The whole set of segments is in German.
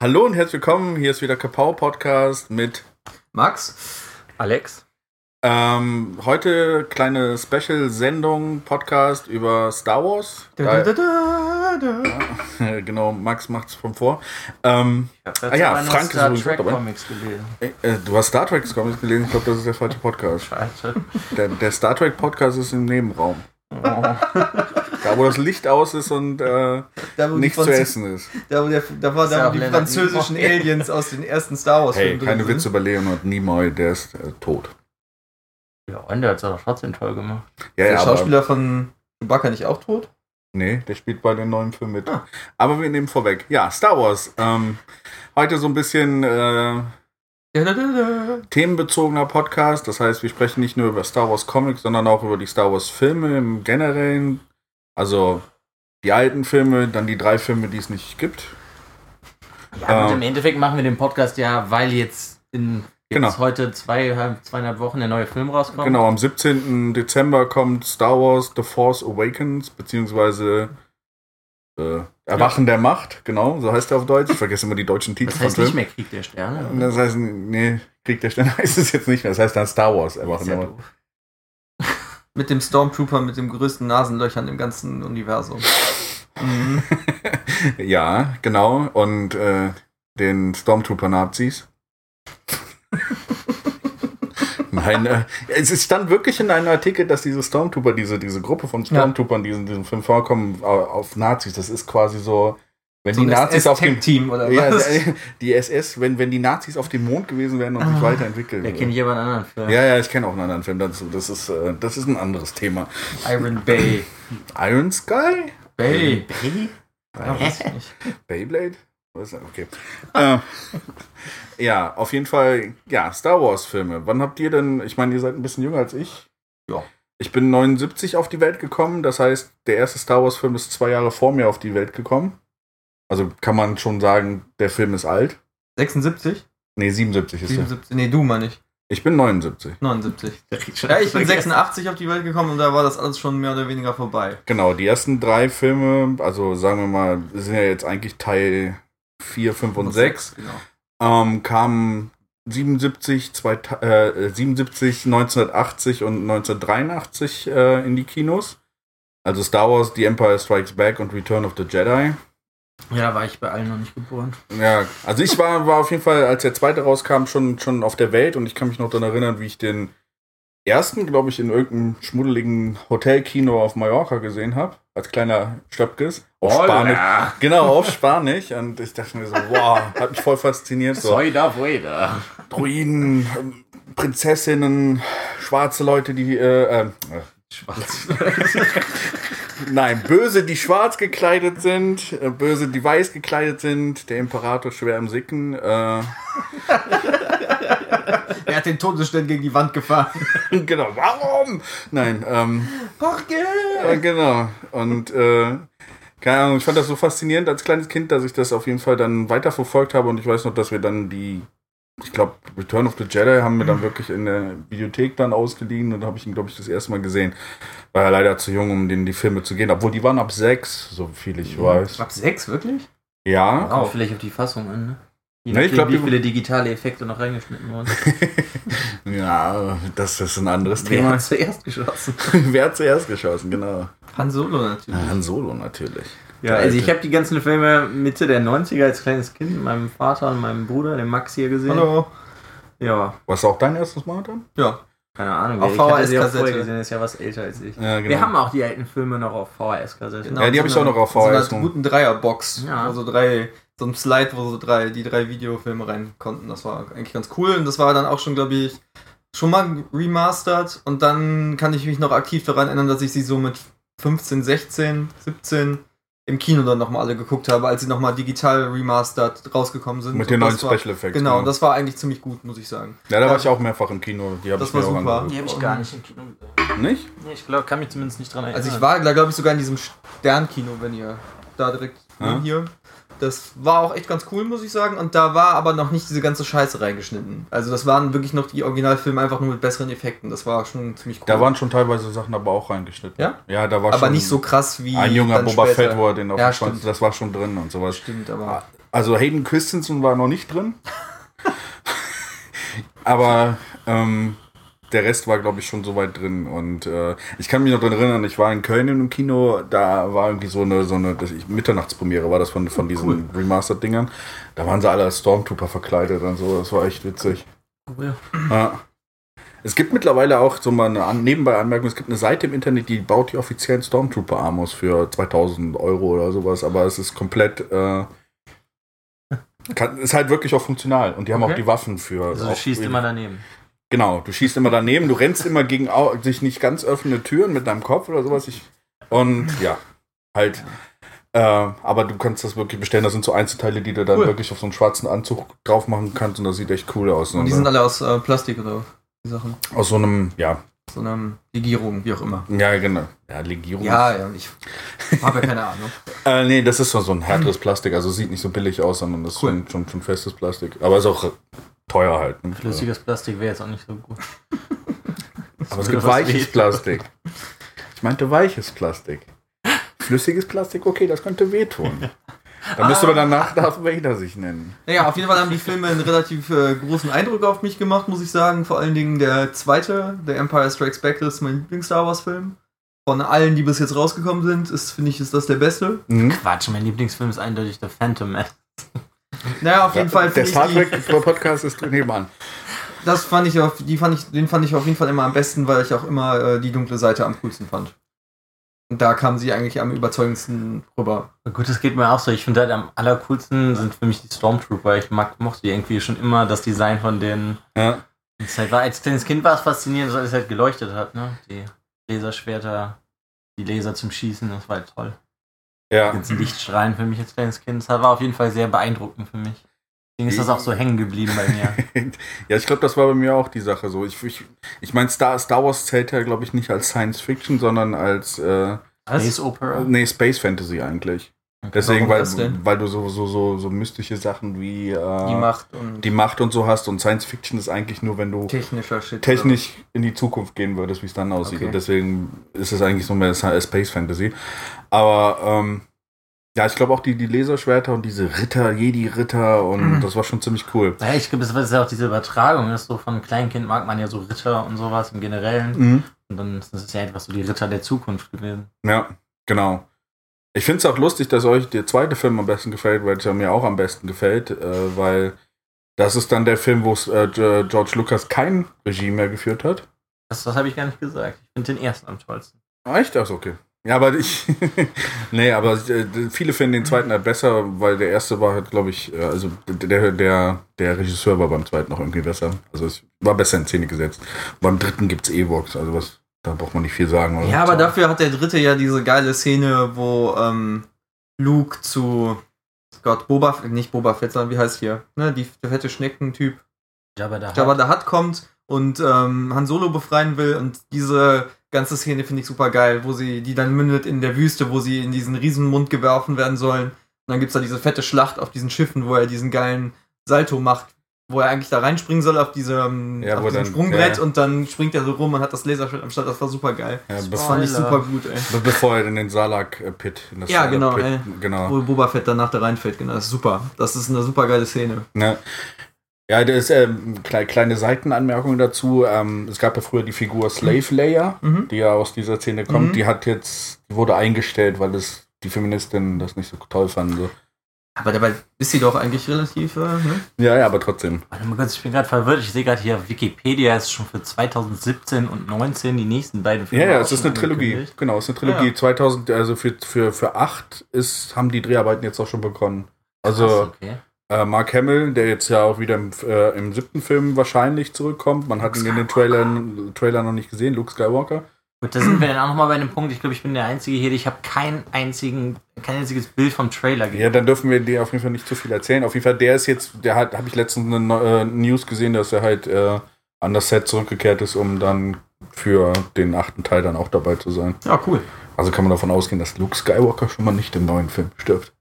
Hallo und herzlich willkommen. Hier ist wieder Kapau Podcast mit Max, Alex. Ähm, heute kleine Special-Sendung, Podcast über Star Wars. Da, genau, Max macht's von vor. Ähm, ah ja, Frank Star ist Trek. Comics gelesen. Äh, du hast Star Trek Comics gelesen, ich glaube, das ist der falsche Podcast. Scheiße. Der, der Star Trek Podcast ist im Nebenraum. Da, wo das Licht aus ist und äh, Da, nichts zu essen ist. Da, wo der, da war da, wo die französischen. Aliens aus den ersten Star Wars Hey, Filmen keine drin Witze über Leonard Nimoy, der ist äh, tot. Ja, und der hat es doch trotzdem toll gemacht. Ja, Der ja, aber, Schauspieler von Chewbacca nicht auch tot? nee, der spielt bei den neuen Filmen mit. Ah. Aber wir nehmen vorweg. Ja, Star Wars. Ähm, heute so ein bisschen äh, themenbezogener Podcast. Das heißt, wir sprechen nicht nur über Star Wars Comics, sondern auch über die Star Wars Filme im Generellen. Also die alten Filme, dann die drei Filme, die es nicht gibt. Ja, und Ähm. im Endeffekt machen wir den Podcast ja, weil jetzt in jetzt Genau. heute zweieinhalb, zweieinhalb Wochen der neue Film rauskommt. Genau, am 17. Dezember kommt Star Wars The Force Awakens, beziehungsweise äh, Erwachen der Macht, genau, so heißt er auf Deutsch. Ich vergesse immer die deutschen Titel Das heißt von nicht mehr Krieg der Sterne. Das heißt, nee, Krieg der Sterne heißt es jetzt nicht mehr. Das heißt dann Star Wars Erwachen der ja Macht. doof. Mit dem Stormtrooper mit dem größten Nasenlöchern im ganzen Universum. Mhm. Ja, genau. Und äh, den Stormtrooper-Nazis. Nein, äh, es stand wirklich in einem Artikel, dass diese Stormtrooper, diese, diese Gruppe von Stormtroopern, die in diesem Film vorkommen, au- auf Nazis, das ist quasi so, wenn So die Nazis auf dem team oder ja, was? die SS, wenn, wenn die Nazis auf dem Mond gewesen wären und sich Ah. weiterentwickeln. Der würden. kennt jemand anderen Film. Ja, ja, ich kenne auch einen anderen Film dazu. Das ist, äh, das ist ein anderes Thema. Iron Bay. Iron Sky? Bay. Ja, ich nicht. Beyblade? Was? Okay. äh, ja, auf jeden Fall, ja, Star Wars-Filme. Wann habt ihr denn, ich meine, ihr seid ein bisschen jünger als ich. Ja. Ich bin 79 auf die Welt gekommen, das heißt, der erste Star Wars-Film ist zwei Jahre vor mir auf die Welt gekommen. Also kann man schon sagen, der Film ist alt. 76? Nee, 77 ist er. 77? Nee, du meine ich. Ich bin 79. 79. Ja, ich bin 86 auf die Welt gekommen und da war das alles schon mehr oder weniger vorbei. Genau, die ersten drei Filme, also sagen wir mal, sind ja jetzt eigentlich Teil 4, 5 und 6, Genau. ähm, kamen 77, zwei, äh, 77, 1980 und 1983 äh, in die Kinos. Also Star Wars, The Empire Strikes Back und Return of the Jedi. Ja, war ich bei allen noch nicht geboren. Ja, also ich war, war auf jeden Fall, als der zweite rauskam, schon, schon auf der Welt und ich kann mich noch daran erinnern, wie ich den ersten, glaube ich, in irgendeinem schmuddeligen Hotelkino auf Mallorca gesehen habe, als kleiner Stöpkes. Auf Spanisch. Genau, auf Spanisch. Und ich dachte mir so, wow, hat mich voll fasziniert. So. Soy da Vader. Druiden, Prinzessinnen, schwarze Leute, die, äh, äh, Schwarz. nein, böse, die schwarz gekleidet sind, äh, böse, die weiß gekleidet sind, der Imperator schwer im Sicken, äh, Er hat den Todesstern gegen die Wand gefahren. genau, warum? Nein, ähm, Jorge! Ja, genau. Und äh, keine Ahnung, ich fand das so faszinierend als kleines Kind, dass ich das auf jeden Fall dann weiterverfolgt habe. Und ich weiß noch, dass wir dann die, ich glaube, Return of the Jedi haben wir dann wirklich in der Videothek dann ausgeliehen und da habe ich ihn, glaube ich, das erste Mal gesehen. War ja leider zu jung, um in die Filme zu gehen. Obwohl die waren ab sechs, so viel ich weiß. Ab 6, wirklich? Ja. Kommt vielleicht auf die Fassung an, ne? Je Ne, ich nachdem, glaub, wie viele digitale Effekte noch reingeschnitten wurden. ja, das ist ein anderes Wer Thema. hat zuerst geschossen? Wer hat zuerst geschossen, genau. Han Solo natürlich. Han Solo natürlich. Ja, also ich habe die ganzen Filme Mitte der 90er als kleines Kind mit meinem Vater und meinem Bruder, dem Max hier gesehen. Hallo. Ja, Was auch dein erstes Mal dann? Ja. keine Ahnung. Auf VHS-Kassette. gesehen, ist ja was älter als ich. Ja, genau. Wir haben auch die alten Filme noch auf VHS-Kassette. Genau, Ja, die hab ich so auch noch auf So VHS. einer guten Dreierbox. Ja. Wo so drei, so ein Slide, wo so drei, die drei Videofilme rein konnten. Das war eigentlich ganz cool. Und das war dann auch schon, glaube ich, schon mal remastered. Und dann kann ich mich noch aktiv daran erinnern, dass ich sie so mit 15, 16, 17 im Kino dann nochmal alle geguckt habe, als sie nochmal digital remastered rausgekommen sind. Mit den neuen Special Effects. Genau, und das war eigentlich ziemlich gut, muss ich sagen. Ja, da Ja. war ich auch mehrfach im Kino. Die habe Das ich mir war auch super. angeguckt. Die habe ich gar nicht im Kino gesehen. Nicht? Nee, ich glaube, kann mich zumindest nicht dran erinnern. Also ich war da, glaube ich, sogar in diesem Sternkino, wenn ihr da direkt Ja. hier. Das war auch echt ganz cool, muss ich sagen. Und da war aber noch nicht diese ganze Scheiße reingeschnitten. Also das waren wirklich noch die Originalfilme einfach nur mit besseren Effekten. Das war schon ziemlich cool. Da waren schon teilweise Sachen aber auch reingeschnitten. Ja? Ja, da war aber schon nicht so krass wie ein junger Boba. Fett, wo er den auf Ja, Schwanz, das war schon drin und sowas. Stimmt, aber Also Hayden Christensen war noch nicht drin. Aber ähm, der Rest war, glaube ich, schon so weit drin. Und äh, ich kann mich noch daran erinnern, ich war in Köln im Kino, da war irgendwie so eine, so eine Mitternachtspremiere, war das von, von diesen Cool. Remastered-Dingern. Da waren sie alle als Stormtrooper verkleidet und so, das war echt witzig. Cool. Ja. Es gibt mittlerweile auch so mal eine nebenbei Anmerkung, es gibt eine Seite im Internet, die baut die offiziellen Stormtrooper-Amos für 2000 Euro oder sowas, aber es ist komplett, äh, kann, ist halt wirklich auch funktional und die haben Okay. auch die Waffen für. Also schießt immer daneben. Genau, du schießt immer daneben, du rennst immer gegen sich nicht ganz öffnende Türen mit deinem Kopf oder sowas. Ich, und ja, halt. Äh, aber du kannst das wirklich bestellen. Das sind so Einzelteile, die du dann Cool. wirklich auf so einen schwarzen Anzug drauf machen kannst und das sieht echt cool aus. Und die sind alle aus äh, Plastik oder die Sachen. aus so einem, ja, So einer Legierung, wie auch immer. ja, genau. Ja, Legierung. Ja, ja, ich habe ja keine Ahnung. Äh, nee, das ist so, so ein härteres Plastik, also sieht nicht so billig aus, sondern das Cool. ist schon, schon festes Plastik. Aber ist auch teuer halt. Ne? Flüssiges Plastik wäre jetzt auch nicht so gut. Aber es gibt was weiches. Plastik. Ich meinte weiches Plastik. Flüssiges Plastik, okay, das könnte wehtun. Da müsste man danach Darth Vader sich nennen. Naja, auf jeden Fall haben die Filme einen relativ äh, großen Eindruck auf mich gemacht, muss ich sagen. Vor allen Dingen der zweite, der Empire Strikes Back, ist mein Lieblings-Star Wars-Film. Von allen, die bis jetzt rausgekommen sind, ist, finde ich, ist das der beste. Mhm. Quatsch, mein Lieblingsfilm ist eindeutig The Phantom Man. Naja, auf jeden Fall Der Star Trek Podcast ist nebenan. das fand ich auf, die fand ich, den fand ich auf jeden Fall immer am besten, weil ich auch immer äh, die dunkle Seite am coolsten fand. Und da kam sie eigentlich am überzeugendsten rüber. Gut, das geht mir auch so. Ich finde halt am allercoolsten sind für mich die Stormtrooper. Ich mag, mochte die irgendwie schon immer das Design von denen. Ja. Halt war, als kleines Kind war es faszinierend, dass alles halt geleuchtet hat, ne? Die Laserschwerter, die Laser zum Schießen, das war halt toll. Ja. ganzen Lichtstrahlen für mich als kleines Kind. Das war auf jeden Fall sehr beeindruckend für mich. Deswegen ist das auch so hängen geblieben bei mir. ja, ich glaube, das war bei mir auch die Sache so. Ich, ich, ich meine, Star, Star Wars zählt ja, glaube ich, nicht als Science Fiction, sondern als äh, Space Opera. nee, Space Fantasy eigentlich. Deswegen, Warum weil, weil du so, so, so, so mystische Sachen wie äh, Die Macht und die Macht und so hast und Science Fiction ist eigentlich nur, wenn du technisch in die Zukunft gehen würdest, wie es dann aussieht. Okay. Und deswegen ist es eigentlich so mehr Space Fantasy. Aber ähm, ja, ich glaube auch die, die Laserschwerter und diese Ritter, Jedi-Ritter und Mhm. das war schon ziemlich cool. Naja, ich glaube, das ist ja auch diese Übertragung. Das ist so von Kleinkind mag man ja so Ritter und sowas im Generellen. Mhm. Und dann ist es ja etwas so die Ritter der Zukunft gewesen. Ja, genau. Ich finde es auch lustig, dass euch der zweite Film am besten gefällt, weil es ja mir auch am besten gefällt, äh, weil das ist dann der Film, wo äh, Ge- George Lucas kein Regie mehr geführt hat. Das, das habe ich gar nicht gesagt. Ich finde den ersten am tollsten. Ah, Echt? Ach, okay. Ja, aber ich. nee, aber äh, viele finden den zweiten halt besser, weil der erste war halt, glaube ich, äh, also der, der, der Regisseur war beim zweiten noch irgendwie besser. Also es war besser in Szene gesetzt. Beim dritten gibt's Evox, also was, da braucht man nicht viel sagen, oder? Ja, aber dafür hat der dritte ja diese geile Szene, wo ähm, Luke zu Gott, Boba, nicht Boba Fett, sondern wie heißt hier, ne, die, der fette Schneckentyp, Jabba da Jabba the Hutt kommt und ähm, Han Solo befreien will und diese ganze Szene finde ich super geil, wo sie, die dann mündet in der Wüste, wo sie in diesen Riesenmund geworfen werden sollen. Und dann gibt's da diese fette Schlacht auf diesen Schiffen, wo er diesen geilen Salto macht, wo er eigentlich da reinspringen soll auf, diesem, Ja, auf diesem dann- Sprungbrett ja. und dann springt er so rum und hat das Laserschwert am Start. Das war super geil. Ja, Das fand ich super gut, ey. be- bevor er in den Salak-Pit. in das Ja, Salak genau, Pit, ey. genau. Wo Boba Fett danach da reinfällt, genau. Das ist super. Das ist eine super geile Szene. Ja. Ja, das ist ähm, klei- kleine Seitenanmerkung dazu. Ähm, es gab ja früher die Figur Slave Leia, Mhm. die ja aus dieser Szene kommt. Mhm. Die hat jetzt, die wurde eingestellt, weil das die Feministinnen das nicht so toll fanden. So. Aber dabei ist sie doch eigentlich relativ, äh, ne? Ja, ja, aber trotzdem. Warte mal kurz, ich bin gerade verwirrt. Ich sehe gerade hier, Wikipedia ist schon für 2017 und 19 die nächsten beiden Ja, ja, auch es ist eine Trilogie. Genau, es ist eine Trilogie. Ja. 2000, also für, für, für acht ist, haben die Dreharbeiten jetzt auch schon begonnen. Krass, Also okay. äh, Mark Hamill, der jetzt ja auch wieder im, äh, im siebten Film wahrscheinlich zurückkommt. Man hat ihn in den Trailern, Trailer noch nicht gesehen, Luke Skywalker. Gut, da sind wir dann auch nochmal bei einem Punkt. Ich glaube, ich bin der Einzige hier. Ich habe kein, einzigen, kein einziges Bild vom Trailer gesehen. Ja, dann dürfen wir dir auf jeden Fall nicht zu viel erzählen. Auf jeden Fall, der ist jetzt, der hat, habe ich letztens eine äh, News gesehen, dass er halt äh, an das Set zurückgekehrt ist, um dann für den achten Teil dann auch dabei zu sein. Ja, cool. Also kann man davon ausgehen, dass Luke Skywalker schon mal nicht im neuen Film stirbt.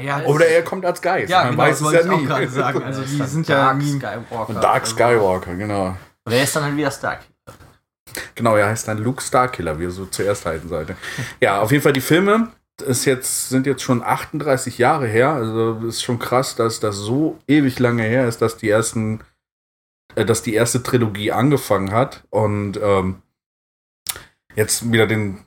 Ja, Oder er kommt als Geist. Ja, Man genau, weiß das es wollte ja ich auch nie. gerade sagen. Also die sind ja Dark. Skywalker. Dark Also- Skywalker, genau. Oder er ist dann halt wieder Stark. Genau, er heißt dann Luke Starkiller, wie er so zuerst heißen sollte. Ja, auf jeden Fall die Filme. ist jetzt, sind jetzt schon 38 Jahre her. Also ist schon krass, dass das so ewig lange her ist, dass die ersten, äh, dass die erste Trilogie angefangen hat. Und ähm, jetzt wieder den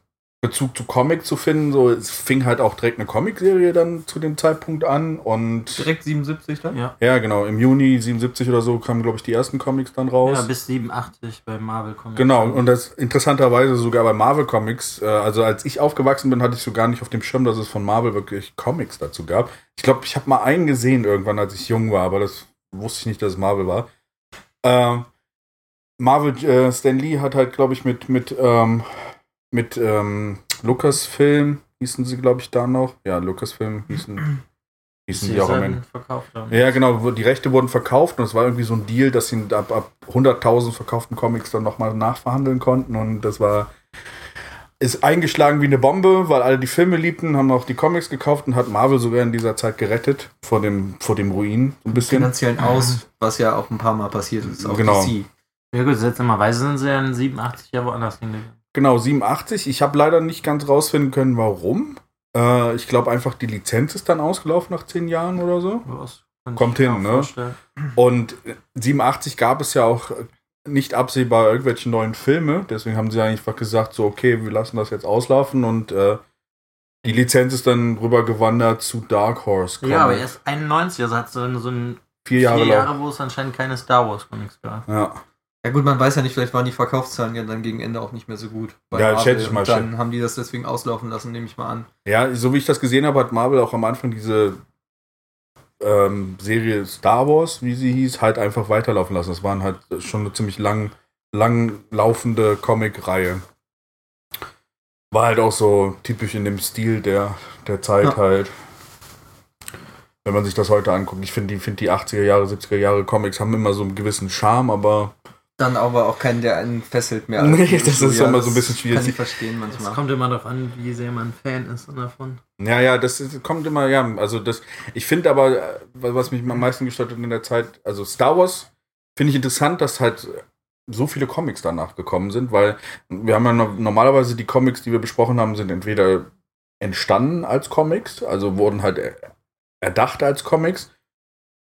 Bezug zu Comic zu finden. So, es fing halt auch direkt eine Comicserie dann zu dem Zeitpunkt an und Direkt 77 dann? Ja. ja, genau, im Juni 77 oder so kamen, glaube ich, die ersten Comics dann raus. ja, bis 87 bei Marvel Comics. Genau, und das interessanterweise sogar bei Marvel Comics, äh, also als ich aufgewachsen bin, hatte ich so gar nicht auf dem Schirm, dass es von Marvel wirklich Comics dazu gab. Ich glaube, ich habe mal einen gesehen irgendwann, als ich jung war, aber das wusste ich nicht, dass es Marvel war. Ähm, Marvel, äh, Stan Lee hat halt, glaube ich, mit, mit, ähm, mit ähm, Lucasfilm, hießen sie, glaube ich, da noch. Ja, Lucasfilm hießen, hießen die auch am Ende. Ja, genau, die Rechte wurden verkauft und es war irgendwie so ein Deal, dass sie ab, ab 100.000 verkauften Comics dann nochmal nachverhandeln konnten und das war ist eingeschlagen wie eine Bombe, weil alle die Filme liebten, haben auch die Comics gekauft und hat Marvel sogar in dieser Zeit gerettet vor dem, vor dem Ruin. So ein bisschen. Finanziellen Aus, was ja auch ein paar Mal passiert ist. Auch Genau. DC. Ja gut, seltsamerweise sind sie ja in 87 ja woanders hingegangen. Genau, 87. Ich habe leider nicht ganz rausfinden können, warum. Äh, ich glaube einfach, die Lizenz ist dann ausgelaufen nach zehn Jahren oder so. Was Kommt hin, ne? vorstellen. Und äh, 87 gab es ja auch nicht absehbar irgendwelche neuen Filme. Deswegen haben sie einfach gesagt, so, okay, wir lassen das jetzt auslaufen und äh, die Lizenz ist dann rüber gewandert zu Dark Horse. Ja, aber erst 91, also hat so, so ein vier Jahre vier. Jahre, wo es anscheinend keine Star Wars Comics gab. Ja. Ja gut, man weiß ja nicht, vielleicht waren die Verkaufszahlen ja dann gegen Ende auch nicht mehr so gut. Ja, Marvel. schätze ich mal, Und Dann haben die das deswegen auslaufen lassen, nehme ich mal an. ja, so wie ich das gesehen habe, hat Marvel auch am Anfang diese ähm, Serie Star Wars, wie sie hieß, halt einfach weiterlaufen lassen. Das waren halt schon eine ziemlich lang, lang laufende Comic-Reihe. War halt auch so typisch in dem Stil der, der Zeit Ja. halt. Wenn man sich das heute anguckt, ich finde die, find die 80er Jahre, 70er Jahre Comics haben immer so einen gewissen Charme, aber Dann aber auch keinen, der einen fesselt mehr. Nee, das ist immer so ein bisschen schwierig. Kann ich verstehen Es manchmal. kommt immer darauf an, wie sehr man Fan ist davon. Ja, ja, das ist, kommt immer, ja, also das, ich finde aber, äh, was mich am meisten gestört hat in der Zeit, also Star Wars finde ich interessant, dass halt so viele Comics danach gekommen sind, weil wir haben ja no- normalerweise die Comics, die wir besprochen haben, sind entweder entstanden als Comics, also wurden halt er- erdacht als Comics,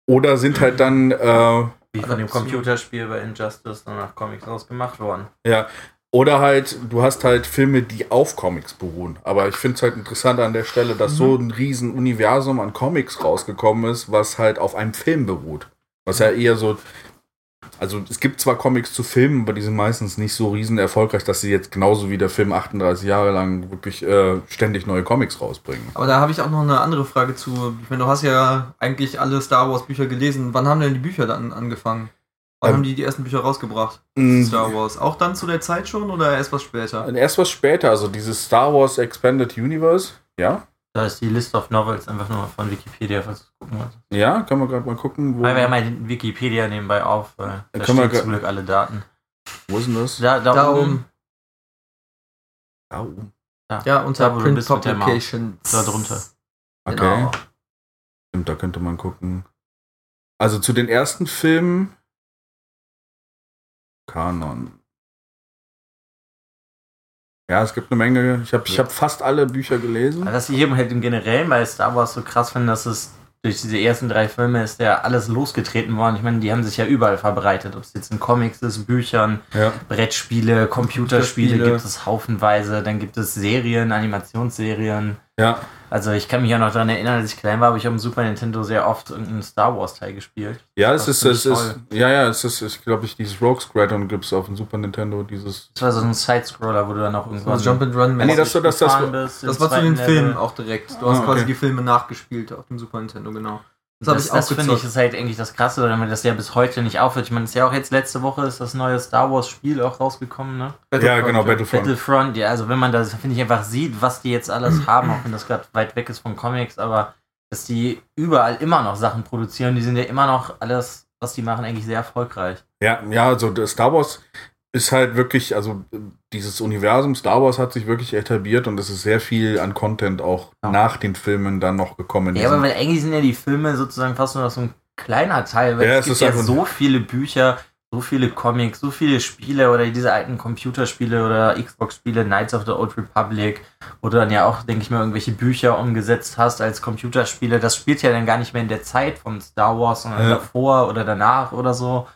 oder sind halt dann, äh, Wie von dem. Computerspiel bei Injustice danach Comics ausgemacht worden. ja, oder halt, du hast halt Filme, die auf Comics beruhen. Aber ich finde es halt interessant an der Stelle, dass so ein riesen Universum an Comics rausgekommen ist, was halt auf einem Film beruht. Was ja eher so. Also es gibt zwar Comics zu Filmen, aber die sind meistens nicht so riesen erfolgreich, dass sie jetzt genauso wie der Film 38 Jahre lang wirklich äh, ständig neue Comics rausbringen. Aber da habe ich auch noch eine andere Frage zu. Ich meine, du hast ja eigentlich alle Star Wars Bücher gelesen. Wann haben denn die Bücher dann angefangen? Wann Ähm, haben die die ersten Bücher rausgebracht? Mm, Star Wars. Auch dann zu der Zeit schon oder erst was später? Erst was später, also dieses Star Wars Expanded Universe, ja? Da ist die List of Novels einfach nur von Wikipedia, falls du es gucken wolltest. Ja, können wir gerade mal gucken, wo, Weil wir haben ja den Wikipedia nebenbei auf, weil da können wir stehen zum Glück alle Daten. wo ist denn das? Da, da, Da oben, oben. Da oben. Ja, unter Da, Print. Publications. Da drunter. Okay. Genau. Stimmt, da könnte man gucken. Also zu den ersten Filmen. Kanon. Ja, es gibt eine Menge. Ich habe ich hab fast alle Bücher gelesen. Also, was ich eben halt im Generellen bei Star Wars so krass finde, dass es durch diese ersten drei Filme ist ja alles losgetreten worden. Ich meine, die haben sich ja überall verbreitet. Ob es jetzt in Comics ist, Büchern, Ja. Brettspiele, Computerspiele Computerspiele. gibt es haufenweise. Dann gibt es Serien, Animationsserien. Ja. Also ich kann mich ja noch daran erinnern, als ich klein war, habe ich auf dem Super Nintendo sehr oft irgendeinen Star Wars Teil gespielt. Ja, es Das ist, es ist, ja, ja, es ist, ich glaube, ich, dieses Rogue Squadron gibt es auf dem Super Nintendo, dieses. Das war so ein Sidescroller, wo du dann auch irgendwann So Jump and Run. Nee, das dass das- das im war zu den Filmen auch direkt. Du Ah, hast quasi okay. die Filme nachgespielt auf dem Super Nintendo, genau. Das Das, das finde ich ist halt eigentlich das Krasse, weil das ja bis heute nicht aufhört. Ich meine, es ist ja auch jetzt letzte Woche ist das neue Star Wars Spiel auch rausgekommen, ne? Ja, genau, Battlefront. Battlefront, ja, also wenn man das, finde ich, einfach sieht, was die jetzt alles haben, auch wenn das gerade weit weg ist von Comics, aber dass die überall immer noch Sachen produzieren, die sind ja immer noch alles, was die machen, eigentlich sehr erfolgreich. Ja, ja, also Star Wars ist halt wirklich, also dieses Universum Star Wars hat sich wirklich etabliert und es ist sehr viel an Content auch Ja. nach den Filmen dann noch gekommen. Ja, aber weil eigentlich sind ja die Filme sozusagen fast nur noch so ein kleiner Teil, weil Ja, es es gibt ja so viele Bücher, so viele Comics, so viele Spiele oder diese alten Computerspiele oder Xbox-Spiele, Knights of the Old Republic, wo du dann ja auch, denke ich mal, irgendwelche Bücher umgesetzt hast als Computerspiele. Das spielt ja dann gar nicht mehr in der Zeit von Star Wars, sondern Ja. davor oder danach oder so.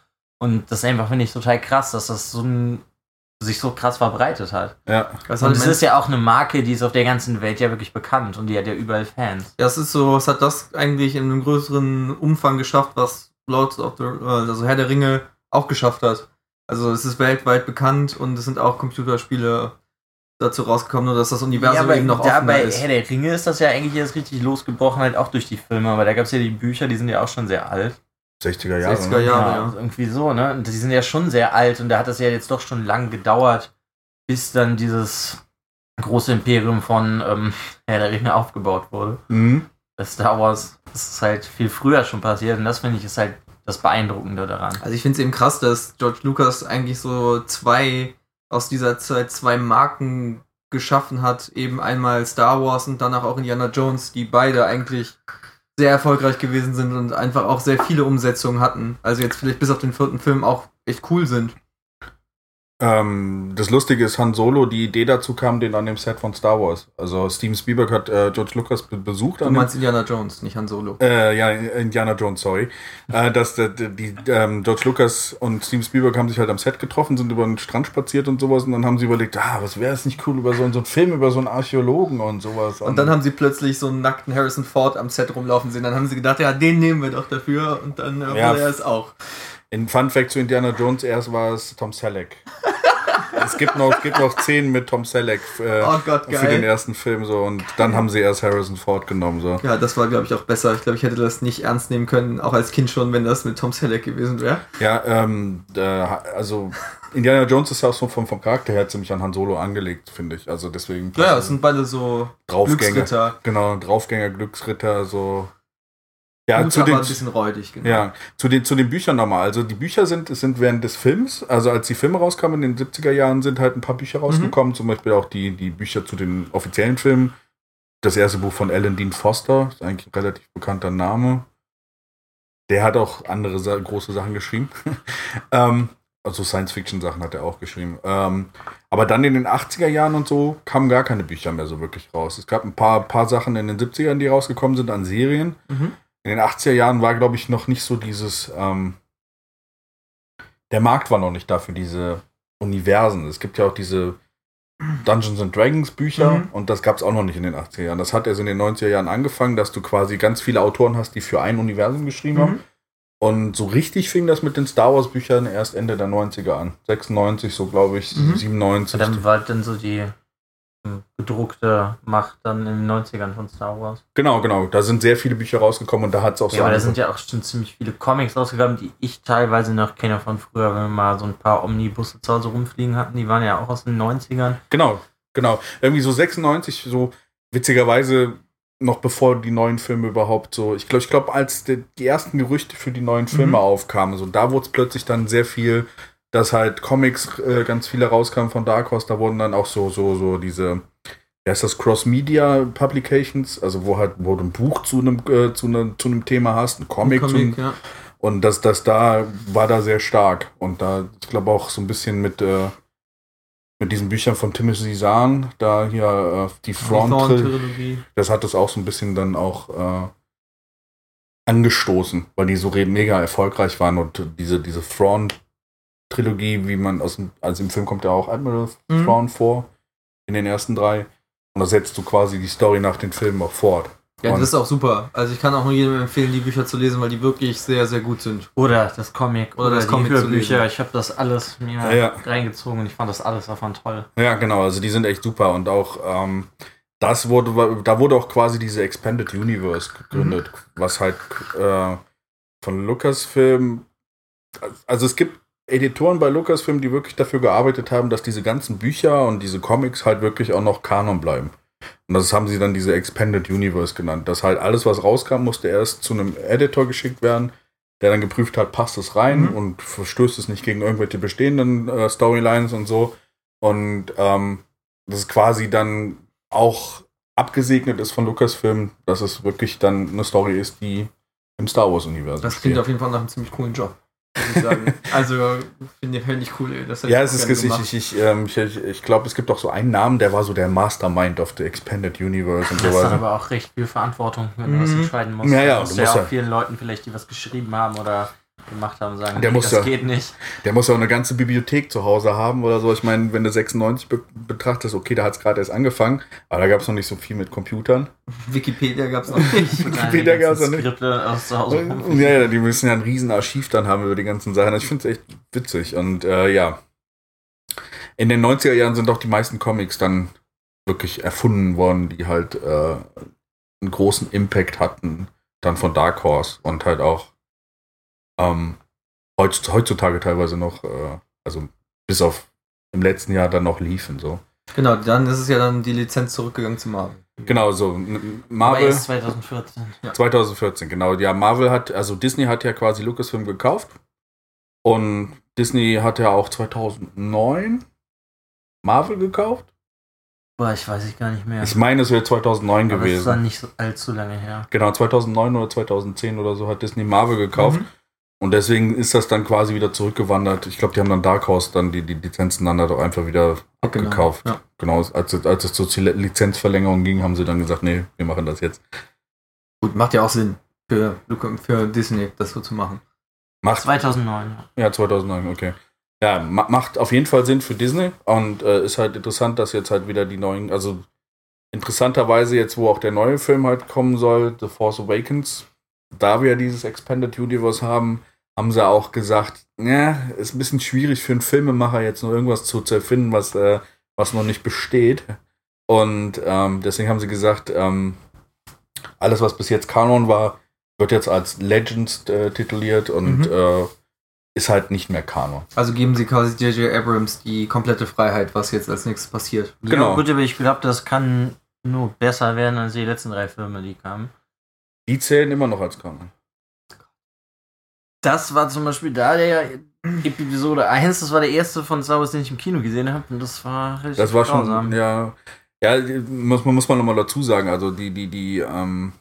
Und das ist einfach, finde ich, total krass, dass das so ein, sich so krass verbreitet hat. Ja. Das, Und es ist ja auch eine Marke, die ist auf der ganzen Welt ja wirklich bekannt und die hat ja überall Fans. Ja, es ist so, es hat das eigentlich in einem größeren Umfang geschafft, was Lords of the, äh, also Herr der Ringe auch geschafft hat. Also es ist weltweit bekannt und es sind auch Computerspiele dazu rausgekommen, nur dass das Universum aber eben noch da offener bei ist. Herr der Ringe ist das ja eigentlich erst richtig losgebrochen, halt auch durch die Filme, aber da gab es ja die Bücher, die sind ja auch schon sehr alt. 60er Jahre. 60er ne? Jahre, ja, ja. irgendwie so, ne? Und die sind ja schon sehr alt und da hat es ja jetzt doch schon lang gedauert, bis dann dieses große Imperium von ähm, Herr der Ringe aufgebaut wurde. Mhm. Bei Star Wars ist halt viel früher schon passiert und das finde ich ist halt das Beeindruckende daran. Also ich finde es eben krass, dass George Lucas eigentlich so zwei aus dieser Zeit zwei Marken geschaffen hat. Eben einmal Star Wars und danach auch Indiana Jones, die beide eigentlich sehr erfolgreich gewesen sind und einfach auch sehr viele Umsetzungen hatten. Also jetzt vielleicht bis auf den vierten Film auch echt cool sind. Ähm, das Lustige ist, Han Solo, die Idee dazu kam den an dem Set von Star Wars. Also Steven Spielberg hat äh, George Lucas be besucht Du meinst Indiana Jones, nicht Han Solo. Äh, ja, Indiana Jones, sorry. äh, dass die, die ähm, George Lucas und Steven Spielberg haben sich halt am Set getroffen, sind über den Strand spaziert und sowas und dann haben sie überlegt, ah, was wäre es nicht cool über so, so einen Film über so einen Archäologen und sowas. Und dann haben sie plötzlich so einen nackten Harrison Ford am Set rumlaufen sehen. Dann haben sie gedacht, ja, den nehmen wir doch dafür. Und dann äh, Ja. er es auch. In Fun Fact zu Indiana Jones erst war es Tom Selleck. es gibt noch, es gibt noch Szenen mit Tom Selleck äh, Oh Gott, für den ersten Film so und dann haben sie erst Harrison Ford genommen so. Ja, das war, glaube ich, auch besser. Ich glaube, ich hätte das nicht ernst nehmen können, auch als Kind schon, wenn das mit Tom Selleck gewesen wäre. Ja, ähm, äh, also Indiana Jones ist ja auch so vom, vom Charakter her ziemlich an Han Solo angelegt, finde ich. Also deswegen Ja, ja, es sind beide so Draufgänger. Glücksritter. Genau, Draufgänger, Glücksritter, so. Ja, Gut, zu den, ein bisschen räudig, genau. ja zu, den, zu den Büchern nochmal. Also die Bücher sind, sind während des Films, also als die Filme rauskamen in den 70er Jahren, sind halt ein paar Bücher rausgekommen. Zum Beispiel auch die, die Bücher zu den offiziellen Filmen. Das erste Buch von Alan Dean Foster, ist eigentlich ein relativ bekannter Name. Der hat auch andere Sa große Sachen geschrieben. ähm, also Science-Fiction-Sachen hat er auch geschrieben. Ähm, aber dann in den 80er Jahren und so kamen gar keine Bücher mehr so wirklich raus. Es gab ein paar, paar Sachen in den 70ern, die rausgekommen sind an Serien. Mhm. In den 80er Jahren war, glaube ich, noch nicht so dieses. Ähm, der Markt war noch nicht da für diese Universen. Es gibt ja auch diese Dungeons and Dragons Bücher Mhm. und das gab es auch noch nicht in den 80er Jahren. Das hat erst in den 90er Jahren angefangen, dass du quasi ganz viele Autoren hast, die für ein Universum geschrieben haben. Mhm. Und so richtig fing das mit den Star Wars Büchern erst Ende der 90er an. 96, so glaube ich, Mhm. 97. Und dann war dann so die gedruckte Macht dann in den 90ern von Star Wars. Genau, genau. Da sind sehr viele Bücher rausgekommen und da hat es auch Ja, aber da sind ja auch schon ziemlich viele Comics rausgekommen, die ich teilweise noch kenne von früher, wenn wir mal so ein paar Omnibusse zu Hause rumfliegen hatten. Die waren ja auch aus den 90ern. Genau, genau. Irgendwie so 96, so witzigerweise noch bevor die neuen Filme überhaupt so, ich glaube, ich glaube, als die, die ersten Gerüchte für die neuen Filme Mhm. aufkamen, so da wurde es plötzlich dann sehr viel, dass halt Comics äh, ganz viele rauskamen von Dark Horse, da wurden dann auch so, so, so diese, wie heißt das, Cross-Media Publications, also wo halt, wo du ein Buch zu einem, äh, zu einem, zu einem Thema hast, ein Comic, einem, Comic, ja. und das, das da war da sehr stark. Und da, ich glaube auch so ein bisschen mit, äh, mit diesen Büchern von Timothy Zahn, da hier äh, die Front, Thrawn-Trilogie. das hat das auch so ein bisschen dann auch äh, angestoßen, weil die so mega erfolgreich waren und diese, diese Thrawn-Trilogie, wie man aus dem, also im Film kommt ja auch Admiral Mhm. Thrawn vor, in den ersten drei. Und da setzt du quasi die Story nach den Filmen auch fort. Ja, Und- das ist auch super. Also ich kann auch nur jedem empfehlen, die Bücher zu lesen, weil die wirklich sehr, sehr gut sind. Oder das Comic. Oder Oder, das die Comic lesen. Ich habe das alles mir Ja, ja. reingezogen und ich fand das alles davon toll. Ja, genau, also die sind echt super und auch ähm, das wurde, da wurde auch quasi diese Expanded Universe gegründet, was halt äh, von Lucasfilm, also es gibt Editoren bei Lucasfilm, die wirklich dafür gearbeitet haben, dass diese ganzen Bücher und diese Comics halt wirklich auch noch Kanon bleiben. Und das haben sie dann diese Expanded Universe genannt. Dass halt alles, was rauskam, musste erst zu einem Editor geschickt werden, der dann geprüft hat, passt es rein Mhm. und verstößt es nicht gegen irgendwelche bestehenden äh, Storylines und so. Und ähm, das ist quasi dann auch abgesegnet ist von Lucasfilm, dass es wirklich dann eine Story ist, die im Star Wars-Universum Das klingt spielt. auf jeden Fall nach einem ziemlich coolen Job. Ich also, finde find ich cool, Ja, ich es ist, gerne ich, gemacht. ich, ich, ähm, ich, ich, ich glaube, es gibt auch so einen Namen, der war so der Mastermind of the Expanded Universe und Das ist dann sowas. aber auch recht viel Verantwortung, wenn du was Mhm. entscheiden musst. Ja, ja, Du und musst ja auch ja- vielen Leuten vielleicht, die was geschrieben haben oder gemacht haben, sagen, Der nee, muss das ja- geht nicht. Der muss ja auch eine ganze Bibliothek zu Hause haben oder so. Ich meine, wenn du 96 be betrachtest, okay, da hat es gerade erst angefangen, aber da gab es noch nicht so viel mit Computern. Wikipedia gab es noch nicht. Wikipedia gab's ja nicht. Skripte aus zu Hause. Ja, ja, die müssen ja ein riesen Archiv dann haben über die ganzen Sachen. Ich finde es echt witzig. Und äh, ja, in den 90er Jahren sind doch die meisten Comics dann wirklich erfunden worden, die halt äh, einen großen Impact hatten, dann von Dark Horse und halt auch ähm, heutz- heutzutage teilweise noch, äh, also bis auf im letzten Jahr dann noch liefen. So. Genau, dann ist es ja dann die Lizenz zurückgegangen zu Marvel. Genau, so Aber Marvel. erst 2014. 2014, genau. Ja, Marvel hat, also Disney hat ja quasi Lucasfilm gekauft. Und Disney hat ja auch 2009 Marvel gekauft. Boah, ich weiß ich gar nicht mehr. Ich meine, es wäre 2009 Aber es ist dann gewesen. nicht so allzu lange her. Genau, 2009 oder 2010 oder so hat Disney Marvel gekauft. Mhm. Und deswegen ist das dann quasi wieder zurückgewandert. Ich glaube, die haben dann Dark Horse dann die, die Lizenzen dann doch einfach wieder abgekauft. Ja. Genau, als, es- als es zur Lizenzverlängerung ging, haben sie dann gesagt, nee, wir machen das jetzt. Gut, macht ja auch Sinn für, für Disney, das so zu machen. Macht 2009. ja. Ja, 2009, okay. Ja, ma macht auf jeden Fall Sinn für Disney und äh, ist halt interessant, dass jetzt halt wieder die neuen, also interessanterweise jetzt, wo auch der neue Film halt kommen soll, The Force Awakens, da wir dieses Expanded Universe haben, haben sie auch gesagt, ja, ist ein bisschen schwierig für einen Filmemacher jetzt noch irgendwas zu, zu erfinden, was, äh, was noch nicht besteht. Und ähm, deswegen haben sie gesagt, ähm, alles, was bis jetzt Kanon war, wird jetzt als Legends äh, tituliert und Mhm. äh, ist halt nicht mehr Kanon. Also geben sie quasi J.J. Abrams die komplette Freiheit, was jetzt als nächstes passiert. Genau. Ja, gut, aber ich glaube, das kann nur besser werden als die letzten drei Filme, die kamen. Die zählen immer noch als Kanon. Das war zum Beispiel da der Episode 1, das war der erste von Star Wars, den ich im Kino gesehen habe. Und das war richtig Das war schon, grausam. ja. Ja, muss, man- muss man nochmal dazu sagen. Also die, die, die, ähm,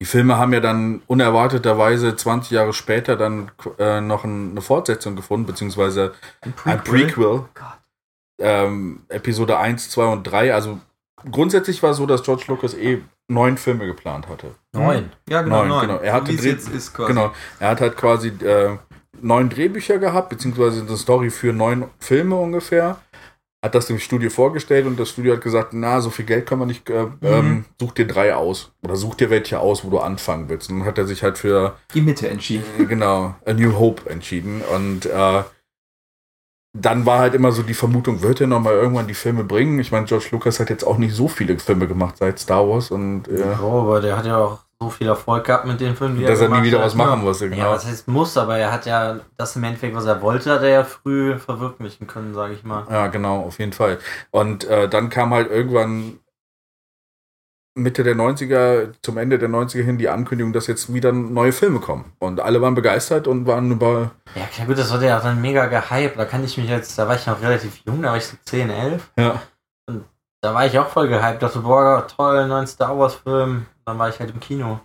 die Filme haben ja dann unerwarteterweise 20 Jahre später dann äh, noch ein, eine Fortsetzung gefunden, beziehungsweise ein Prequel. Gott. Ähm, Episode 1, 2 und 3. Also grundsätzlich war es so, dass George Lucas eh neun Filme geplant hatte. Neun. Ja, genau, Neun, neun. genau. Er hatte Dreh-. Genau. Er hat halt quasi äh, neun Drehbücher gehabt, beziehungsweise eine Story für neun Filme ungefähr. Hat das dem Studio vorgestellt und das Studio hat gesagt, na, so viel Geld kann man nicht, äh, ähm, such dir drei aus. Oder such dir welche aus, wo du anfangen willst. Und dann hat er sich halt für, Die Mitte entschieden. äh, genau, A New Hope entschieden. Und äh, dann war halt immer so die Vermutung, wird er nochmal irgendwann die Filme bringen? Ich meine, George Lucas hat jetzt auch nicht so viele Filme gemacht seit Star Wars und äh, Oh, aber der hat ja auch so viel Erfolg gehabt mit den Filmen, die dass er nie gemacht wieder was machen Ja. musste. Ja, Genau. was heißt muss, aber er hat ja das im Endeffekt, was er wollte, hat er ja früh verwirklichen können, sage ich mal. Ja, genau, auf jeden Fall. Und äh, dann kam halt irgendwann Mitte der 90er, zum Ende der 90er hin die Ankündigung, dass jetzt wieder neue Filme kommen. Und alle waren begeistert und waren über. Ja, klar, gut, das wurde ja dann mega gehypt. Da kann ich mich jetzt, da war ich noch relativ jung, da war ich so 10, 11. Ja. Da war ich auch voll gehypt. Dachte, boah, toll, neuen Star Wars Film. Dann war ich halt im Kino.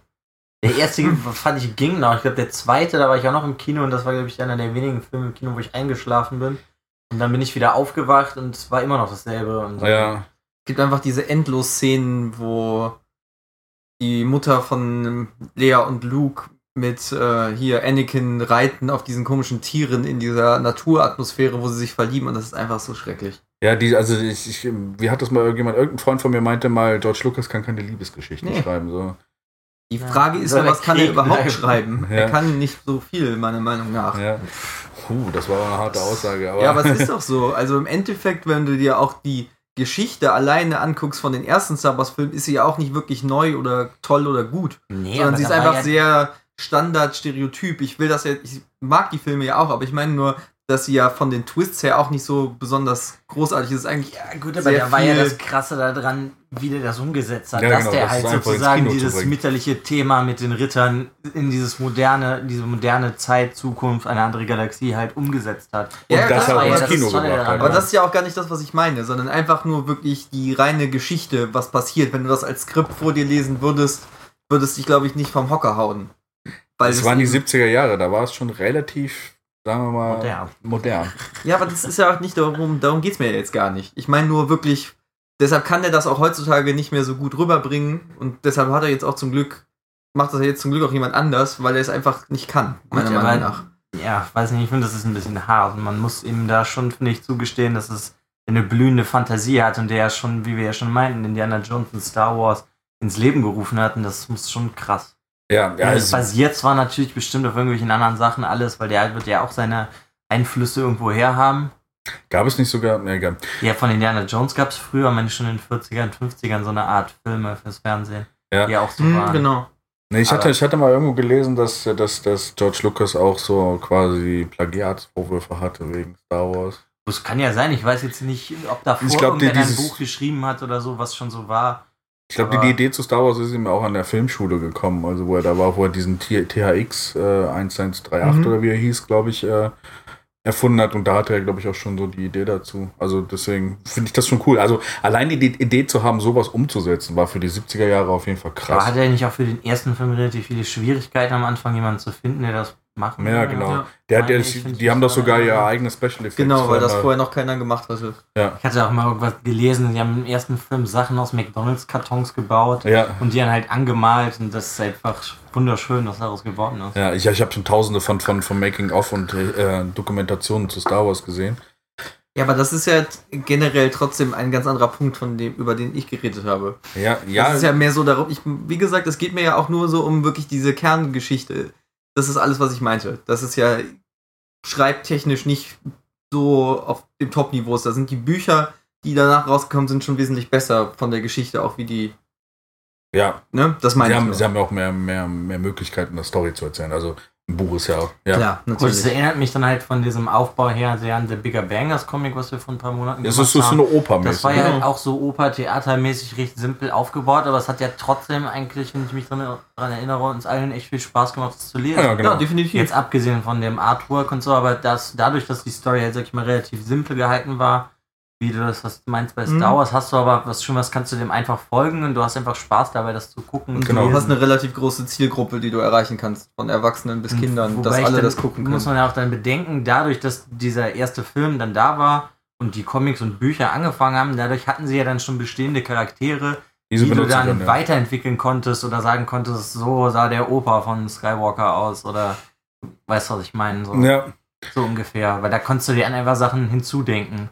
Der erste fand ich ging noch. Ich glaube, der zweite, da war ich auch noch im Kino und das war, glaube ich, einer der wenigen Filme im Kino, wo ich eingeschlafen bin. Und dann bin ich wieder aufgewacht und es war immer noch dasselbe. Und Ja, gibt einfach diese Endlos-Szenen, wo die Mutter von Lea und Luke mit äh, hier Anakin reiten auf diesen komischen Tieren in dieser Naturatmosphäre, wo sie sich verlieben und das ist einfach so schrecklich. ja, die, also ich, ich, wie hat das mal irgendjemand, irgendein Freund von mir meinte mal, George Lucas kann keine Liebesgeschichten Nee. schreiben. So. Die Ja. Frage ist Soll ja, was kann er überhaupt bleiben? schreiben? Ja. Er kann nicht so viel, meiner Meinung nach. Ja. Puh, das war eine harte Aussage. Aber, Ja, aber es ist doch so. Also im Endeffekt, wenn du dir auch die Geschichte alleine anguckst von den ersten Star Wars Filmen, ist sie ja auch nicht wirklich neu oder toll oder gut. nee, sondern sie ist einfach ja, sehr Standard, Stereotyp. Ich will das ja, ich mag die Filme ja auch, aber ich meine nur, dass sie ja von den Twists her auch nicht so besonders großartig ist. Eigentlich Ja, gut, aber da war ja das Krasse daran, wie der das umgesetzt hat. Ja, dass genau, der das halt sozusagen dieses mütterliche Thema mit den Rittern in dieses moderne, diese moderne Zeit, Zukunft, eine andere Galaxie halt umgesetzt hat. Und Ja, das auch aber ins das Kino ist toll gebracht daran. hat. Aber das ist ja auch gar nicht das, was ich meine, sondern einfach nur wirklich die reine Geschichte, was passiert. Wenn du das als Skript vor dir lesen würdest, würdest dich, glaube ich, nicht vom Hocker hauen. Weil Das es waren die eben- 70er Jahre, da war es schon relativ, sagen wir mal, Modern. modern. Ja, aber das ist ja auch nicht darum, darum geht's mir jetzt gar nicht. Ich meine nur wirklich, deshalb kann der das auch heutzutage nicht mehr so gut rüberbringen und deshalb hat er jetzt auch zum Glück, macht das ja jetzt zum Glück auch jemand anders, weil er es einfach nicht kann, meiner Gut, Meinung nach. Ja, weiß nicht, ich finde, das ist ein bisschen hart. Und man muss ihm da schon, finde ich, zugestehen, dass es eine blühende Fantasie hat und der ja schon, wie wir ja schon meinten, Indiana Jones und Star Wars ins Leben gerufen hat. Und das muss schon krass. Ja, ja, Ja, es basiert zwar natürlich bestimmt auf irgendwelchen anderen Sachen alles, weil der wird ja auch seine Einflüsse irgendwo her haben. gab es nicht sogar, ne, egal. Ja, von Indiana Jones gab es früher, meine ich schon in den 40ern, 50ern so eine Art Filme fürs Fernsehen, Ja. die auch so Hm, waren. genau. Nee, ich, hatte, ich hatte mal irgendwo gelesen, dass, dass, dass George Lucas auch so quasi Plagiatsvorwürfe hatte wegen Star Wars. Das kann ja sein, ich weiß jetzt nicht, ob davor Ich glaub, die- irgendwer ein dieses- Buch geschrieben hat oder so, was schon so war. Ich glaube, die, Aber- Idee zu Star Wars ist ihm auch an der Filmschule gekommen, also wo er da war, wo er diesen THX äh, 1138 Mhm. oder wie er hieß, glaube ich, äh, erfunden hat und da hatte er, glaube ich, auch schon so die Idee dazu. Also deswegen finde ich das schon cool. Also allein die, Idee zu haben, sowas umzusetzen, war für die 70er Jahre auf jeden Fall Aber krass. hat er nicht auch für den ersten Film relativ viele Schwierigkeiten am Anfang, jemanden zu finden, der das machen Ja, genau. Ja. Der, hat- der, die ich haben doch das sogar ihr eigenes Special Effects. Genau, weil das vorher noch keiner gemacht hatte. Ja, Ich hatte auch mal irgendwas gelesen, die haben im ersten Film Sachen aus McDonalds-Kartons gebaut ja. und die dann halt angemalt und das ist einfach wunderschön, was daraus geworden ist. Ja, ich, ich habe schon tausende von, von, von Making-of und äh, Dokumentationen zu Star Wars gesehen. Ja, aber das ist ja generell trotzdem ein ganz anderer Punkt, von dem, über den ich geredet habe. Ja, ja, Das ist ja mehr so darum, ich, wie gesagt, es geht mir ja auch nur so um wirklich diese Kerngeschichte. Das ist alles, was ich meinte. Das ist ja schreibtechnisch nicht so auf dem Top-Niveau ist. Da sind die Bücher, die danach rausgekommen sind, schon wesentlich besser von der Geschichte, auch wie die, ja. ne? Das meine Sie ich. haben, nur. sie haben ja auch mehr, mehr, mehr Möglichkeiten, eine Story zu erzählen. Also ein Buch ist ja auch. Ja. Klar, Gut, das natürlich. erinnert mich dann halt von diesem Aufbau her sehr an The Bigger Bangers Comic, was wir vor ein paar Monaten Es gemacht ist so, so haben. eine Oper Das war ja Genau. halt auch so Oper-Theatermäßig recht simpel aufgebaut, aber es hat ja trotzdem eigentlich, wenn ich mich daran erinnere, uns allen echt viel Spaß gemacht, das zu lesen. Ja, genau. Ja, definitiv. Jetzt abgesehen von dem Artwork und so, aber das, dadurch, dass die Story halt, sag ich mal, relativ simpel gehalten war, wie du das was du meinst bei Mhm. Star Wars, hast du aber was schon was kannst du dem einfach folgen und du hast einfach Spaß dabei, das zu gucken. Und Genau. du hast eine relativ große Zielgruppe, die du erreichen kannst, von Erwachsenen bis Und Kindern, dass alle dann- das gucken Muss können. man ja auch dann bedenken, dadurch, dass dieser erste Film dann da war und die Comics und Bücher angefangen haben, dadurch hatten sie ja dann schon bestehende Charaktere, Diese die du dann können, ja. weiterentwickeln konntest oder sagen konntest, so sah der Opa von Skywalker aus oder weißt du, was ich meine? So, Ja, so ungefähr. Weil da konntest du dir an einfach Sachen hinzudenken.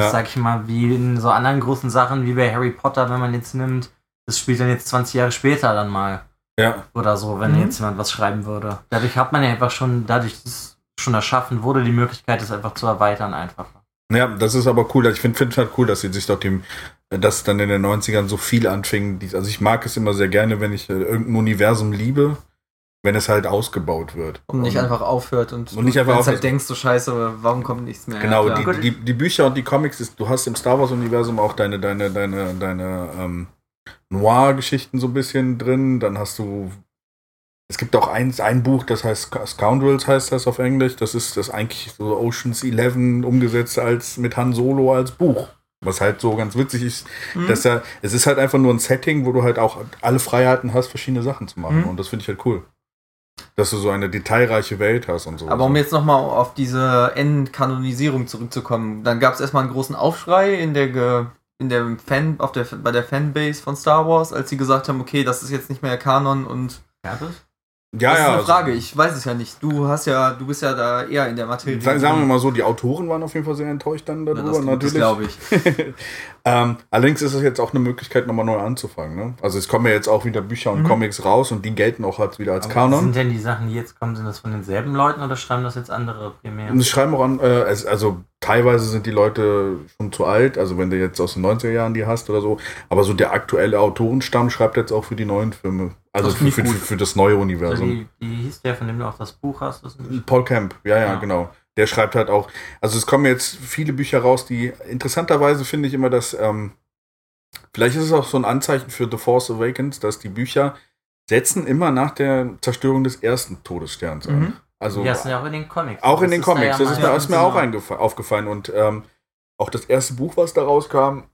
Ja. Sag ich mal, wie in so anderen großen Sachen, wie bei Harry Potter, wenn man jetzt nimmt, das spielt dann jetzt 20 Jahre später dann mal ja. oder so, wenn Mhm. jetzt jemand was schreiben würde. Dadurch hat man ja einfach schon, dadurch, dass es schon erschaffen wurde, die Möglichkeit, das einfach zu erweitern einfach. Ja, das ist aber cool. Ich finde find halt cool, dass sie sich dort dem, dass dann in den 90ern so viel anfing. Die- Also ich mag es immer sehr gerne, wenn ich äh, irgendein Universum liebe, wenn es halt ausgebaut wird. Und nicht Und- einfach aufhört und, Und nicht du einfach halt aufhört. denkst, so scheiße, warum kommt nichts mehr? Genau, Ja, die, die, die Bücher und die Comics, ist, du hast im Star Wars-Universum auch deine, deine, deine, deine ähm, Noir-Geschichten so ein bisschen drin. Dann hast du. Es gibt auch eins, ein Buch, das heißt Sc- Scoundrels, heißt das auf Englisch. Das ist das eigentlich so Oceans 11 umgesetzt als mit Han Solo als Buch. Was halt so ganz witzig ist, Mhm. dass er, es ist halt einfach nur ein Setting, wo du halt auch alle Freiheiten hast, verschiedene Sachen zu machen. Mhm. Und das finde ich halt cool. Dass du so eine detailreiche Welt hast und so. Aber um jetzt nochmal auf diese Endkanonisierung zurückzukommen, dann gab es erstmal einen großen Aufschrei in der, Ge in der Fan, auf der, bei der Fanbase von Star Wars, als sie gesagt haben, okay, das ist jetzt nicht mehr Kanon und Ja, das? ja, das ist ja, eine also- Frage, ich weiß es ja nicht. Du hast ja, du bist ja da eher in der Materie. Sagen sagen wir mal so, die Autoren waren auf jeden Fall sehr enttäuscht dann Ja, darüber, das, das natürlich. glaube ich. ähm, allerdings ist es jetzt auch eine Möglichkeit, nochmal neu anzufangen. Ne? Also es kommen ja jetzt auch wieder Bücher und Mhm. Comics raus und die gelten auch halt wieder als Aber Kanon. Sind denn die Sachen, die jetzt kommen, sind das von denselben Leuten oder schreiben das jetzt andere primär? Und schreiben auch an, äh, also teilweise sind die Leute schon zu alt, also wenn du jetzt aus den 90er Jahren die hast oder so, aber so der aktuelle Autorenstamm schreibt jetzt auch für die neuen Filme. Also für, für, für, das neue Also Universum. wie, wie hieß der, von dem du auch das Buch hast? Paul Camp, ja, ja, Ja. genau. Der schreibt halt auch, also es kommen jetzt viele Bücher raus, die interessanterweise finde ich immer, dass, ähm, vielleicht ist es auch so ein Anzeichen für The Force Awakens, dass die Bücher setzen immer nach der Zerstörung des ersten Todessterns an. Mhm. Also ja, das ist ja auch in den Comics. auch in Das den ist da Comics, ja das ist mir, ist mir genau. auch aufgefallen und ähm, auch das erste Buch, was da rauskam,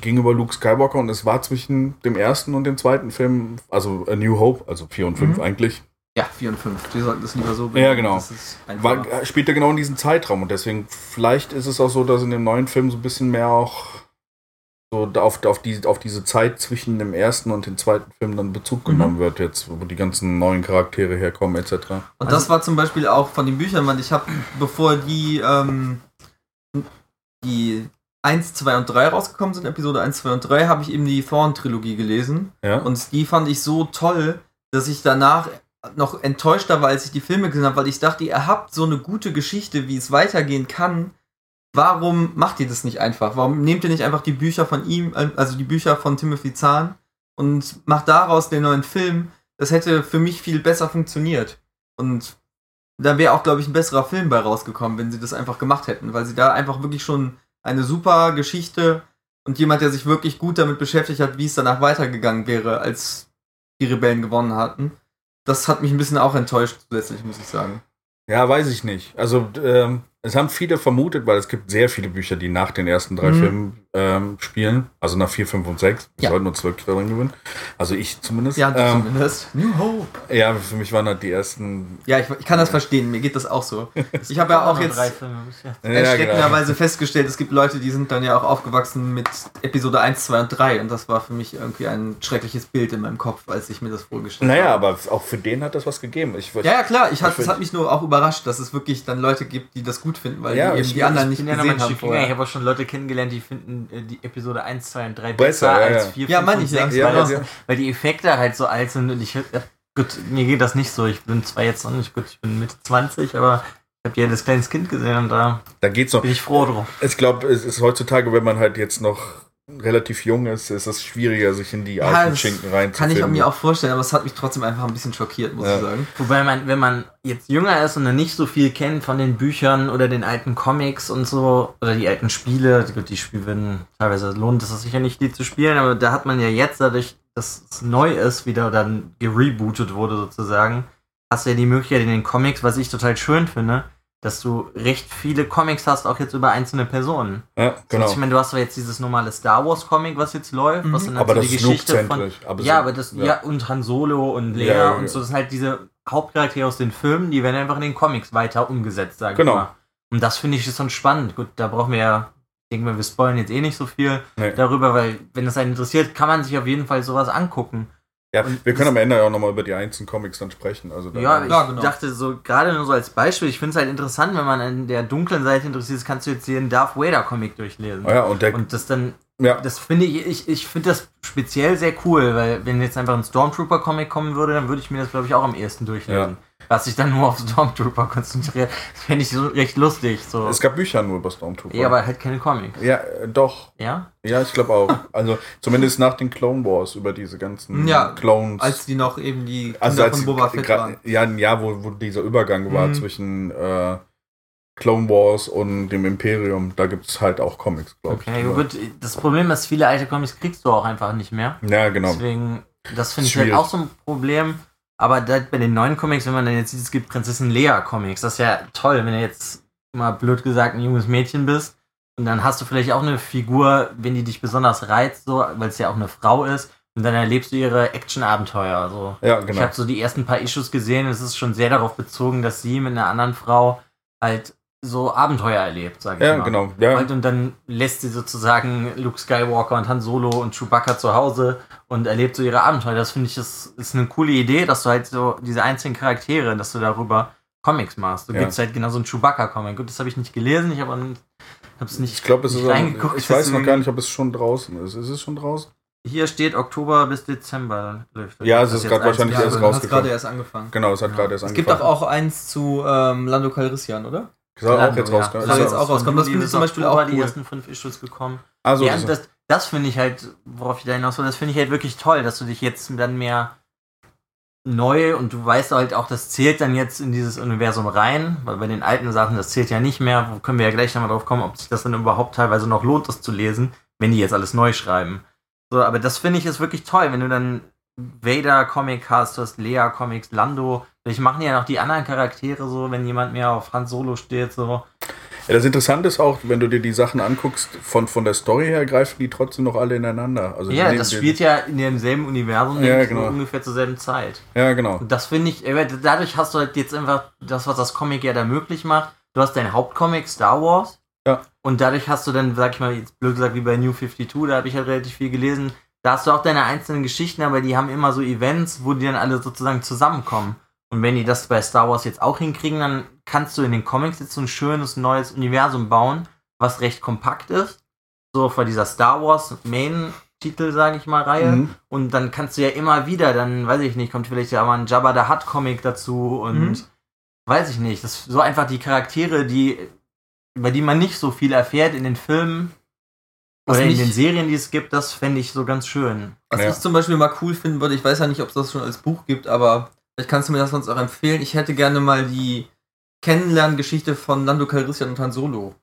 ging über Luke Skywalker und es war zwischen dem ersten und dem zweiten Film, also A New Hope, also 4 und 5 Mhm. eigentlich, Ja, 4 und 5. Wir sollten das lieber so Ja, genau. Ist einfacher. War, spielt er genau in diesem Zeitraum und deswegen, vielleicht ist es auch so, dass in dem neuen Film so ein bisschen mehr auch so auf, auf, die, auf diese Zeit zwischen dem ersten und dem zweiten Film dann Bezug genommen wird, jetzt, wo die ganzen neuen Charaktere herkommen, etc. Und das war zum Beispiel auch von den Büchern, weil ich habe, bevor die, ähm, die 1, 2 und 3 rausgekommen sind, Episode 1, 2 und 3, habe ich eben die Thorn-Trilogie gelesen. Ja? Und die fand ich so toll, dass ich danach noch enttäuschter war, als ich die Filme gesehen habe, weil ich dachte, ihr habt so eine gute Geschichte, wie es weitergehen kann. Warum macht ihr das nicht einfach? Warum nehmt ihr nicht einfach die Bücher von ihm, also die Bücher von Timothy Zahn und macht daraus den neuen Film? Das hätte für mich viel besser funktioniert. Und da wäre auch, glaube ich, ein besserer Film bei rausgekommen, wenn sie das einfach gemacht hätten, weil sie da einfach wirklich schon eine super Geschichte und jemand, der sich wirklich gut damit beschäftigt hat, wie es danach weitergegangen wäre, als die Rebellen gewonnen hatten. Das hat mich ein bisschen auch enttäuscht zusätzlich, muss ich sagen. Ja, weiß ich nicht. Also, ähm, es haben viele vermutet, weil es gibt sehr viele Bücher, die nach den ersten drei Mhm. Filmen ähm, spielen. Also nach 4, 5 und 6. Wir Ja. sollten uns wirklich daran gewöhnen. Also ich zumindest. Ja, ähm, zumindest. New Hope. ja, für mich waren halt die ersten. Ja, ich, ich kann das verstehen, mir geht das auch so. Ich habe ja auch jetzt. Ja, genau. erschreckenderweise festgestellt, es gibt Leute, die sind dann ja auch aufgewachsen mit Episode 1, 2 und 3 und das war für mich irgendwie ein schreckliches Bild in meinem Kopf, als ich mir das vorgestellt Naja, habe. aber auch für den hat das was gegeben. Ich, Ja, ja, klar, ich hat, Ich das find- hat mich nur auch überrascht, dass es wirklich dann Leute gibt, die das gut finden, weil Ja, die eben ich- die anderen Ich nicht gesehen haben jünger. Ich vorher. habe auch schon Leute kennengelernt, die finden äh, die Episode 1, 2 und 3 Besser, besser, ja, als ja. 4, Ja, 5 meine und ich, ja. 6, Ja, weil, ja, das, ja. weil die Effekte halt so alt sind und ich, gut, mir geht das nicht so. Ich bin zwar jetzt noch nicht gut, ich bin Mitte 20, aber ich habe ja das kleines Kind gesehen und da da geht's noch. bin ich froh drum. Ich glaube, es ist heutzutage, wenn man halt jetzt noch relativ jung ist, ist es schwieriger, sich in die Ja, alten Schinken Kann reinzufinden. ich mir auch vorstellen, aber es hat mich trotzdem einfach ein bisschen schockiert, muss Ja. ich sagen. Wobei man, wenn man jetzt jünger ist und dann nicht so viel kennt von den Büchern oder den alten Comics und so, oder die alten Spiele, gut, die Spiele werden teilweise lohnt es sich sicher nicht, die zu spielen, aber da hat man ja jetzt dadurch, dass es neu ist, wieder dann gerebootet wurde sozusagen, hast du ja die Möglichkeit in den Comics, was ich total schön finde, dass du recht viele Comics hast, auch jetzt über einzelne Personen. Ja, genau. Also ich meine, du hast zwar jetzt dieses normale Star Wars Comic, was jetzt läuft, was Mhm. dann Aber halt das so ist die Geschichte von. Aber ja, so- aber das, ja. und Han Solo und Leia Ja, ja, und ja. so, das sind halt diese Hauptcharaktere aus den Filmen, die werden einfach in den Comics weiter umgesetzt, sag Genau. ich mal. Und das finde ich schon spannend. Gut, da brauchen wir ja, ich denke mal, wir spoilern jetzt eh nicht so viel Nee. darüber, weil, wenn das einen interessiert, kann man sich auf jeden Fall sowas angucken. Ja, Und wir können am Ende ja auch nochmal über die einzelnen Comics dann sprechen. Also da- Ja, ich Ja, genau. dachte so, gerade nur so als Beispiel, ich finde es halt interessant, wenn man an der dunklen Seite interessiert ist, kannst du jetzt hier einen Darth Vader Comic durchlesen. Ah ja, und der, Und das dann ja, das finde ich, ich, ich finde das speziell sehr cool, weil wenn jetzt einfach ein Stormtrooper-Comic kommen würde, dann würde ich mir das, glaube ich, auch am ehesten durchlesen. Was sich dann nur auf Stormtrooper konzentriert. Das fände ich so recht lustig. So. es gab Bücher nur über Stormtrooper. Ja, aber halt keine Comics. ja, äh, doch. Ja? Ja, ich glaube auch. Also zumindest nach den Clone Wars über diese ganzen Ja, Clones. Als die noch eben die Kinder also als von Boba Fett waren. ja, ein Jahr, wo, wo dieser Übergang war Mhm. zwischen äh, Clone Wars und dem Imperium, da gibt es halt auch Comics, glaube ich. Okay, drüber. gut. Das Problem ist, viele alte Comics kriegst du auch einfach nicht mehr. Ja, genau. Deswegen, das finde ich halt auch so ein Problem. Aber bei den neuen Comics, wenn man dann jetzt sieht, es gibt Prinzessin Lea Comics, das ist ja toll, wenn du jetzt mal blöd gesagt ein junges Mädchen bist und dann hast du vielleicht auch eine Figur, wenn die dich besonders reizt, so, weil es ja auch eine Frau ist, und dann erlebst du ihre Action-Abenteuer. So. Ja, Ich genau. habe so die ersten paar Issues gesehen, es ist schon sehr darauf bezogen, dass sie mit einer anderen Frau halt so Abenteuer erlebt, sag ich Ja, mal. genau. Ja, Halt, und dann lässt sie sozusagen Luke Skywalker und Han Solo und Chewbacca zu Hause und erlebt so ihre Abenteuer. Das finde ich, ist, ist eine coole Idee, dass du halt so diese einzelnen Charaktere, dass du darüber Comics machst. Du Ja. gibst halt genau so einen Chewbacca-Comic. Gut, das habe ich nicht gelesen, ich habe es nicht. ich glaube, es nicht ist reingeguckt, Ich weiß noch gar nicht, ob es schon draußen ist. Ist es schon draußen? Hier steht Oktober bis Dezember. läuft das. Ja, es Das ist gerade wahrscheinlich erst du hast rausgekommen. gerade erst angefangen. Genau, es hat Ja. gerade erst Es gibt auch, angefangen. auch eins zu ähm, Lando Calrissian, oder? Soll auch jetzt ja. rauskommen. Soll jetzt auch rauskommen. Das finde ich zum Beispiel auch die cool. ersten fünf Issues gekommen. Also, ja, das, das, das finde ich halt, worauf ich da hinaus will, das finde ich halt wirklich toll, dass du dich jetzt dann mehr neu und du weißt halt auch, das zählt dann jetzt in dieses Universum rein, weil bei den alten Sachen, das zählt ja nicht mehr, wo können wir ja gleich nochmal drauf kommen, ob sich das dann überhaupt teilweise noch lohnt, das zu lesen, wenn die jetzt alles neu schreiben. So, aber das finde ich ist wirklich toll, wenn du dann Vader-Comic hast, du hast Lea-Comics, Lando, vielleicht machen ja noch die anderen Charaktere so, wenn jemand mehr auf Han Solo steht, so. Ja, das Interessante ist auch, wenn du dir die Sachen anguckst, von, von der Story her greifen die trotzdem noch alle ineinander. Also ja, das spielt ja in demselben Universum Ja, genau. ungefähr zur selben Zeit. ja, genau. Und das finde ich, dadurch hast du halt jetzt einfach das, was das Comic ja da möglich macht. Du hast deinen Hauptcomic Star Wars. Ja. Und dadurch hast du dann, sag ich mal, jetzt blöd gesagt, wie bei New 52, da habe ich halt relativ viel gelesen. Da hast du auch deine einzelnen Geschichten, aber die haben immer so Events, wo die dann alle sozusagen zusammenkommen. Und wenn die das bei Star Wars jetzt auch hinkriegen, dann kannst du in den Comics jetzt so ein schönes neues Universum bauen, was recht kompakt ist. So vor dieser Star Wars Main-Titel, sage ich mal, Reihe. Mhm. Und dann kannst du ja immer wieder, dann weiß ich nicht, kommt vielleicht ja mal ein Jabba the Hutt Comic dazu und Mhm. weiß ich nicht. Das so einfach die Charaktere, die über die man nicht so viel erfährt in den Filmen Was oder in mich- den Serien, die es gibt, das fände ich so ganz schön. Was Ja. ich zum Beispiel mal cool finden würde, ich weiß ja nicht, ob es das schon als Buch gibt, aber vielleicht kannst du mir das sonst auch empfehlen. Ich hätte gerne mal die Kennenlerngeschichte von Lando Calrissian und Han Solo.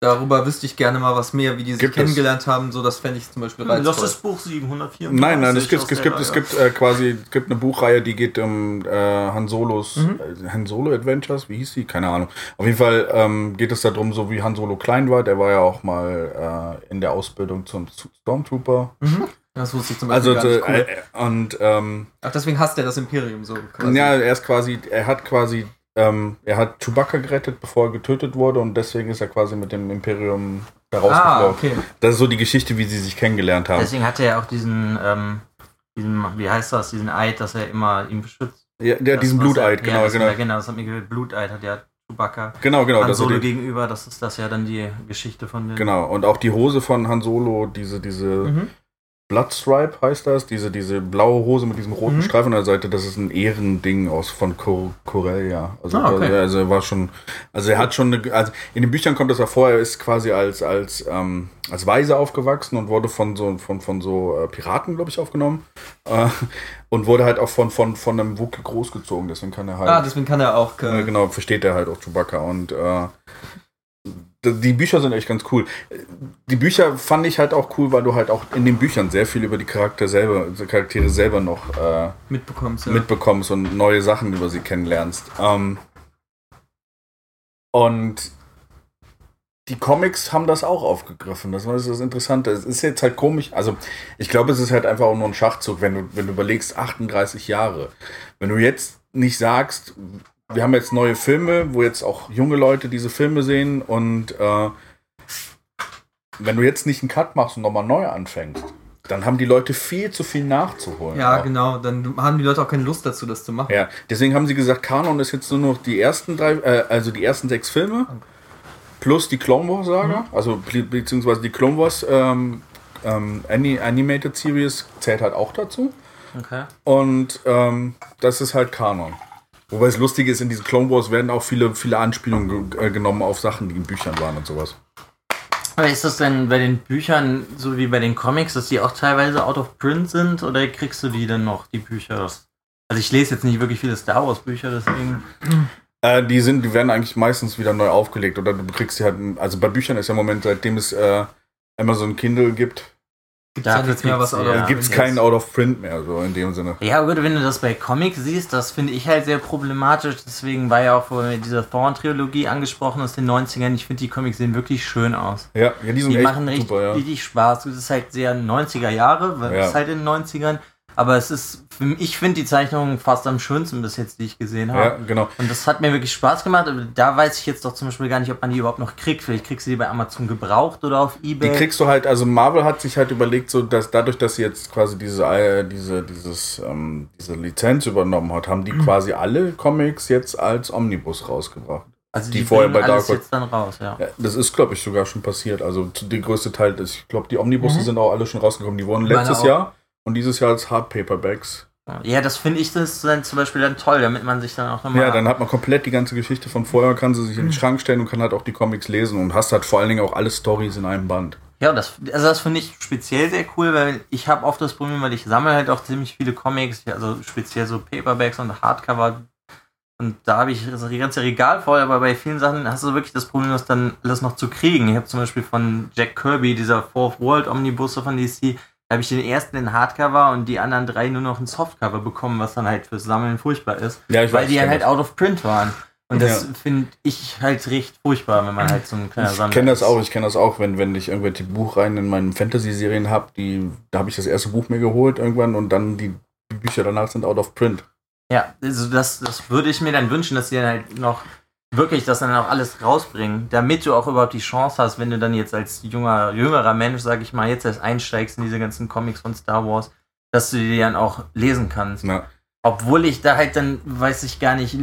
Darüber wüsste ich gerne mal was mehr, wie die sich Gibt es? kennengelernt haben, so das fände ich zum Beispiel reizvoll. Das ist Buch 734. Nein, nein, es gibt, es gibt, es gibt äh, quasi es gibt eine Buchreihe, die geht um äh, Han Solos, Mhm. äh, Han Solo Adventures, wie hieß die? Keine Ahnung. Auf jeden Fall ähm, geht es darum, so wie Han Solo klein war, der war ja auch mal äh, in der Ausbildung zum Stormtrooper. Mhm. Das wusste ich zum Beispiel Also gar nicht. äh, Cool. äh, und ähm, Ach, deswegen hasst er das Imperium so. quasi. ja, er ist quasi, er hat quasi, ähm, er hat Chewbacca gerettet, bevor er getötet wurde und deswegen ist er quasi mit dem Imperium da Ah, rausgeflogen. okay. Das ist so die Geschichte, wie sie sich kennengelernt haben. Deswegen hat er ja auch diesen, ähm, diesen, wie heißt das, diesen Eid, dass er immer ihn beschützt. Ja, der, Das, diesen Bluteid, genau, ja, genau. Ja, genau, das hat mir gehört. Bluteid hat ja Chewbacca. Genau, genau. Han Solo gegenüber, das ist das ja dann die Geschichte von den. Genau, und auch die Hose von Han Solo, diese, diese Mhm. Bloodstripe heißt das, diese, diese blaue Hose mit diesem roten Mhm. Streifen an der Seite, das ist ein Ehrending aus von Cor Corellia. Also, Ah, okay. also er war schon, also er hat schon, eine, also in den Büchern kommt das ja vor, er ist quasi als, als, ähm, als Weise aufgewachsen und wurde von so, von, von so äh, Piraten, glaube ich, aufgenommen. Äh, und wurde halt auch von, von, von einem Wookie großgezogen, deswegen kann er halt. Ah, deswegen kann er auch. Äh, genau, versteht er halt auch Chewbacca und äh, die Bücher sind echt ganz cool. Die Bücher fand ich halt auch cool, weil du halt auch in den Büchern sehr viel über die Charakter selber, Charaktere selber noch äh, mitbekommst. Ja. mitbekommst und neue Sachen über sie kennenlernst. Ähm, und die Comics haben das auch aufgegriffen. Das das das Interessante. Es ist jetzt halt komisch. Also, ich glaube, es ist halt einfach auch nur ein Schachzug, wenn du, wenn du überlegst, 38 Jahre. Wenn du jetzt nicht sagst, wir haben jetzt neue Filme, wo jetzt auch junge Leute diese Filme sehen und äh, wenn du jetzt nicht einen Cut machst und nochmal neu anfängst, dann haben die Leute viel zu viel nachzuholen. Ja, auch. genau. Dann haben die Leute auch keine Lust dazu, das zu machen. Ja, deswegen haben sie gesagt, Kanon ist jetzt nur noch die ersten drei, äh, also die ersten sechs Filme plus die Clone Wars Saga, also be- beziehungsweise die Clone Wars ähm, ähm, Ani- Animated Series zählt halt auch dazu. Okay. Und ähm, das ist halt Kanon. Wobei es lustig ist, in diesen Clone Wars werden auch viele, viele Anspielungen ge äh, genommen auf Sachen, die in Büchern waren und sowas. Aber ist das denn bei den Büchern so wie bei den Comics, dass die auch teilweise out of print sind oder kriegst du die dann noch, die Bücher? Also ich lese jetzt nicht wirklich viele Star Wars Bücher, deswegen. Äh, die sind, die werden eigentlich meistens wieder neu aufgelegt oder du kriegst sie halt, also bei Büchern ist ja im Moment, seitdem es äh, Amazon Kindle gibt, Gibt Ja, es dann jetzt mehr was gibt's, out of ja. gibt es keinen? Out of Print mehr, so in dem Sinne. Ja, gut, wenn du das bei Comics siehst, das finde ich halt sehr problematisch. Deswegen war ja auch vorhin diese Thorn-Trilogie angesprochen aus den 90ern. Ich finde, die Comics sehen wirklich schön aus. Ja, ja die sind Die echt machen richtig, super, ja. richtig Spaß. Es ist halt sehr 90er Jahre, weil Ja. es ist halt in den 90ern. Aber es ist, ich finde die Zeichnungen fast am schönsten bis jetzt, die ich gesehen habe. Ja, genau. Und das hat mir wirklich Spaß gemacht, da weiß ich jetzt doch zum Beispiel gar nicht, ob man die überhaupt noch kriegt. Vielleicht kriegst du die bei Amazon gebraucht oder auf Die Ebay. kriegst du halt, also Marvel hat sich halt überlegt, so dass dadurch, dass sie jetzt quasi diese, äh, diese, dieses, ähm, diese Lizenz übernommen hat, haben die Mhm. quasi alle Comics jetzt als Omnibus rausgebracht. also die vorher bringen bei Dark jetzt dann raus, ja. Ja, das ist, glaube ich, sogar schon passiert. Also der größte Teil ist, ich glaube, die Omnibusse Mhm. sind auch alle schon rausgekommen. Die wurden letztes. Jahr und dieses Jahr als Hardpaperbacks. Ja, das finde ich das dann zum Beispiel dann toll, damit man sich dann auch nochmal. Ja, dann hat man komplett die ganze Geschichte von vorher, kann sie sich in den Schrank stellen und kann halt auch die Comics lesen und hast halt vor allen Dingen auch alle Stories in einem Band. Ja, das, also das finde ich speziell sehr cool, weil ich habe oft das Problem, weil ich sammle halt auch ziemlich viele Comics, also speziell so Paperbacks und Hardcover. Und da habe ich das ganze Regal voll, aber bei vielen Sachen hast du wirklich das Problem, das dann alles noch zu kriegen. Ich habe zum Beispiel von Jack Kirby, dieser Fourth World Omnibusse von DC, da habe ich den ersten in Hardcover und die anderen drei nur noch in Softcover bekommen, was dann halt fürs Sammeln furchtbar ist. Ja, ich weil weiß, die ich halt out of print waren. Und das Ja. finde ich halt recht furchtbar, wenn man halt so ein kleiner Ich Sammler kenne das auch, ich kenne das auch, wenn, wenn ich irgendwelche Buchreihen in meinen Fantasy-Serien habe, die, da habe ich das erste Buch mir geholt irgendwann und dann die Bücher danach sind out of print. Ja, also das, das würde ich mir dann wünschen, dass die dann halt noch wirklich das dann auch alles rausbringen, damit du auch überhaupt die Chance hast, wenn du dann jetzt als junger, jüngerer Mensch, sag ich mal, jetzt erst einsteigst in diese ganzen Comics von Star Wars, dass du die dann auch lesen kannst. Ja. Obwohl ich da halt dann, weiß ich gar nicht,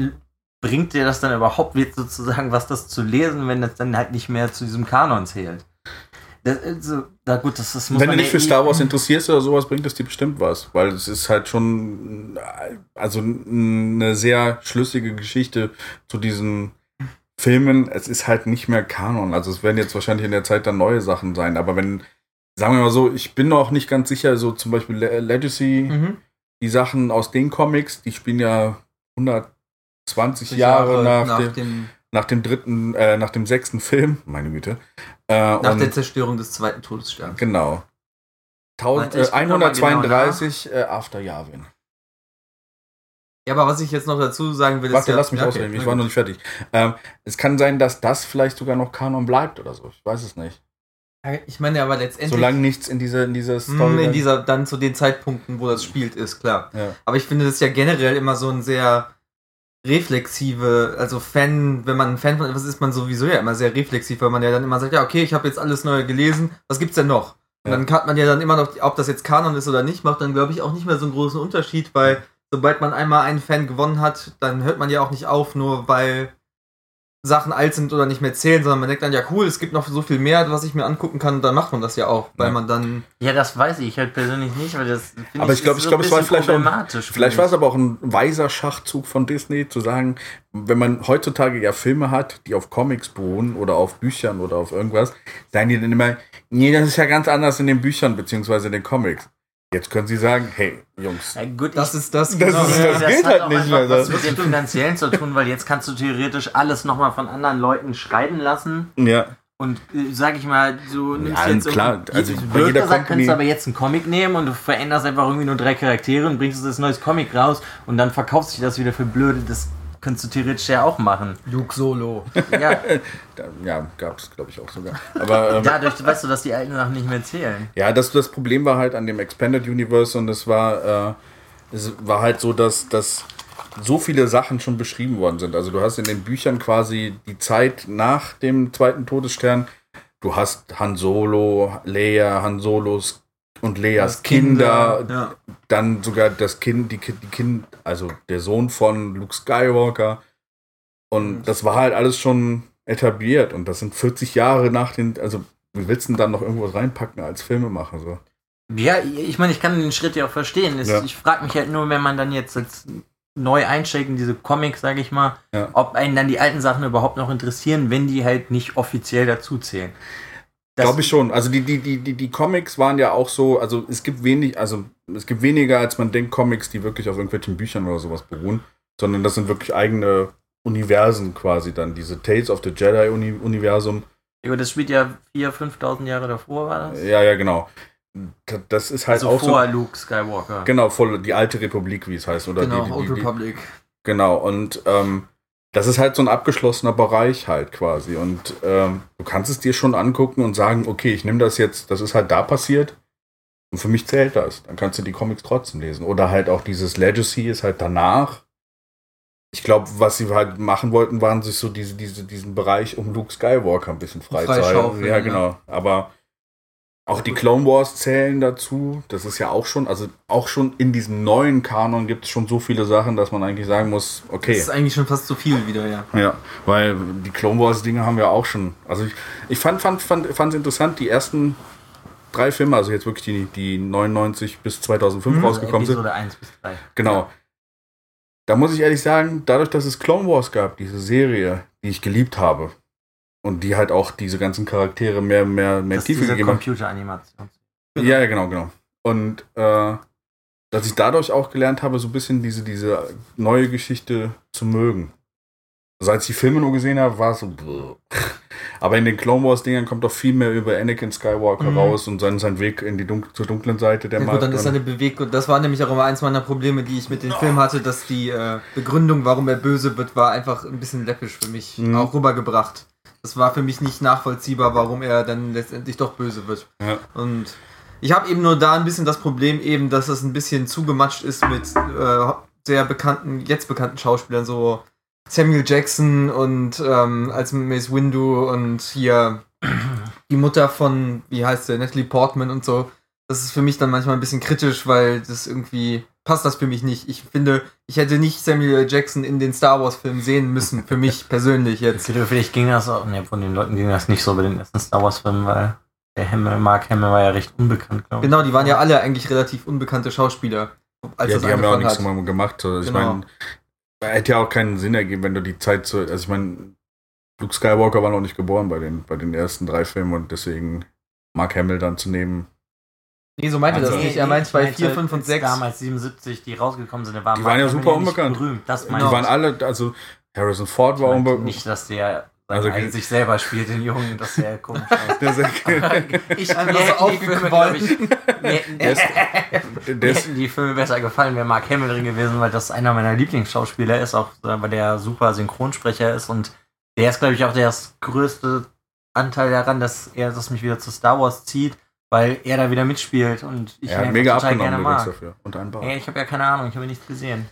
bringt dir das dann überhaupt mit sozusagen, was das zu lesen, wenn das dann halt nicht mehr zu diesem Kanon zählt. Das, also, na gut, das, das muss Wenn du dich ja für eh- Star Wars interessierst oder sowas, bringt es dir bestimmt was, weil es ist halt schon also eine sehr schlüssige Geschichte zu diesen Filmen. Es ist halt nicht mehr Kanon, also es werden jetzt wahrscheinlich in der Zeit dann neue Sachen sein, aber wenn sagen wir mal so, ich bin noch nicht ganz sicher, so zum Beispiel Le Legacy, Mhm. die Sachen aus den Comics, die spielen ja 120 Jahre, nach, nach, dem, dem, nach dem dritten, äh, nach dem sechsten Film, meine Güte. Äh, nach der Zerstörung des zweiten Todessterns. Genau. 1000, Warte, ich äh, guck noch mal genau 132 äh, After Yavin. Ja, aber was ich jetzt noch dazu sagen will, ist Warte, ja, lass mich okay, ausreden, ich war noch nicht fertig. Ähm, es kann sein, dass das vielleicht sogar noch Kanon bleibt oder so. Ich weiß es nicht. Ich meine aber letztendlich. Solange nichts in dieser in dieser Mm, Story. in dieser, dann zu den Zeitpunkten, wo das spielt, ist klar. ja. Aber ich finde das ja generell immer so ein sehr reflexive, also Fan, wenn man ein Fan von etwas ist, ist man sowieso ja immer sehr reflexiv, weil man ja dann immer sagt, ja, okay, ich habe jetzt alles Neue gelesen, was gibt's denn noch? Und Ja. dann hat man ja dann immer noch, ob das jetzt Kanon ist oder nicht, macht dann, glaube ich, auch nicht mehr so einen großen Unterschied, weil sobald man einmal einen Fan gewonnen hat, dann hört man ja auch nicht auf, nur weil Sachen alt sind oder nicht mehr zählen, sondern man denkt dann, ja cool, es gibt noch so viel mehr, was ich mir angucken kann, und dann macht man das ja auch, weil Ja. man dann Ja, das weiß ich halt persönlich nicht, weil das finde Aber ich glaub- ist ich glaub, ein es war vielleicht auch-. Vielleicht war es aber auch ein weiser Schachzug von Disney, zu sagen, wenn man heutzutage ja Filme hat, die auf Comics beruhen oder auf Büchern oder auf irgendwas, sagen die dann immer, nee, das ist ja ganz anders in den Büchern beziehungsweise in den Comics. Jetzt können sie sagen, hey, Jungs, Ja, gut, das ich, ist das, Das ist- das das geht hat halt auch nicht einfach mehr, was das- mit dem Finanziellen zu tun, weil jetzt kannst du theoretisch alles nochmal von anderen Leuten schreiben lassen. Ja, und äh, sag ich mal, du nimmst Ja, jetzt klar, also blöd bei jeder gesagt, Company- kannst du aber jetzt einen Comic nehmen und du veränderst einfach irgendwie nur drei Charaktere und bringst das neues Comic raus und dann verkaufst sich das wieder für blöde, das könntest du theoretisch ja auch machen. Luke Solo. Ja, da, ja, gab es, glaube ich, auch sogar. Aber ähm, dadurch weißt du, dass die alten Sachen nicht mehr zählen. Ja, das, das Problem war halt an dem Expanded Universe und es war, äh, es war halt so, dass, dass so viele Sachen schon beschrieben worden sind. Also du hast in den Büchern quasi die Zeit nach dem zweiten Todesstern. Du hast Han Solo, Leia, Han Solos und Leias Kinder, Ja. dann sogar das Kind, die, die Kind, also der Sohn von Luke Skywalker. Und das war halt alles schon etabliert und das sind 40 Jahre nach den, also wie willst du denn dann noch irgendwas reinpacken als Filmemacher so? Ja, ich meine, ich kann den Schritt ja auch verstehen. Es, Ja. Ich frage mich halt nur, wenn man dann jetzt als neu einsteigt in diese Comics, sage ich mal, Ja. ob einen dann die alten Sachen überhaupt noch interessieren, wenn die halt nicht offiziell dazu zählen. Das- Glaube ich schon. Also die, die, die, die, die Comics waren ja auch so, also es gibt wenig, also es gibt weniger, als man denkt, Comics, die wirklich auf irgendwelchen Büchern oder sowas beruhen, sondern das sind wirklich eigene Universen quasi dann. Diese Tales of the Jedi-Universum. Aber das spielt ja 4.000, 5.000 Jahre davor, war das? Ja, ja, genau. Da- Das ist halt also auch vor so. Luke Skywalker. Genau, voll die alte Republik, wie es heißt. Oder Genau, die, Old die, die, die, Republic. Genau, und ähm, das ist halt so ein abgeschlossener Bereich halt quasi. Und ähm, du kannst es dir schon angucken und sagen, okay, ich nehme das jetzt, das ist halt da passiert. Und für mich zählt das. Dann kannst du die Comics trotzdem lesen. Oder halt auch dieses Legacy ist halt danach. Ich glaube, was sie halt machen wollten, waren sich so diese, diese, diesen Bereich um Luke Skywalker ein bisschen freizuhalten. Ja, ja. genau. Aber auch die Clone Wars zählen dazu. Das ist ja auch schon, also auch schon in diesem neuen Kanon gibt es schon so viele Sachen, dass man eigentlich sagen muss, okay. Das ist eigentlich schon fast zu viel wieder, ja. Ja, weil die Clone Wars Dinge haben wir auch schon. Also ich, ich fand fand fand fand es interessant, die ersten drei Filme, also jetzt wirklich die die 99 bis 2005 Mhm. rausgekommen sind. Episode 1 bis 3. Genau. Da muss ich ehrlich sagen, dadurch, dass es Clone Wars gab, diese Serie, die ich geliebt habe und die halt auch diese ganzen Charaktere mehr mehr mehr Das ist Tiefe diese gegeben. Computeranimation. Ja, ja, genau, genau. Und äh, dass ich dadurch auch gelernt habe, so ein bisschen diese, diese neue Geschichte zu mögen. Also als ich die Filme nur gesehen habe, war es so. Aber in den Clone Wars Dingern kommt doch viel mehr über Anakin Skywalker Mhm. raus und sein, sein Weg in die Dun zur dunklen Seite der Ja, Macht. gut, dann ist seine Bewegung. Das war nämlich auch immer eins meiner Probleme, die ich mit dem Film hatte, dass die äh, Begründung, warum er böse wird, war einfach ein bisschen läppisch für mich Mhm. auch rübergebracht. Das war für mich nicht nachvollziehbar, warum er dann letztendlich doch böse wird. ja. Und ich habe eben nur da ein bisschen das Problem eben, dass es ein bisschen zugematscht ist mit äh, sehr bekannten, jetzt bekannten Schauspielern, so Samuel Jackson und ähm, als Mace Windu und hier die Mutter von, wie heißt der, Natalie Portman und so. Das ist für mich dann manchmal ein bisschen kritisch, weil das irgendwie passt das für mich nicht. Ich finde, ich hätte nicht Samuel L. Jackson in den Star Wars Filmen sehen müssen, für mich persönlich jetzt. Vielleicht ging das auch, ne, von den Leuten ging das nicht so bei den ersten Star Wars Filmen, weil der Hamill, Mark Hamill war ja recht unbekannt, glaube ich. Genau, die waren ja alle eigentlich relativ unbekannte Schauspieler, als ja, das die haben ja auch nichts hat. mal gemacht. So. Ich Genau. meine, hätte ja auch keinen Sinn ergeben, wenn du die Zeit so. Also ich meine, Luke Skywalker war noch nicht geboren bei den, bei den ersten drei Filmen und deswegen Mark Hamill dann zu nehmen. Nee, so meinte Also- das nicht. Er meint bei 4, 5 und 6. Damals 77, die rausgekommen sind, waren Die waren ja super unbekannt. Berühmt. Das Die waren alle, also Harrison Ford war unbekannt. Nicht, dass der Also- also, sich selber spielt, den Jungen, dass der komisch ist. Der, ich die aufgewollt. Filme, glaub ich, mir hätten die Filme besser gefallen, wäre Mark Hamill drin gewesen, weil das einer meiner Lieblingsschauspieler ist, auch äh, weil der super Synchronsprecher ist und der ist, glaube ich, auch der größte Anteil daran, dass er das mich wieder zu Star Wars zieht, weil er da wieder mitspielt und ich ihn mega total gerne abgenommen übrigens mag. dafür. Und Bart. Ey, ich habe ja keine Ahnung, ich habe nichts gesehen.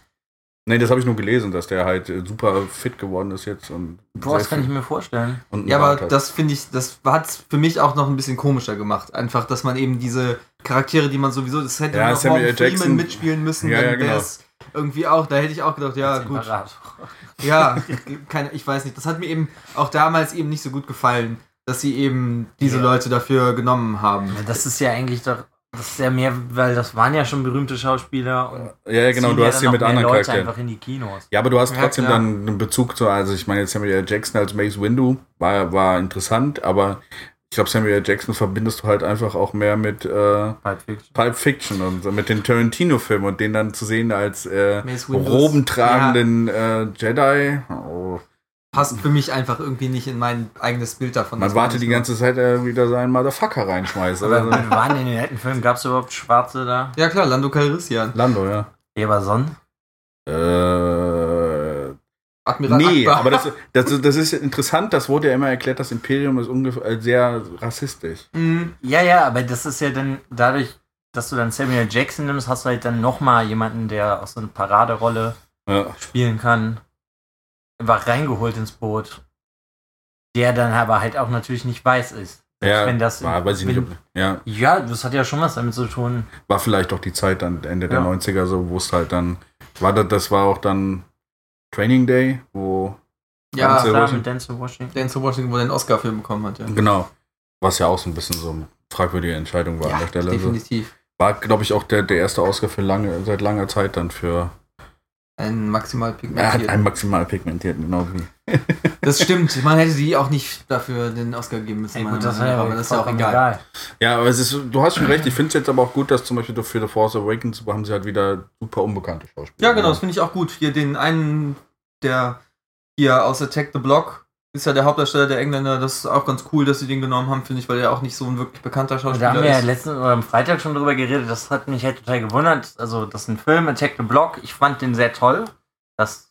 Nee, das habe ich nur gelesen, dass der halt äh, super fit geworden ist jetzt und Boah, das kann ich mir vorstellen. Ja, Bart aber hat. das finde ich, das hat es für mich auch noch ein bisschen komischer gemacht. Einfach, dass man eben diese Charaktere, die man sowieso, das hätte Ja, noch Samuel Morgan L. Jackson- Freeman mitspielen müssen, Ja, ja, genau. irgendwie auch, da hätte ich auch gedacht, ja, gut. Ja, keine, ich weiß nicht. Das hat mir eben auch damals eben nicht so gut gefallen, dass sie eben diese Ja. Leute dafür genommen haben. Ja, Das ist ja eigentlich doch, das ist ja mehr, weil das waren ja schon berühmte Schauspieler und ja, ja, genau, du ja hast dann hier mit anderen Leute Charakteren. einfach in die Kinos. Ja, aber du hast Ja, trotzdem klar. dann einen Bezug zu, also ich meine, jetzt Samuel L. Jackson als Mace Windu war, war interessant, aber ich glaube, Samuel L. Jackson verbindest du halt einfach auch mehr mit äh, Pulp Fiction. Pulp Fiction und so mit den Tarantino-Filmen und den dann zu sehen als äh, robentragenden äh, Jedi. Oh, Passt für mich einfach irgendwie nicht in mein eigenes Bild davon. man wartet die ganze Zeit, er wieder seinen Motherfucker reinschmeißt. Aber Also, wann waren in den alten Filmen, gab es überhaupt Schwarze da? Ja klar, Lando Calrissian. Lando, ja. Eberson? Äh, Admiral nee, Akbar. aber das, das, das ist interessant, das wurde ja immer erklärt, das Imperium ist ungefähr äh, sehr rassistisch. Mhm. Ja, ja, aber das ist ja dann dadurch, dass du dann Samuel Jackson nimmst, hast du halt dann nochmal jemanden, der auch so eine Paraderolle Ja. spielen kann, einfach reingeholt ins Boot, der dann aber halt auch natürlich nicht weiß ist. Ja, wenn das war, weiß ich nicht, ob, ja, Ja, das hat ja schon was damit zu tun. war vielleicht auch die Zeit dann Ende der Ja. 90er so, wo es halt dann war das, das war auch dann Training Day, wo Ja, Denzel klar, Washington. mit Denzel Washington. Denzel Washington, wo er den Oscar für bekommen hat. Ja, genau, was ja auch so ein bisschen so eine fragwürdige Entscheidung war an der Stelle. Definitiv. War, glaube ich, auch der, der erste Oscar für lange, seit langer Zeit dann für Ein maximal er hat pigmentiert. einen maximal pigmentierten, genau wie. Das stimmt. Man hätte die auch nicht dafür den Oscar geben müssen. Ey, gut, das, Meinung ist nach, ja, aber das ist ja auch vollkommen egal. Ja, aber es ist, du hast schon recht, ich finde es jetzt aber auch gut, dass zum Beispiel für The Force Awakens haben sie halt wieder super unbekannte Schauspieler. Ja, genau, das finde ich auch gut. Hier den einen, der hier aus Attack the Block ist ja der Hauptdarsteller der Engländer. Das ist auch ganz cool, dass sie den genommen haben, finde ich, weil er auch nicht so ein wirklich bekannter Da Schauspieler haben wir ja ist. letzten oder am Freitag schon drüber geredet. Das hat mich halt total gewundert. Also, das ist ein Film, Attack the Block. Ich fand den sehr toll. Das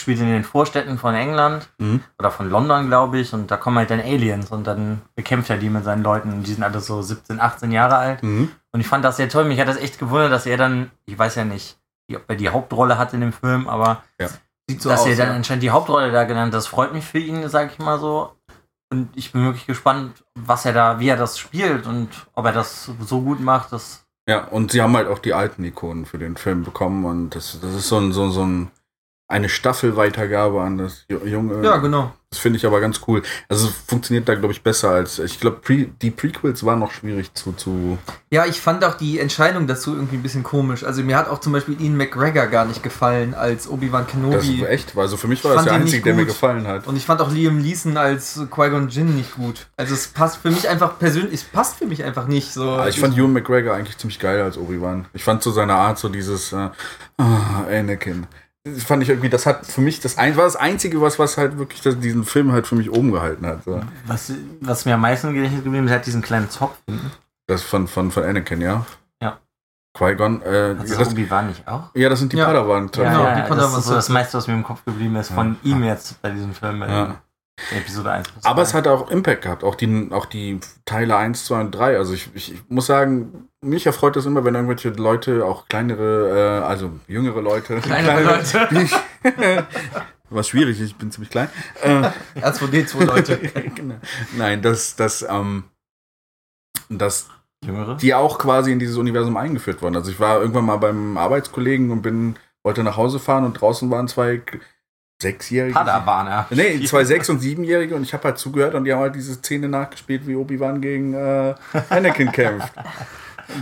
spielt in den Vorstädten von England Mhm. oder von London, glaube ich. Und da kommen halt dann Aliens und dann bekämpft er die mit seinen Leuten. Und die sind alle so 17, 18 Jahre alt. Mhm. Und ich fand das sehr toll. Mich hat das echt gewundert, dass er dann, ich weiß ja nicht, ob er die Hauptrolle hat in dem Film, aber Sieht so dass aus. er dann ja. anscheinend die Hauptrolle da genannt hat, das freut mich für ihn, sag ich mal so. Und ich bin wirklich gespannt, was er da, wie er das spielt und ob er das so gut macht, dass Ja, und sie haben halt auch die alten Ikonen für den Film bekommen und das, das ist so ein, so, so ein eine Staffelweitergabe an das ju- junge. Ja, genau. Das finde ich aber ganz cool. Also es funktioniert da, glaube ich, besser als. Ich glaube, Pre die Prequels waren noch schwierig zu. zu Ja, ich fand auch die Entscheidung dazu irgendwie ein bisschen komisch. Also mir hat auch zum Beispiel Ian McGregor gar nicht gefallen als Obi-Wan das Kenobi. ist echt. Also für mich war Ich das der einzige, der mir gefallen hat. Und ich fand auch Liam Neeson als Qui-Gon Jinn nicht gut. Also es passt für mich einfach persönlich, es passt für mich einfach nicht so. Aber ich fand Ewan McGregor eigentlich ziemlich geil als Obi-Wan. Ich fand so seine Art, so dieses äh, ah, Anakin. Das fand ich irgendwie, das hat für mich das ein, war das Einzige, was, was halt wirklich das, diesen Film halt für mich oben gehalten hat. So. Was, was mir am meisten Gedächtnis geblieben ist, hat diesen kleinen Zopf. Das von, von, von Anakin, ja. Ja. Qui-Gon, äh, ja, das das, Obi-Wan nicht auch? ja, das sind die Ja. Padawan. Ja, Genau, ja, die das Padawan ist so das meiste, was mir im Kopf geblieben ist von Ja. ihm jetzt bei diesem Film, bei Ja. Episode 1. bis Aber 2. es hat auch Impact gehabt, auch die, auch die Teile 1, 2 und 3. Also ich, ich, ich muss sagen, mich erfreut das immer, wenn irgendwelche Leute, auch kleinere, äh, also jüngere Leute. Kleinere Leute. die ich- Was schwierig ist, ich bin ziemlich klein. Äh, R2D2 Leute. genau. Nein, dass, dass, ähm, dass Jüngere? die auch quasi in dieses Universum eingeführt wurden. Also ich war irgendwann mal beim Arbeitskollegen und bin, wollte nach Hause fahren und draußen waren zwei Sechsjährige. Padawaner. Nee, zwei Sechs- und Siebenjährige und ich habe halt zugehört und die haben halt diese Szene nachgespielt, wie Obi-Wan gegen äh, Anakin kämpft.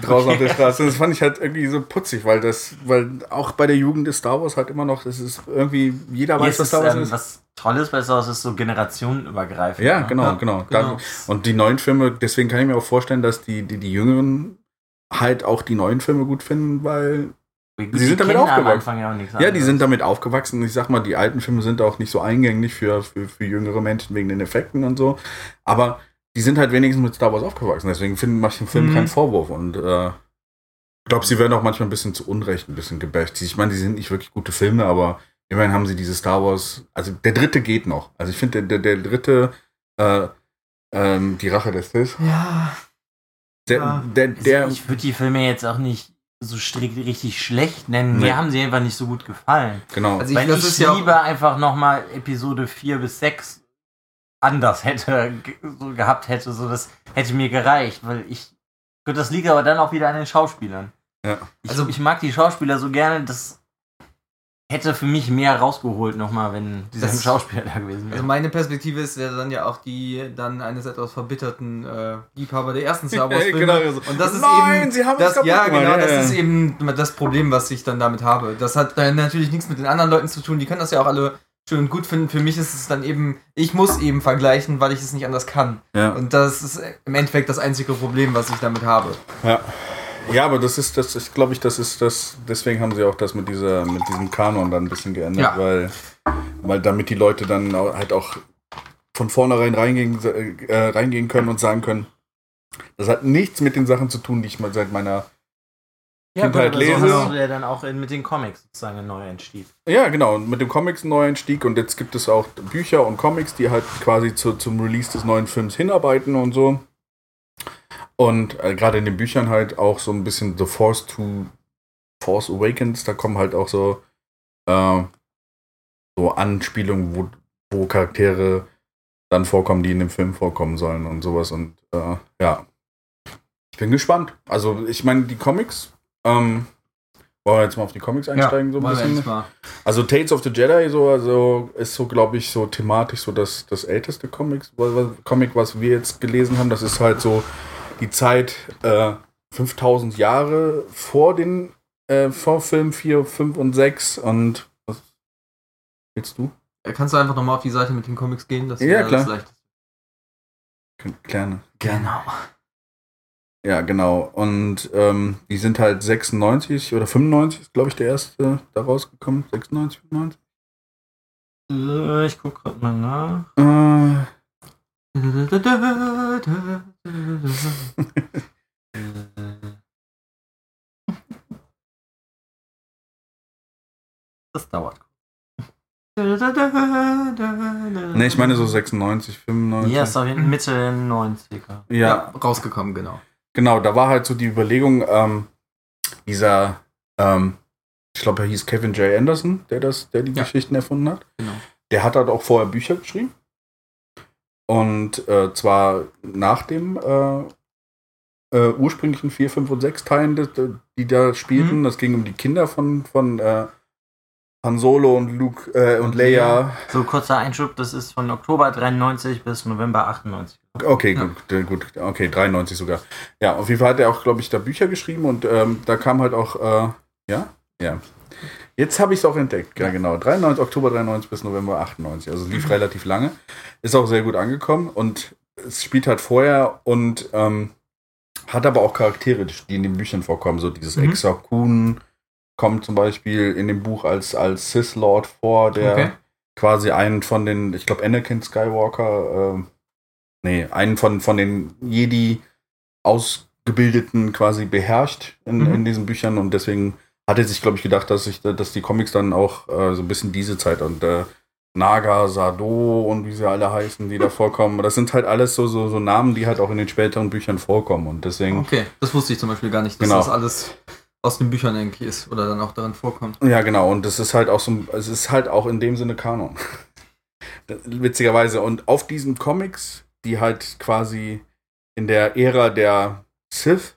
Draußen auf der Straße. Das fand ich halt irgendwie so putzig, weil das, weil auch bei der Jugend des Star Wars halt immer noch, das ist irgendwie, jeder weiß, was Star Wars ähm, ist. was Tolles bei Star Wars ist so generationenübergreifend. Ja, ne? genau, Ja, genau. genau. Und die neuen Filme, deswegen kann ich mir auch vorstellen, dass die, die, die Jüngeren halt auch die neuen Filme gut finden, weil Die Sie sind damit aufgewachsen. Ja Ja, die sind damit aufgewachsen. Ich sag mal, die alten Filme sind auch nicht so eingänglich für, für, für jüngere Menschen wegen den Effekten und so. Aber die sind halt wenigstens mit Star Wars aufgewachsen. Deswegen finden manchen Filmen Mhm. keinen Vorwurf. Und äh, ich glaube, sie werden auch manchmal ein bisschen zu Unrecht ein bisschen gebasht. Ich meine, die sind nicht wirklich gute Filme, aber immerhin haben sie diese Star Wars. Also der dritte geht noch. Also ich finde, der, der, der dritte, äh, ähm, die Rache des Sith, Ja. der, Ja. der, der, ich würde die Filme jetzt auch nicht so strikt richtig schlecht nennen. Nee. Mir haben sie einfach nicht so gut gefallen. genau. Also ich, Weil ich ist ja lieber einfach nochmal Episode 4 bis 6 anders hätte so gehabt hätte. So, das hätte mir gereicht, weil ich. Gut, das liegt aber dann auch wieder an den Schauspielern. Ja. Ich, Also- ich mag die Schauspieler so gerne, das hätte für mich mehr rausgeholt nochmal, wenn dieser Schauspieler da gewesen Also wäre. meine Perspektive ist ja dann ja auch die dann eines etwas verbitterten äh, Liebhaber der ersten Star Wars Filme. Genau. Und das ist Nein, eben sie haben das, ja genau, Ja, das ja. ist eben das Problem, was ich dann damit habe. Das hat dann natürlich nichts mit den anderen Leuten zu tun. Die können das ja auch alle schön und gut finden. Für mich ist es dann eben, ich muss eben vergleichen, weil ich es nicht anders kann. ja. Und das ist im Endeffekt das einzige Problem, was ich damit habe. Ja. Ja, aber das ist, das ist, glaube ich, das ist das, deswegen haben sie auch das mit dieser, mit diesem Kanon dann ein bisschen geändert, Ja. weil, weil damit die Leute dann halt auch von vornherein reingehen, äh, reingehen können und sagen können, das hat nichts mit den Sachen zu tun, die ich mal seit meiner Kindheit aber so lese. hast du ja dann auch in, mit den Comics sozusagen einen Neueinstieg. Ja, genau. Und mit dem Comics einen Neueinstieg und jetzt gibt es auch Bücher und Comics, die halt quasi zu, zum Release des neuen Films hinarbeiten und so. Und äh, gerade in den Büchern halt auch so ein bisschen The Force to Force Awakens, da kommen halt auch so, äh, so Anspielungen, wo, wo Charaktere dann vorkommen, die in dem Film vorkommen sollen und sowas. Und äh, ja, ich bin gespannt. Also ich meine, die Comics, ähm, wollen wir jetzt mal auf die Comics einsteigen, so ein bisschen? Also Tales of the Jedi so, also ist so, glaube ich, so thematisch so das, das älteste Comics, was, was, Comic, was wir jetzt gelesen haben. Das ist halt so die Zeit äh, 5000 Jahre vor den äh, vor Film 4, 5 und 6 und was willst du? Kannst du einfach nochmal auf die Seite mit den Comics gehen? Das Ja, klar. Das leichteste. Gerne. Genau. Ja, genau. Und ähm, die sind halt 96 oder 95 ist, glaube ich, der erste da rausgekommen. 96, 95? Äh, Ich guck grad mal nach. Äh, Das dauert. ne, ich meine so 96, 95. Ja, ist auf jeden Fall Mitte der 90er. ja, Ja, rausgekommen, genau. Genau, da war halt so die Überlegung, ähm, dieser, ähm, ich glaube, er hieß Kevin J. Anderson, der das, der die Ja. Geschichten erfunden hat. Genau. Der hat halt auch vorher Bücher geschrieben. Und äh, zwar nach dem äh, äh, ursprünglichen 4, 5 und 6 Teilen, die, die da spielten. Mhm. Das ging um die Kinder von, von äh, Han Solo und Luke äh, und Und Leia. So kurzer Einschub, das ist von Oktober 93 bis November 98. Okay, Ja. gut, äh, gut, okay, 93 sogar. Ja, auf jeden Fall hat er auch, glaube ich, da Bücher geschrieben und ähm, da kam halt auch, äh, ja, ja. Jetzt habe ich es auch entdeckt, ja, genau. 93, Oktober 93 bis November 98. Also lief relativ lange. Ist auch sehr gut angekommen und es spielt halt vorher und ähm, hat aber auch Charaktere, die in den Büchern vorkommen. So dieses Mhm. Exar Kun kommt zum Beispiel in dem Buch als, als Sith Lord vor, der Okay. quasi einen von den, ich glaube Anakin Skywalker, äh, nee, einen von, von den Jedi Ausgebildeten quasi beherrscht in, Mhm. in diesen Büchern und deswegen hat er sich, glaube ich, gedacht, dass sich, dass die Comics dann auch äh, so ein bisschen diese Zeit und äh, Naga, Sado und wie sie alle heißen, die da vorkommen. Das sind halt alles so, so, so Namen, die halt auch in den späteren Büchern vorkommen. Und deswegen, Okay, das wusste ich zum Beispiel gar nicht, dass Genau. das alles aus den Büchern irgendwie ist oder dann auch darin vorkommt. ja genau, und das ist halt auch so, es ist halt auch in dem Sinne Kanon. Witzigerweise. Und auf diesen Comics, die halt quasi in der Ära der Sith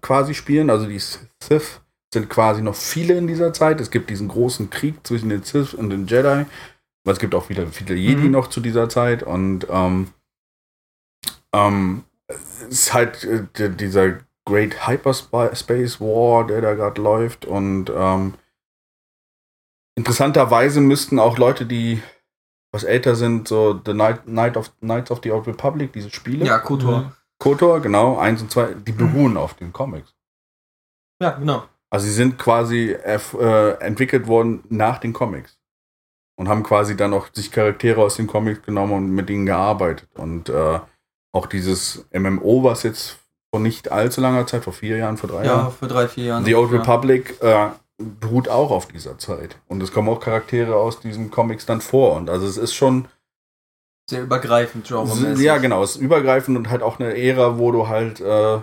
quasi spielen, also die Sith sind quasi noch viele in dieser Zeit. Es gibt diesen großen Krieg zwischen den Sith und den Jedi. Aber es gibt auch viele, viele Jedi Mhm. noch zu dieser Zeit. Und ähm, ähm, es ist halt äh, dieser Great Hyperspace War, der da gerade läuft. Und ähm, interessanterweise müssten auch Leute, die was älter sind, so The Night, Night of, Knights of the Old Republic, diese Spiele. Ja, Kotor. Mhm. KOTOR, genau, eins und zwei, die beruhen auf den Comics. Ja, genau. Also sie sind quasi äh, entwickelt worden nach den Comics. Und haben quasi dann auch sich Charaktere aus den Comics genommen und mit ihnen gearbeitet. Und äh, auch dieses MMO, was jetzt vor nicht allzu langer Zeit, vor vier Jahren, vor drei Ja, Jahren, vor drei, vier Jahren. The Old ja. Republic äh, beruht auch auf dieser Zeit. Und es kommen auch Charaktere aus diesen Comics dann vor. Und also es ist schon Sehr übergreifend, genre ja, genau, es ist übergreifend und halt auch eine Ära, wo du halt, äh,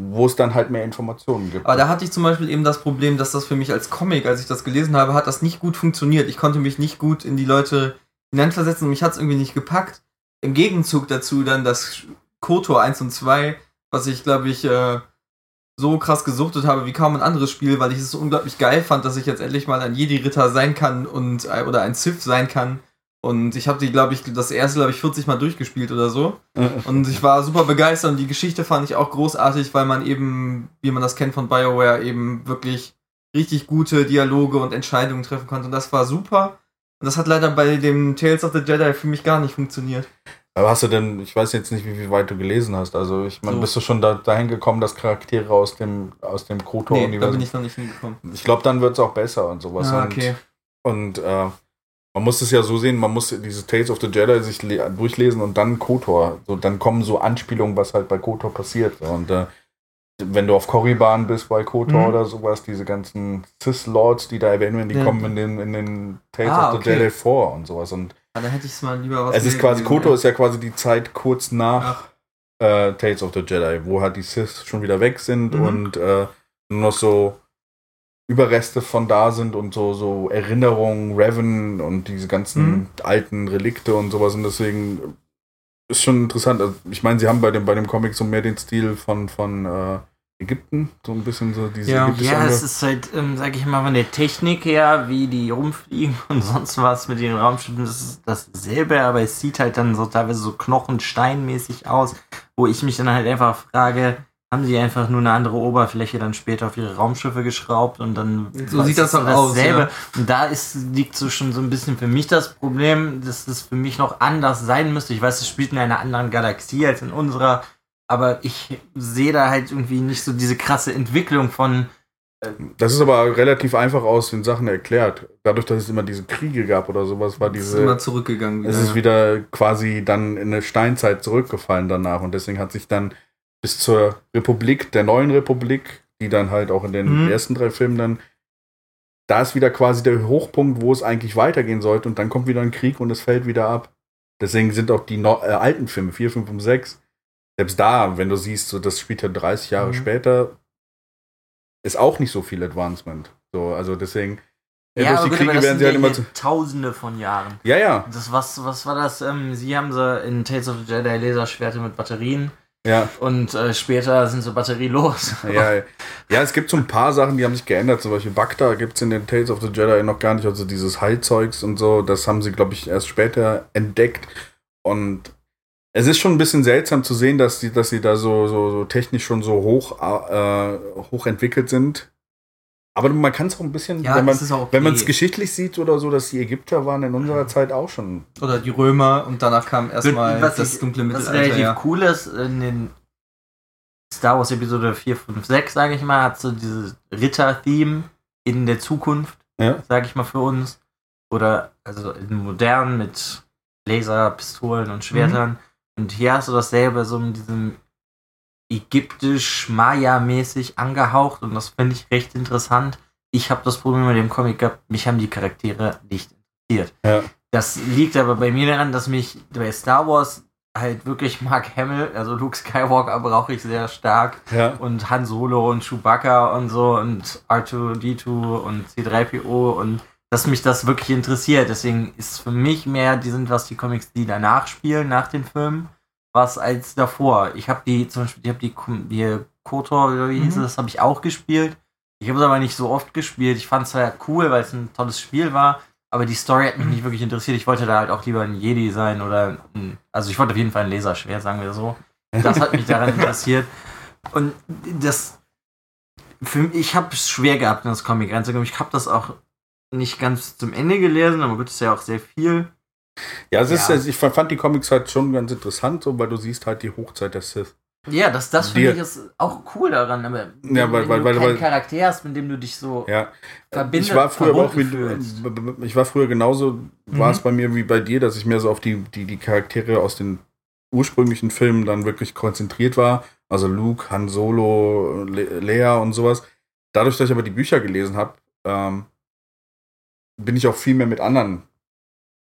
wo es dann halt mehr Informationen gibt. Aber da hatte ich zum Beispiel eben das Problem, dass das für mich als Comic, als ich das gelesen habe, hat das nicht gut funktioniert. Ich konnte mich nicht gut in die Leute hineinversetzen und mich hat es irgendwie nicht gepackt. Im Gegenzug dazu dann das KOTOR 1 und 2, was ich glaube ich äh, so krass gesuchtet habe wie kaum ein anderes Spiel, weil ich es so unglaublich geil fand, dass ich jetzt endlich mal ein Jedi-Ritter sein kann und äh, oder ein Sith sein kann. Und ich habe die, glaube ich, das erste, glaube ich, 40 Mal durchgespielt oder so. Und ich war super begeistert und die Geschichte fand ich auch großartig, weil man eben, wie man das kennt von BioWare, eben wirklich richtig gute Dialoge und Entscheidungen treffen konnte. Und das war super. Und das hat leider bei dem Tales of the Jedi für mich gar nicht funktioniert. Aber hast du denn, ich weiß jetzt nicht, wie, wie weit du gelesen hast, also ich meine, So. bist du schon da, dahin gekommen, dass Charaktere aus dem, aus dem Nee, da KOTOR-Universum. bin ich noch nicht hingekommen. ich glaube, dann wird es auch besser und sowas. Ah, und okay. und äh, man muss es ja so sehen, man muss diese Tales of the Jedi sich le- durchlesen und dann KOTOR. So, dann kommen so Anspielungen, was halt bei KOTOR passiert. Und äh, wenn du auf Korriban bist bei KOTOR Mhm. oder sowas, diese ganzen Sith-Lords, die da erwähnt werden, die Ja. kommen in den, in den Tales Ah, of the okay. Jedi vor und sowas. Und Ah, da hätte ich es mal lieber was es ist quasi, ja. ist ja quasi die Zeit kurz nach äh, Tales of the Jedi, wo halt die Sith schon wieder weg sind Mhm. und äh, nur noch so Überreste von da sind und so, so Erinnerungen, Revan und diese ganzen Mhm. alten Relikte und sowas. Und deswegen ist schon interessant. Also ich meine, sie haben bei dem, bei dem Comic so mehr den Stil von, von äh, Ägypten, so ein bisschen so diese Ja. ägyptische Ja, es ist halt, ähm, sag ich mal, von der Technik her, wie die rumfliegen und sonst was mit den Raumschiffen, das ist dasselbe, aber es sieht halt dann so teilweise so knochensteinmäßig aus, wo ich mich dann halt einfach frage, haben sie einfach nur eine andere Oberfläche dann später auf ihre Raumschiffe geschraubt und dann So sieht das auch aus, dasselbe. ja. Und da ist, liegt so schon so ein bisschen für mich das Problem, dass es für mich noch anders sein müsste. Ich weiß, es spielt in einer anderen Galaxie als in unserer, aber ich sehe da halt irgendwie nicht so diese krasse Entwicklung von Das ist aber relativ einfach aus den Sachen erklärt. Dadurch, dass es immer diese Kriege gab oder sowas, war Es ist diese. immer zurückgegangen. Es wieder, ist ja. wieder quasi dann in eine Steinzeit zurückgefallen danach und deswegen hat sich dann bis zur Republik, der neuen Republik, die dann halt auch in den Mhm. ersten drei Filmen dann, da ist wieder quasi der Hochpunkt, wo es eigentlich weitergehen sollte und dann kommt wieder ein Krieg und es fällt wieder ab. Deswegen sind auch die no äh, alten Filme, 4, 5 und 6, selbst da, wenn du siehst, so das spielt ja 30 Jahre Mhm. später, ist auch nicht so viel Advancement. So, also deswegen, ja, aber die gut, Kriege aber das werden sie halt ja immer zu. Tausende von Jahren. Ja, ja, Das was was war das? Ähm, sie haben so in Tales of the Jedi Laserschwerte mit Batterien ja. und äh, später sind sie batterielos. Ja, ja, es gibt so ein paar Sachen, die haben sich geändert. Zum Beispiel Bacta gibt es in den Tales of the Jedi noch gar nicht. Also dieses Heilzeugs und so, das haben sie, glaube ich, erst später entdeckt. Und es ist schon ein bisschen seltsam zu sehen, dass sie, dass sie da so, so, so technisch schon so hoch, äh, hoch entwickelt sind. Aber man kann es auch ein bisschen, Ja, wenn man auch okay. es geschichtlich sieht oder so, dass die Ägypter waren in unserer Zeit auch schon. Oder die Römer und danach kam erstmal Was das ich- dunkle Was Mittelalter. relativ Ja. cool ist, in den Star Wars Episode 4, 5, 6, sage ich mal, hat so dieses Ritter-Theme in der Zukunft, Ja. sage ich mal für uns. Oder also in modern mit Laser, Pistolen und Schwertern. Und hier hast du dasselbe so in diesem ägyptisch-Maya-mäßig angehaucht und das finde ich recht interessant. Ich habe das Problem mit dem Comic gehabt, mich haben die Charaktere nicht interessiert. Ja. Das liegt aber bei mir daran, dass mich bei Star Wars halt wirklich Mark Hamill, also Luke Skywalker brauche ich sehr stark Ja. und Han Solo und Chewbacca und so und R2D2 und C3PO und dass mich das wirklich interessiert. Deswegen ist für mich mehr, die sind was die Comics, die danach spielen, nach den Filmen, was als davor. Ich habe die, zum Beispiel, ich habe die, die KOTOR, oder wie hieß Mhm. es, habe ich auch gespielt. Ich habe es aber nicht so oft gespielt. Ich fand es halt cool, weil es ein tolles Spiel war. Aber die Story hat mich nicht wirklich interessiert. Ich wollte da halt auch lieber ein Jedi sein oder ein, also ich wollte auf jeden Fall ein Laserschwert, sagen wir so. Das hat mich daran interessiert. Und das für mich, ich habe es schwer gehabt, in das Comic reinzukommen. Ich habe das auch nicht ganz zum Ende gelesen, aber gut, ist ja auch sehr viel. Ja, es ist, Ja. ich fand die Comics halt schon ganz interessant, so, weil du siehst halt die Hochzeit der Sith. Ja, das, das finde ich ist auch cool daran, aber Ja, weil- wenn weil- du weil- keinen weil- Charakter hast, mit dem du dich so Ja. verbindet, ich war früher auch fühlst. ich war früher genauso, war Mhm. es bei mir wie bei dir, dass ich mehr so auf die, die, die Charaktere aus den ursprünglichen Filmen dann wirklich konzentriert war. Also Luke, Han Solo, Le Leia und sowas. Dadurch, dass ich aber die Bücher gelesen habe, ähm, bin ich auch viel mehr mit anderen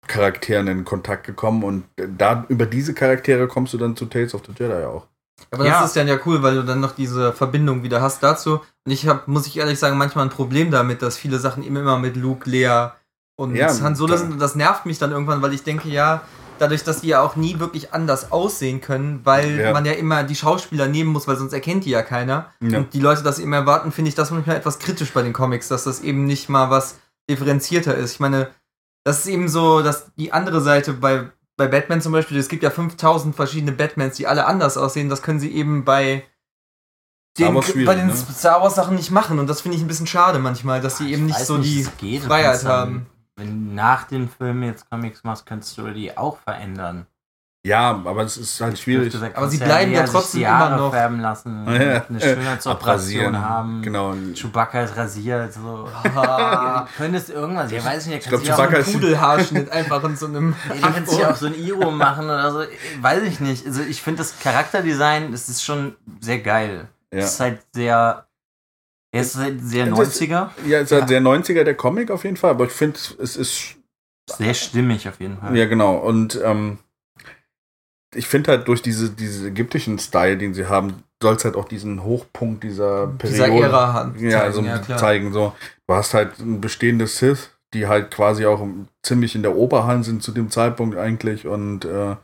Charakteren in Kontakt gekommen und da über diese Charaktere kommst du dann zu Tales of the Jedi auch. Aber das Ja. ist dann ja cool, weil du dann noch diese Verbindung wieder hast dazu. Und ich habe, muss ich ehrlich sagen, manchmal ein Problem damit, dass viele Sachen immer, immer mit Luke, Lea und Ja, Han Solo sind. Und das nervt mich dann irgendwann, weil ich denke, ja, dadurch, dass die ja auch nie wirklich anders aussehen können, weil Ja. man ja immer die Schauspieler nehmen muss, weil sonst erkennt die ja keiner. Ja. Und die Leute das eben erwarten, finde ich das manchmal etwas kritisch bei den Comics, dass das eben nicht mal was differenzierter ist. Ich meine, das ist eben so, dass die andere Seite bei, bei Batman zum Beispiel, es gibt ja 5000 verschiedene Batmans, die alle anders aussehen, das können sie eben bei den, bei den ne? Star Wars Sachen nicht machen und das finde ich ein bisschen schade manchmal, dass sie eben nicht so die geht. Du Freiheit haben. Wenn du nach den Filmen jetzt Comics machst, kannst du die auch verändern. Ja, aber es ist halt schwierig. Aber sie bleiben ja sich trotzdem die immer Haare noch- färben lassen, Ja, eine äh, Schönheitsoperation haben. Genau. Chewbacca ist rasiert, so. Du könntest irgendwas, ich weiß nicht, Ich glaub, kannst du ja auch- Chewbacca ist- Pudelhaarschnitt einfach in so einem Ey, du kannst ja auch so ein Iro machen oder so. Weiß ich nicht. Also ich finde das Charakterdesign, das ist schon sehr geil. Ja. Es ist halt sehr. Es ist halt sehr Das- 90er. Ja, es ist halt sehr 90er der Comic auf jeden Fall, aber ich finde, es ist. Sehr stimmig auf jeden Fall. Ja, genau. Und ähm, ich finde halt durch diese, diese ägyptischen Style, den sie haben, soll es halt auch diesen Hochpunkt dieser dieser Periode Ära haben. ja, also ja, zeigen. So. Du hast halt ein bestehendes Sith, die halt quasi auch ziemlich in der Oberhand sind zu dem Zeitpunkt eigentlich und äh,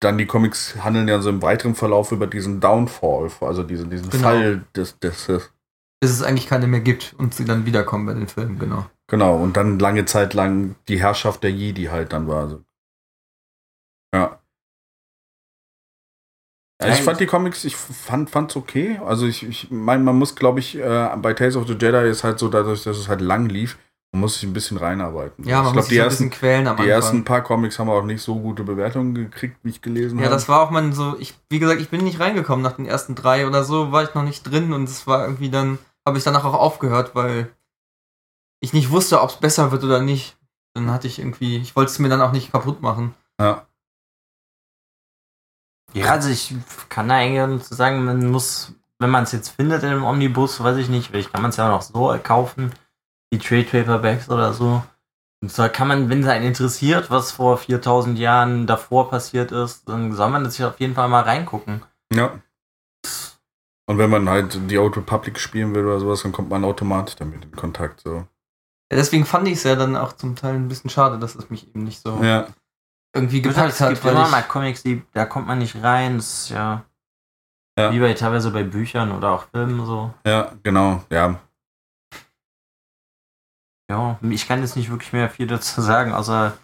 dann die Comics handeln ja so im weiteren Verlauf über diesen Downfall, also diesen, diesen Genau. Fall des, des Sith. Bis es eigentlich keine mehr gibt und sie dann wiederkommen bei den Filmen, genau. Genau, und dann lange Zeit lang die Herrschaft der Jedi halt dann war. Also. Ja, ich Ja, fand die Comics, ich fand fand's okay. Also ich, ich meine, man muss, glaube ich, äh, bei Tales of the Jedi ist halt so, dadurch, dass es halt lang lief, man muss sich ein bisschen reinarbeiten. Ja, man ich muss sich die, ein ersten, bisschen quälen am die Anfang. ersten paar Comics haben auch nicht so gute Bewertungen gekriegt, wie ich gelesen Ja, habe. das war auch mal so, ich, wie gesagt, ich bin nicht reingekommen nach den ersten drei oder so, war ich noch nicht drin und es war irgendwie dann, habe ich danach auch aufgehört, weil ich nicht wusste, ob es besser wird oder nicht. Dann hatte ich irgendwie, ich wollte es mir dann auch nicht kaputt machen. ja. Ja, also ich kann da eigentlich zu sagen, man muss, wenn man es jetzt findet in einem Omnibus, weiß ich nicht, vielleicht kann man es ja auch noch so kaufen, die Trade Paperbacks oder so. Und zwar kann man, wenn es einen interessiert, was vor 4000 Jahren davor passiert ist, dann soll man das sich auf jeden Fall mal reingucken. ja. Und wenn man halt die Old Republic spielen will oder sowas, dann kommt man automatisch damit in Kontakt. So. Ja, deswegen fand ich es ja dann auch zum Teil ein bisschen schade, dass es mich eben nicht so Ja. Irgendwie gepackt es hat, gibt weil immer ich, mal Comics, die, da kommt man nicht rein, das ist ja, Ja. wie bei teilweise bei Büchern oder auch Filmen so. Ja, genau, ja. Ja, ich kann jetzt nicht wirklich mehr viel dazu sagen, außer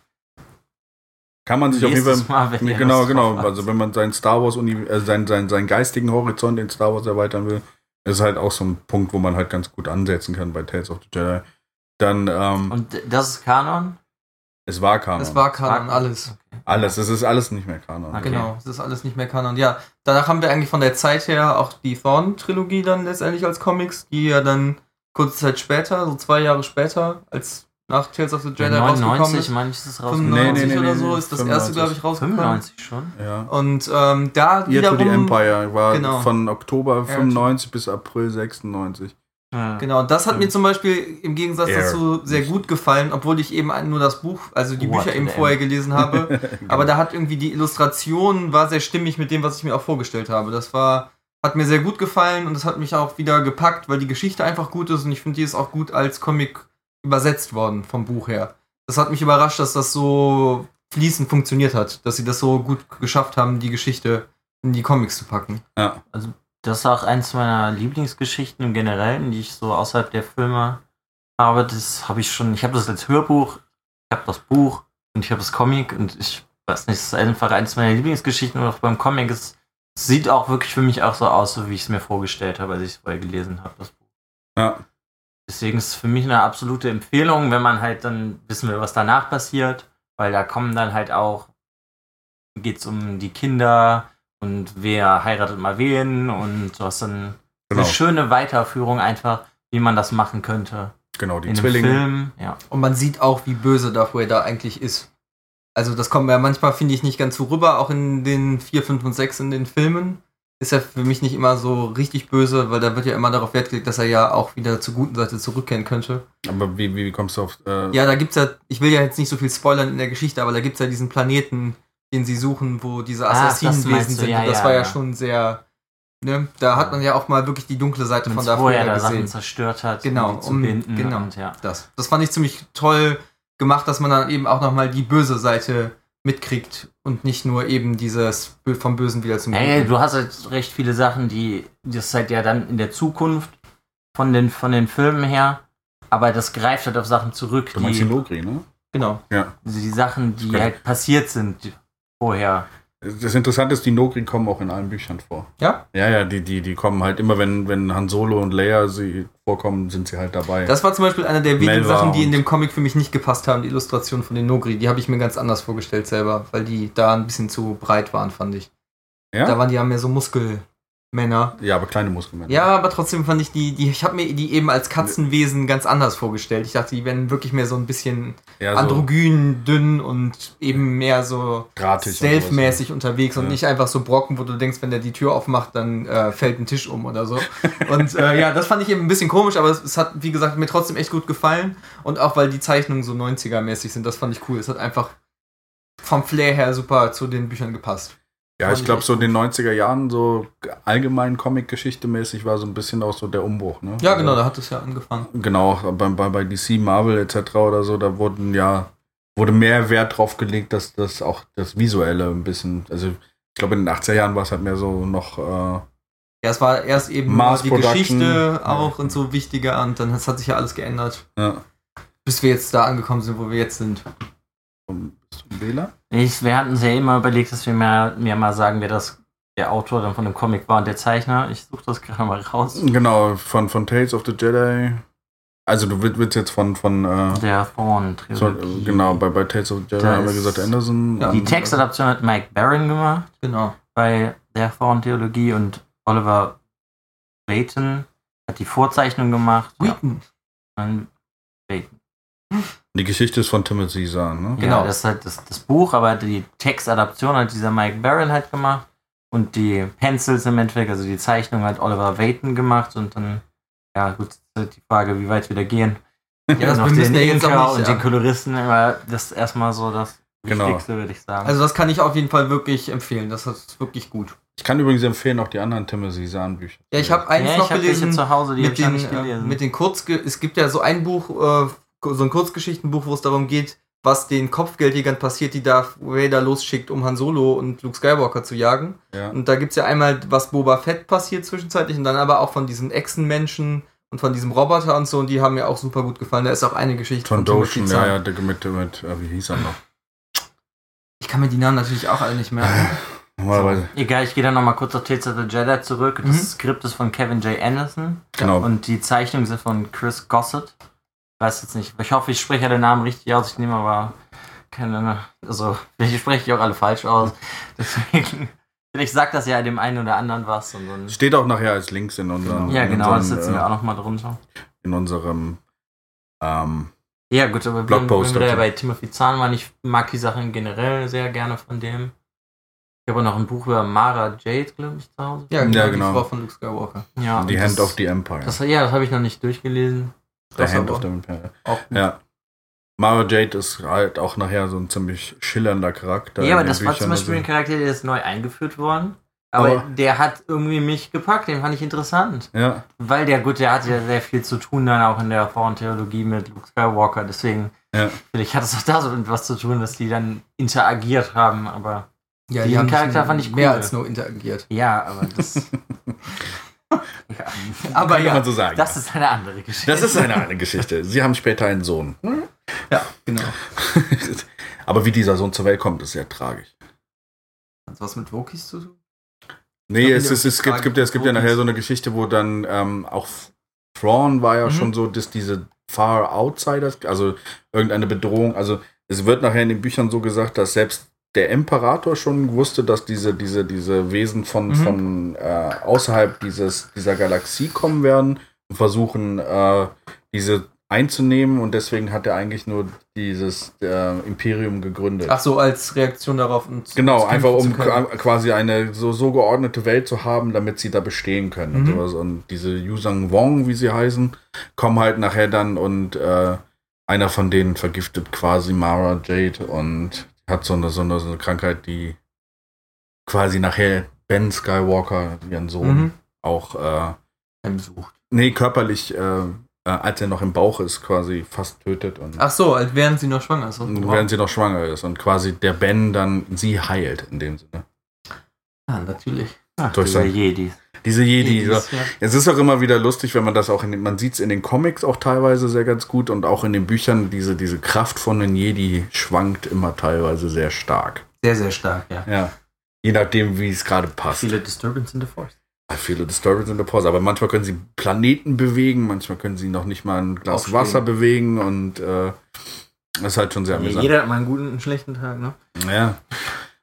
Kann man sich auf jeden Fall. Mal, genau, genau. Also wenn man sein Star Wars Uni äh, sein, sein, seinen geistigen Horizont in Star Wars erweitern will, ist halt auch so ein Punkt, wo man halt ganz gut ansetzen kann bei Tales of the Jedi. Dann, ähm, Und das ist Kanon? Es war Kanon. es war Kanon, alles. Alles, es ist alles nicht mehr Kanon. Okay. Genau, es ist alles nicht mehr Kanon. Ja, danach haben wir eigentlich von der Zeit her auch die Thorn-Trilogie dann letztendlich als Comics, die ja dann kurze Zeit später, so zwei Jahre später, als nach Tales of the Jedi rausgekommen 99, ist. meine ich, ist es rausgekommen. 95 Nee, nee, nee, oder so ist das 95. erste, glaube ich, rausgekommen. 95 schon. Ja. Und ähm, da Year to the wiederum, Empire war genau. von Oktober Ja, 95 bis April 96. Ja. Genau, das hat Ja. mir zum Beispiel im Gegensatz Air. dazu sehr gut gefallen, obwohl ich eben nur das Buch, also die What Bücher eben vorher gelesen habe. Genau. Aber da hat irgendwie die Illustration war sehr stimmig mit dem, was ich mir auch vorgestellt habe. Das war, hat mir sehr gut gefallen und das hat mich auch wieder gepackt, weil die Geschichte einfach gut ist und ich finde, die ist auch gut als Comic übersetzt worden vom Buch her. Das hat mich überrascht, dass das so fließend funktioniert hat, dass sie das so gut geschafft haben, die Geschichte in die Comics zu packen. ja. Das ist auch eins meiner Lieblingsgeschichten im Generellen, die ich so außerhalb der Filme habe. Das habe ich schon, ich habe das als Hörbuch, ich habe das Buch und ich habe das Comic und ich weiß nicht, es ist einfach eins meiner Lieblingsgeschichten und auch beim Comic es sieht auch wirklich für mich auch so aus, so wie ich es mir vorgestellt habe, als ich es vorher gelesen habe, das Buch. ja. Deswegen ist es für mich eine absolute Empfehlung, wenn man halt dann wissen will, was danach passiert, weil da kommen dann halt auch, geht es um die Kinder und wer heiratet mal wen und du hast dann Genau. eine schöne Weiterführung einfach, wie man das machen könnte. Genau, die in einem Zwillinge. Film, ja. Und man sieht auch, wie böse Dafür da eigentlich ist. Also das kommt ja manchmal, finde ich, nicht ganz so rüber, auch in den 4, 5 und 6 in den Filmen. Ist er für mich nicht immer so richtig böse, weil da wird ja immer darauf Wert gelegt, dass er ja auch wieder zur guten Seite zurückkehren könnte. Aber wie, wie kommst du auf. Äh, Ja, da gibt's ja, ich will ja jetzt nicht so viel spoilern in der Geschichte, aber da gibt's ja diesen Planeten, den sie suchen, wo diese Ah, Assassinenwesen du, sind. ja, das ja, war ja, ja. schon sehr, ne, da hat man ja auch mal wirklich die dunkle Seite Wenn von Darth vorher da Sachen gesehen. zerstört hat, Genau, um die zu um- binden genau. und ja. Das, das fand ich ziemlich toll gemacht, dass man dann eben auch nochmal die böse Seite mitkriegt und nicht nur eben dieses vom Bösen wieder zum Ey, Guten. du hast halt recht viele Sachen, die das ist halt ja dann in der Zukunft von den von den Filmen her, aber das greift halt auf Sachen zurück, Du meinst die die, Logri, ne? Genau. die Sachen, die Okay. halt passiert sind vorher. Das Interessante ist, die Nogri kommen auch in allen Büchern vor. Ja? Ja, ja, die, die, die kommen halt immer, wenn, wenn Han Solo und Leia sie vorkommen, sind sie halt dabei. Das war zum Beispiel eine der wenigen Melva Sachen, die in dem Comic für mich nicht gepasst haben, die Illustration von den Nogri. Die habe ich mir ganz anders vorgestellt selber, weil die da ein bisschen zu breit waren, fand ich. ja? Da waren die ja mehr so Muskelmänner. ja, aber kleine Muskelmänner. Ja, aber trotzdem fand ich die, die ich habe mir die eben als Katzenwesen ganz anders vorgestellt. Ich dachte, die wären wirklich mehr so ein bisschen ja so androgyn, dünn und eben mehr so und stealth-mäßig unterwegs und Ja. nicht einfach so Brocken, wo du denkst, wenn der die Tür aufmacht, dann äh, fällt ein Tisch um oder so. Und äh, ja, das fand ich eben ein bisschen komisch, aber es, es hat, wie gesagt, mir trotzdem echt gut gefallen. Und auch weil die Zeichnungen so 90er-mäßig sind, das fand ich cool. Es hat einfach vom Flair her super zu den Büchern gepasst. Ja, ich glaube, so in den 90er Jahren, so allgemein Comic-Geschichte mäßig, war so ein bisschen auch so der Umbruch, ne? Ja, genau, Also, da hat es ja angefangen. Genau, bei, bei, bei DC, Marvel etc. oder so, da wurden ja, wurde mehr Wert drauf gelegt, dass das auch das Visuelle ein bisschen, also ich glaube in den 80er Jahren war es halt mehr so noch, äh, Ja, es war erst eben Mass die Production. Geschichte Ja. auch und so wichtiger und dann das hat sich ja alles geändert. ja, Bis wir jetzt da angekommen sind, wo wir jetzt sind. zum, zum Wähler. Ich, wir hatten uns ja immer überlegt, dass wir mir, mir mal sagen, wer das der Autor dann von dem Comic war und der Zeichner. Ich suche das gerade mal raus. Genau, von, von Tales of the Jedi. Also du willst jetzt von, von äh, Der Thorn. so, genau, bei, bei Tales of the Jedi Das- haben wir gesagt, Anderson. Ja. Die und- Textadaption hat Mike Barron gemacht Genau. bei der Thorn-Theologie und Oliver Wayton hat die Vorzeichnung gemacht. Ja, Wheaton. Wayton. Die Geschichte ist von Timothy Zahn, ne? Genau, Genau. das ist halt das, das Buch, aber die Textadaption hat dieser Mike Barron halt gemacht und die Pencils im Endeffekt, also die Zeichnung hat Oliver Wayton gemacht und dann, ja gut, halt die Frage, wie weit wir da gehen. Ja, das noch den ja auch nicht. und den Koloristen, aber das ist erstmal so das Genau. Wichtigste, würde ich sagen. Also das kann ich auf jeden Fall wirklich empfehlen. Das ist wirklich gut. Ich kann übrigens empfehlen, auch die anderen Timothy Zahn Bücher. Ja, ich habe eins ja, noch ich gelesen zu Hause, die mit ich den, nicht äh, gelesen. mit den Kurzge es gibt ja so ein Buch, äh, so ein Kurzgeschichtenbuch, wo es darum geht, was den Kopfgeldjägern passiert, die Darth Vader losschickt, um Han Solo und Luke Skywalker zu jagen. Ja. Und da gibt's ja einmal, was Boba Fett passiert zwischenzeitlich und dann aber auch von diesen Echsenmenschen und von diesem Roboter und so und die haben mir auch super gut gefallen. Da ist auch eine Geschichte Von Timothy Doshin, ja, ja, der mit, mit äh, wie hieß er noch? Ich kann mir die Namen natürlich auch alle nicht merken. Normalerweise, Egal, ich gehe dann nochmal kurz auf Tales of the Jedi zurück. Das Mhm. Skript ist von Kevin J. Anderson genau. und die Zeichnungen sind von Chris Gossett. Ich weiß jetzt nicht, ich hoffe, ich spreche ja den Namen richtig aus. Ich nehme aber keine, also vielleicht spreche ich auch alle falsch aus. Deswegen, vielleicht sagt das ja dem einen oder anderen was. Und dann, Steht auch nachher als Links in unseren. ja, genau, das unseren, setzen wir äh, auch nochmal drunter. in unserem ähm, Ja, gut, aber Blogpost wir da dazu. bei Timothy Zahn waren, ich mag die Sachen generell sehr gerne von dem. Ich habe auch noch ein Buch über Mara Jade, glaube ich, zu Hause. Ja, genau, Ja, die genau. Frau von Luke Skywalker. Ja, The und Hand das, of the Empire. Das, ja, das habe ich noch nicht durchgelesen. The das Hand of the Empire. Auch gut. Ja. Mara Jade ist halt auch nachher so ein ziemlich schillernder Charakter. ja, aber das war Büchern zum Beispiel ein und Charakter, der ist neu eingeführt worden. Aber, Aber- der hat irgendwie mich gepackt, den fand ich interessant. so. Ja, Weil der, gut, der hat ja sehr viel zu tun dann auch in der Frauentheologie mit Luke Skywalker. Deswegen, Ja. vielleicht hat es auch da so etwas zu tun, dass die dann interagiert haben. Aber Ja, Den die haben Charakter nicht fand ich mehr cool. als nur interagiert. ja, aber das. ja. Aber kann ja, man so sagen. Das ist eine andere Geschichte. das ist eine andere Geschichte. Sie haben später einen Sohn. ja, genau. aber wie dieser Sohn zur Welt kommt, ist sehr tragisch. Hat was mit Wokis zu tun? Nee, es, die es, gibt, gibt, ja- es gibt ja nachher so eine Geschichte, wo dann ähm, auch Thrawn war ja Mhm. schon so, dass diese Far Outsiders, also irgendeine Bedrohung, also es wird nachher in den Büchern so gesagt, dass selbst der Imperator schon wusste, dass diese, diese, diese Wesen von, Mhm. von äh, außerhalb dieses, dieser Galaxie kommen werden und versuchen, äh, diese einzunehmen und deswegen hat er eigentlich nur dieses äh, Imperium gegründet. Ach so, als Reaktion darauf. Und Genau, einfach um quasi eine so, so geordnete Welt zu haben, damit sie da bestehen können und Mhm. sowas. Und diese Yusang Wong, wie sie heißen, kommen halt nachher dann und äh, einer von denen vergiftet quasi Mara Jade und hat so eine, so eine, so eine Krankheit, die quasi nachher Ben Skywalker, ihren Sohn, Mhm. auch, äh, nee, körperlich, äh, äh, als er noch im Bauch ist, quasi fast tötet und Ach so, als während sie noch schwanger ist. während sie noch schwanger ist und quasi der Ben dann sie heilt in dem Sinne. Ja, natürlich. Ach, Durch sein- Jedi. Diese Jedi, so, ja. Es ist auch immer wieder lustig, wenn man das auch in den, man sieht es in den Comics auch teilweise sehr ganz gut und auch in den Büchern, diese, diese Kraft von den Jedi schwankt immer teilweise sehr stark. Sehr, sehr stark, ja. Ja. Je nachdem, wie es gerade passt. Viele Disturbance in the Force. Viele Disturbance in der Pause, aber manchmal können sie Planeten bewegen, manchmal können sie noch nicht mal ein Glas Aufstehen. Wasser bewegen und äh, das ist halt schon sehr amüsant. Jeder hat mal einen guten und einen schlechten Tag, ne? Ja.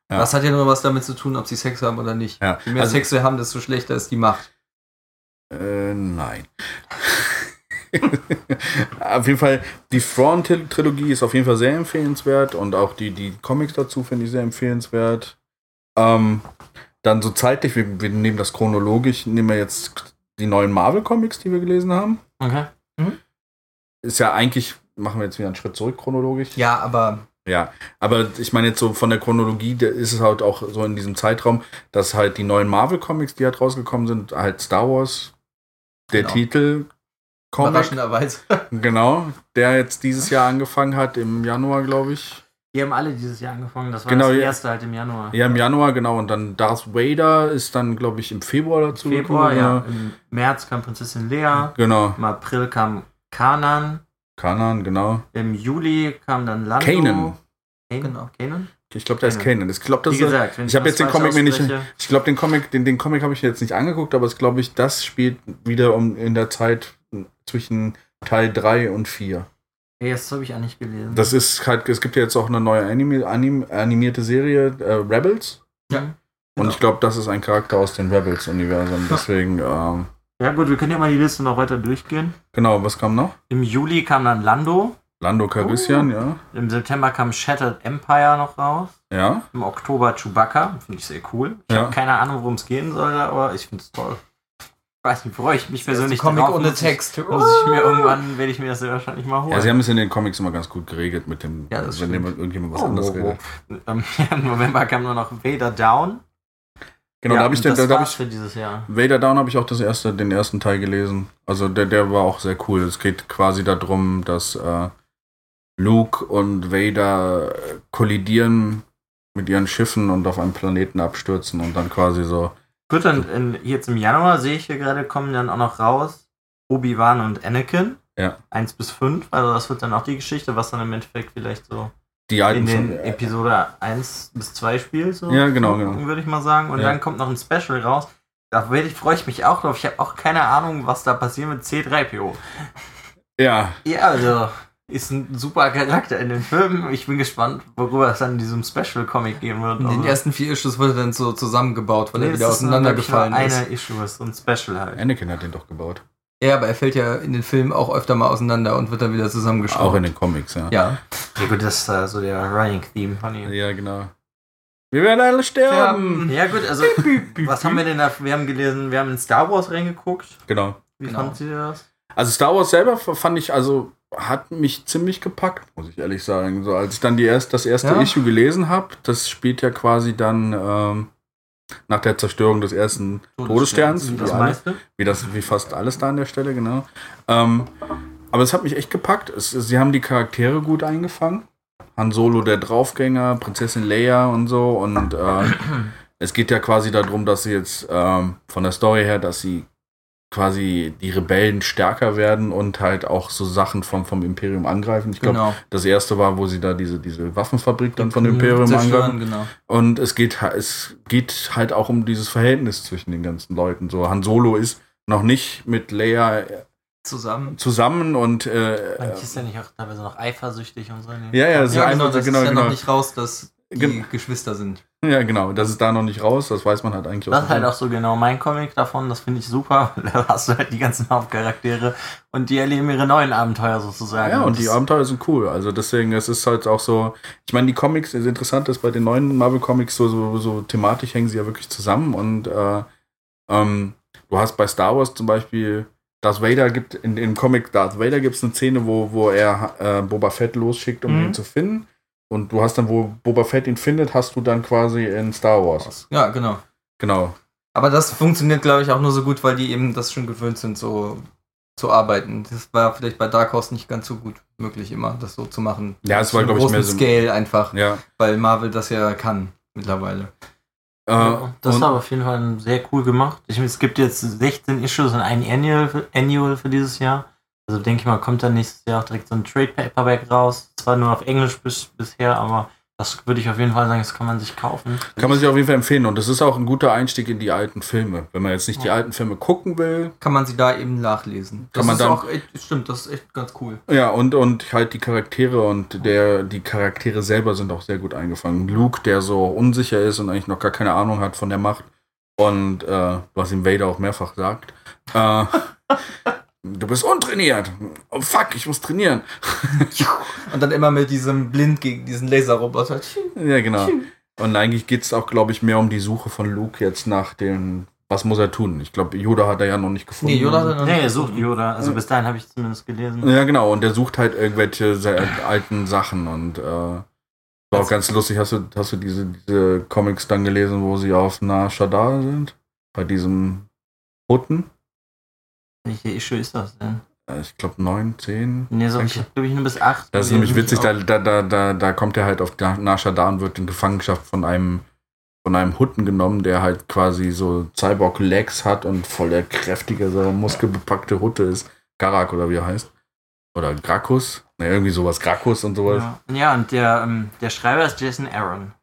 Ja. Das hat ja nur was damit zu tun, ob sie Sex haben oder nicht. Ja. Je mehr Also- Sex sie haben, desto schlechter ist die Macht. Äh, nein. auf jeden Fall, die Thrawn-Trilogie ist auf jeden Fall sehr empfehlenswert und auch die, die Comics dazu finde ich sehr empfehlenswert. Ähm, dann so zeitlich, wir, wir nehmen das chronologisch, nehmen wir jetzt die neuen Marvel-Comics, die wir gelesen haben. Okay. Ist ja eigentlich, machen wir jetzt wieder einen Schritt zurück chronologisch. Ja, aber Ja, aber ich meine jetzt so von der Chronologie, da ist es halt auch so in diesem Zeitraum, dass halt die neuen Marvel-Comics, die halt rausgekommen sind, halt Star Wars, der Genau. Titel, Comic, überraschenderweise. genau, der jetzt dieses Jahr angefangen hat, im Januar, glaube ich. Die haben alle dieses Jahr angefangen. Das war Genau, das erste halt im Januar. Ja, im Januar, genau, und dann Darth Vader ist dann, glaube ich, im Februar dazu Februar, gekommen, ja. Im März kam Prinzessin Lea. Genau, Im April kam Kanan. Kanan, genau. Im Juli kam dann Lando. Kanan. Kanan? Genau. Kanan? Ich glaube, der ist Kanan. Ich glaube, das Wie ist, gesagt, wenn ich habe jetzt den Comic mir nicht, ich glaube, den Comic, den, den Comic habe ich jetzt nicht angeguckt, aber es glaube ich, das spielt wieder um in der Zeit zwischen Teil 3 und 4. Ey, das habe ich auch nicht gelesen. Das ist halt, es gibt ja jetzt auch eine neue Anime, Anim, animierte Serie, äh, Rebels. Ja. Und Genau. ich glaube, das ist ein Charakter aus dem Rebels-Universum. Deswegen, ähm, ja gut, wir können ja mal die Liste noch weiter durchgehen. genau, was kam noch? Im Juli kam dann Lando. Lando Calrissian, ja. Im September kam Shattered Empire noch raus. Ja. Im Oktober Chewbacca. Finde ich sehr cool. Ich Ja. habe keine Ahnung, worum es gehen soll, aber ich finde es toll. Ich weiß nicht, freue ich mich persönlich Comic drauf. ohne Muss Text. Ich, muss ich mir irgendwann, werde ich mir das sehr wahrscheinlich mal holen. Ja, sie haben es in den Comics immer ganz gut geregelt mit dem, Ja, das wenn stimmt. jemand, irgendjemand was Oh, anderes oh, oh. redet. Ähm, ja, Im November kam nur noch Vader Down. Genau, ja, da habe ich, den, das da, da ich für dieses Jahr. Vader Down habe ich auch das erste, den ersten Teil gelesen. Also der, der war auch sehr cool. Es geht quasi darum, dass äh, Luke und Vader äh, kollidieren mit ihren Schiffen und auf einem Planeten abstürzen und dann quasi so. Gut, dann in, jetzt im Januar sehe ich hier gerade, kommen dann auch noch raus Obi-Wan und Anakin. Ja. 1 bis 5. Also das wird dann auch die Geschichte, was dann im Endeffekt vielleicht so Die in alten den von, Episode 1 bis 2 spielt. So, Ja, genau, genau. Würde ich mal sagen. Und Ja. dann kommt noch ein Special raus. Da werde ich, freue ich mich auch drauf. Ich habe auch keine Ahnung, was da passiert mit C3PO. Ja, Ja, also ist ein super Charakter in den Filmen. Ich bin gespannt, worüber es dann in diesem Special-Comic gehen wird. In den ersten vier Issues wurde dann so zusammengebaut, weil Nee, er das wieder auseinandergefallen ist. Eine Issue ist so ein Special halt. Anakin hat den doch gebaut. Ja, aber er fällt ja in den Filmen auch öfter mal auseinander und wird dann wieder zusammengeschraubt. Auch in den Comics, ja. Ja. Ja gut, das ist äh, so der Running-Theme von ihm. Ja, genau. Wir werden alle sterben. Ja gut, also was haben wir denn da? Wir haben gelesen, wir haben in Star Wars reingeguckt. Genau. Wie Genau. fand ihr das? Also Star Wars selber fand ich, also hat mich ziemlich gepackt, muss ich ehrlich sagen. So, als ich dann die erst, das erste Ja. Issue gelesen habe, das spielt ja quasi dann ähm, nach der Zerstörung des ersten Todessterns, Wie wie, das alle, wie, das, wie fast alles da an der Stelle, genau. Ähm, aber es hat mich echt gepackt. Es, sie haben die Charaktere gut eingefangen. Han Solo, der Draufgänger, Prinzessin Leia und so. Und äh, es geht ja quasi darum, dass sie jetzt ähm, von der Story her, dass sie quasi die Rebellen stärker werden und halt auch so Sachen vom, vom Imperium angreifen. Ich glaube, Genau. das erste war, wo sie da diese, diese Waffenfabrik dann von Imperium angreifen. genau. Und es geht, es geht halt auch um dieses Verhältnis zwischen den ganzen Leuten. So, Han Solo ist noch nicht mit Leia Zusammen. zusammen und äh, Manche ist ja nicht auch teilweise noch eifersüchtig und so. ne? ja, ja, so Ja, genau, das genau, ist ja genau. noch nicht raus, dass die Gen- Geschwister sind. Ja, genau. Das ist da noch nicht raus, das weiß man halt eigentlich Das ist halt auch so genau mein Comic davon, das finde ich super. Da hast du halt die ganzen Hauptcharaktere und die erleben ihre neuen Abenteuer sozusagen. Ja, und die das- Abenteuer sind cool. Also deswegen, es ist halt auch so, ich meine, die Comics, das Interessante ist, bei den neuen Marvel-Comics, so, so, so thematisch hängen sie ja wirklich zusammen und äh, ähm, du hast bei Star Wars zum Beispiel, Darth Vader gibt, in dem Comic Darth Vader gibt es eine Szene, wo, wo er äh, Boba Fett losschickt, um Mhm. ihn zu finden. Und du hast dann, wo Boba Fett ihn findet, hast du dann quasi in Star Wars. Ja, genau. Genau. Aber das funktioniert, glaube ich, auch nur so gut, weil die eben das schon gewöhnt sind, so zu arbeiten. Das war vielleicht bei Dark Horse nicht ganz so gut möglich, immer das so zu machen. Ja, es war, glaube ich, mehr so. Scale einfach, Ja. weil Marvel das ja kann mittlerweile. Äh, Ja, das ist aber auf jeden Fall sehr cool gemacht. Ich, es gibt jetzt 16 Issues und ein Annual für, Annual für dieses Jahr. Also denke ich mal, kommt dann nächstes Jahr auch direkt so ein Trade Paperback raus. Zwar nur auf Englisch bis, bisher, aber das würde ich auf jeden Fall sagen, das kann man sich kaufen. Kann man sich auf jeden Fall empfehlen. Und das ist auch ein guter Einstieg in die alten Filme. Wenn man jetzt nicht die Ja. alten Filme gucken will, Kann man sie da eben nachlesen. Das Kann man ist dann- auch echt, stimmt, das ist echt ganz cool. Ja, und, und halt die Charaktere und der, die Charaktere selber sind auch sehr gut eingefangen. Luke, der so unsicher ist und eigentlich noch gar keine Ahnung hat von der Macht. Und äh, was ihm Vader auch mehrfach sagt. Äh, du bist untrainiert. Oh fuck, ich muss trainieren. Und dann immer mit diesem Blind gegen diesen Laserroboter. Ja, genau. Und eigentlich geht es auch, glaube ich, mehr um die Suche von Luke jetzt nach dem, was muss er tun. Ich glaube, Yoda hat er ja noch nicht gefunden. Nee, Yoda hat er noch Nee, nicht er sucht. Yoda. Also bis dahin habe ich zumindest gelesen. Ja, genau. Und der sucht halt irgendwelche sehr alten Sachen und äh, war auch ganz lustig. Hast du, hast du diese, diese Comics dann gelesen, wo sie auf Nar Shaddaa sind? Bei diesem Hutten? Welche Issue ist das denn? Äh, Ich glaube neun, zehn. Nee, so, ich glaube ich nur bis 8. Das ist nämlich witzig, da, da, da, da, da kommt er halt auf Nar Shaddaa und wird in Gefangenschaft von einem von einem Hutten genommen, der halt quasi so Cyborg-Legs hat und voll der kräftige, so muskelbepackte Hutte ist. Garak oder wie er heißt. Oder Grakus. Ne, irgendwie sowas. Grakus und sowas. Ja, ja und der, ähm, der Schreiber ist Jason Aaron.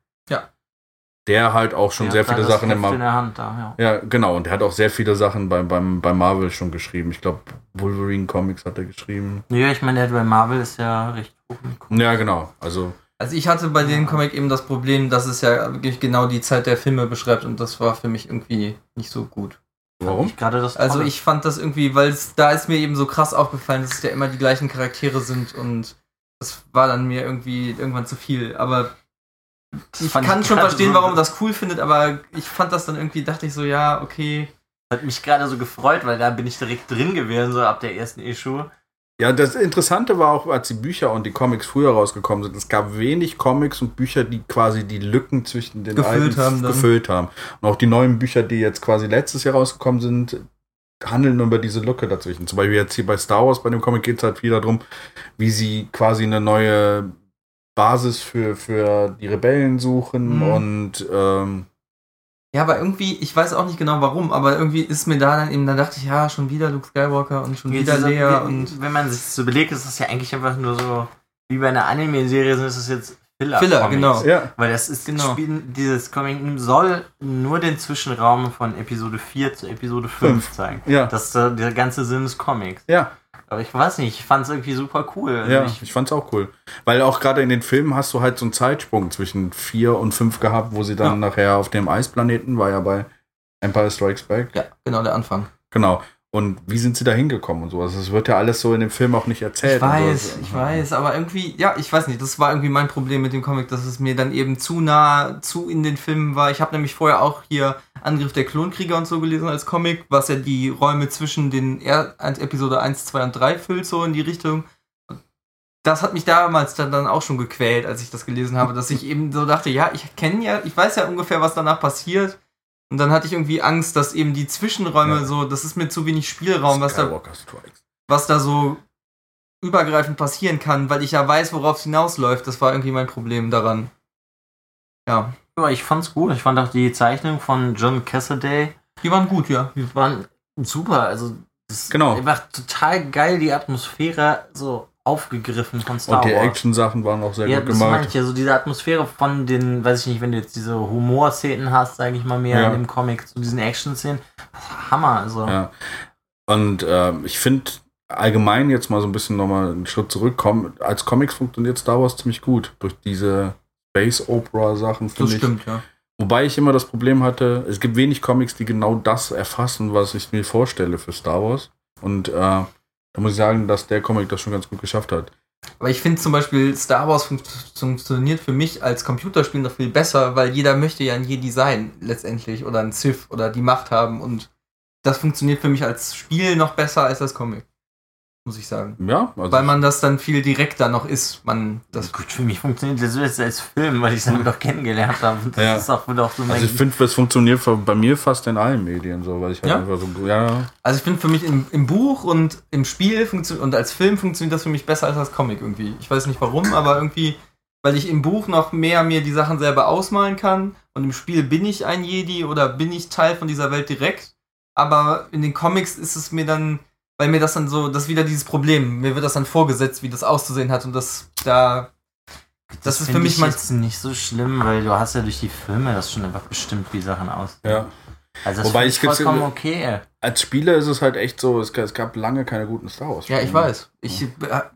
Der halt auch schon Der sehr hat viele das Sachen Heft in der Hand da, ja. Ja, genau. Und der hat auch sehr viele Sachen beim, beim, bei Marvel schon geschrieben. Ich glaube, Wolverine Comics hat er geschrieben. Ja, ich meine, der bei Marvel ist ja recht hoch. Ja, genau. Also, Also ich hatte bei dem Comic eben das Problem, dass es ja wirklich genau die Zeit der Filme beschreibt und das war für mich irgendwie nicht so gut. warum? Ich gerade das Also ich fand das irgendwie, weil es da ist mir eben so krass aufgefallen, dass es ja immer die gleichen Charaktere sind und das war dann mir irgendwie irgendwann zu viel. Aber ich fand kann ich schon verstehen, so- warum man das cool findet, aber ich fand das dann irgendwie, dachte ich so, ja, okay. hat mich gerade so gefreut, weil da bin ich direkt drin gewesen, so ab der ersten Issue. Ja, das Interessante war auch, als die Bücher und die Comics früher rausgekommen sind, es gab wenig Comics und Bücher, die quasi die Lücken zwischen den Gefüllt alten haben gefüllt haben. Und auch die neuen Bücher, die jetzt quasi letztes Jahr rausgekommen sind, handeln über diese Lücke dazwischen. Zum Beispiel jetzt hier bei Star Wars, bei dem Comic geht es halt viel darum, wie sie quasi eine neue Basis für, für die Rebellen suchen Mhm. und ähm, Ja, aber irgendwie, ich weiß auch nicht genau warum, aber irgendwie ist mir da dann eben, da dachte ich, ja, schon wieder Luke Skywalker und schon wieder Leia wie- und wenn man sich das so überlegt, ist das ja eigentlich einfach nur so, wie bei einer Anime-Serie sind es jetzt Filler. Filler, genau. ja, Weil das ist Genau. Spiel, dieses Comic soll nur den Zwischenraum von Episode 4 zu Episode 5 Fünf. zeigen. ja, Das ist der ganze Sinn des Comics. ja. Aber ich weiß nicht, ich fand es irgendwie super cool. Ja, ich, ich fand's auch cool. Weil auch gerade in den Filmen hast du halt so einen Zeitsprung zwischen vier und fünf gehabt, wo sie dann nachher auf dem Eisplaneten, war ja bei Empire Strikes Back. ja, genau, der Anfang. Genau. Und wie sind sie da hingekommen und sowas? Das wird ja alles so in dem Film auch nicht erzählt. Ich weiß, ich weiß, aber irgendwie, ja, ich weiß nicht, das war irgendwie mein Problem mit dem Comic, dass es mir dann eben zu nah, zu in den Filmen war. Ich habe nämlich vorher auch hier Angriff der Klonkrieger und so gelesen als Comic, was ja die Räume zwischen den er Episode 1, 2 und 3 füllt, so in die Richtung. Das hat mich damals dann, dann auch schon gequält, als ich das gelesen habe, dass ich eben so dachte, ja, ich kenne ja, ich weiß ja ungefähr, was danach passiert. Und dann hatte ich irgendwie Angst, dass eben die Zwischenräume Ja. so, das ist mir zu wenig Spielraum, was da was da so übergreifend passieren kann, weil ich ja weiß, worauf es hinausläuft. Das war irgendwie mein Problem daran. Ja. Ja, ich fand's gut. Ich fand auch die Zeichnung von John Cassaday Die waren gut, ja. die waren super. Also, das Genau. einfach total geil, die Atmosphäre so aufgegriffen von Star Und die Wars. Action-Sachen waren auch sehr ja, gut das meine gemacht. ich ja, so diese Atmosphäre von den, weiß ich nicht, wenn du jetzt diese Humor-Szenen hast, sage ich mal mehr Ja. in dem Comic, zu diesen Action-Szenen. Hammer, also. Ja. Und ähm, ich finde allgemein jetzt mal so ein bisschen nochmal einen Schritt zurückkommen. Als Comics funktioniert Star Wars ziemlich gut. Durch diese Space Opera Sachen, Das ich. stimmt, ja. Wobei ich immer das Problem hatte, es gibt wenig Comics, die genau das erfassen, was ich mir vorstelle für Star Wars. Und äh, da muss ich sagen, dass der Comic das schon ganz gut geschafft hat. Aber ich finde zum Beispiel, Star Wars fun funktioniert für mich als Computerspiel noch viel besser, weil jeder möchte ja ein Jedi sein, letztendlich. Oder ein Sith oder die Macht haben. Und das funktioniert für mich als Spiel noch besser als das Comic. Muss ich sagen. Ja, also Weil man das dann viel direkter noch ist. Man, das Gut, für mich funktioniert das jetzt als Film, weil ich es dann doch kennengelernt habe. Und das Ja. ist auch, auch so mein Also ich finde, es funktioniert bei mir fast in allen Medien so, weil ich halt Ja? einfach so, ja, Also ich finde für mich im, im Buch und im Spiel funktioniert und als Film funktioniert das für mich besser als als Comic irgendwie. Ich weiß nicht warum, aber irgendwie, weil ich im Buch noch mehr mir die Sachen selber ausmalen kann und im Spiel bin ich ein Jedi oder bin ich Teil von dieser Welt direkt. Aber in den Comics ist es mir dann, weil mir das dann so, das ist wieder dieses Problem. Mir wird das dann vorgesetzt, wie das auszusehen hat und das da. Das, ist für mich ich mal. jetzt nicht so schlimm, weil du hast ja durch die Filme das schon einfach bestimmt, wie Sachen aussehen. ja. Also das Wobei ich vollkommen okay. Als Spieler ist es halt echt so, es, es gab lange keine guten Star Wars. Ja, ich weiß. Ich äh,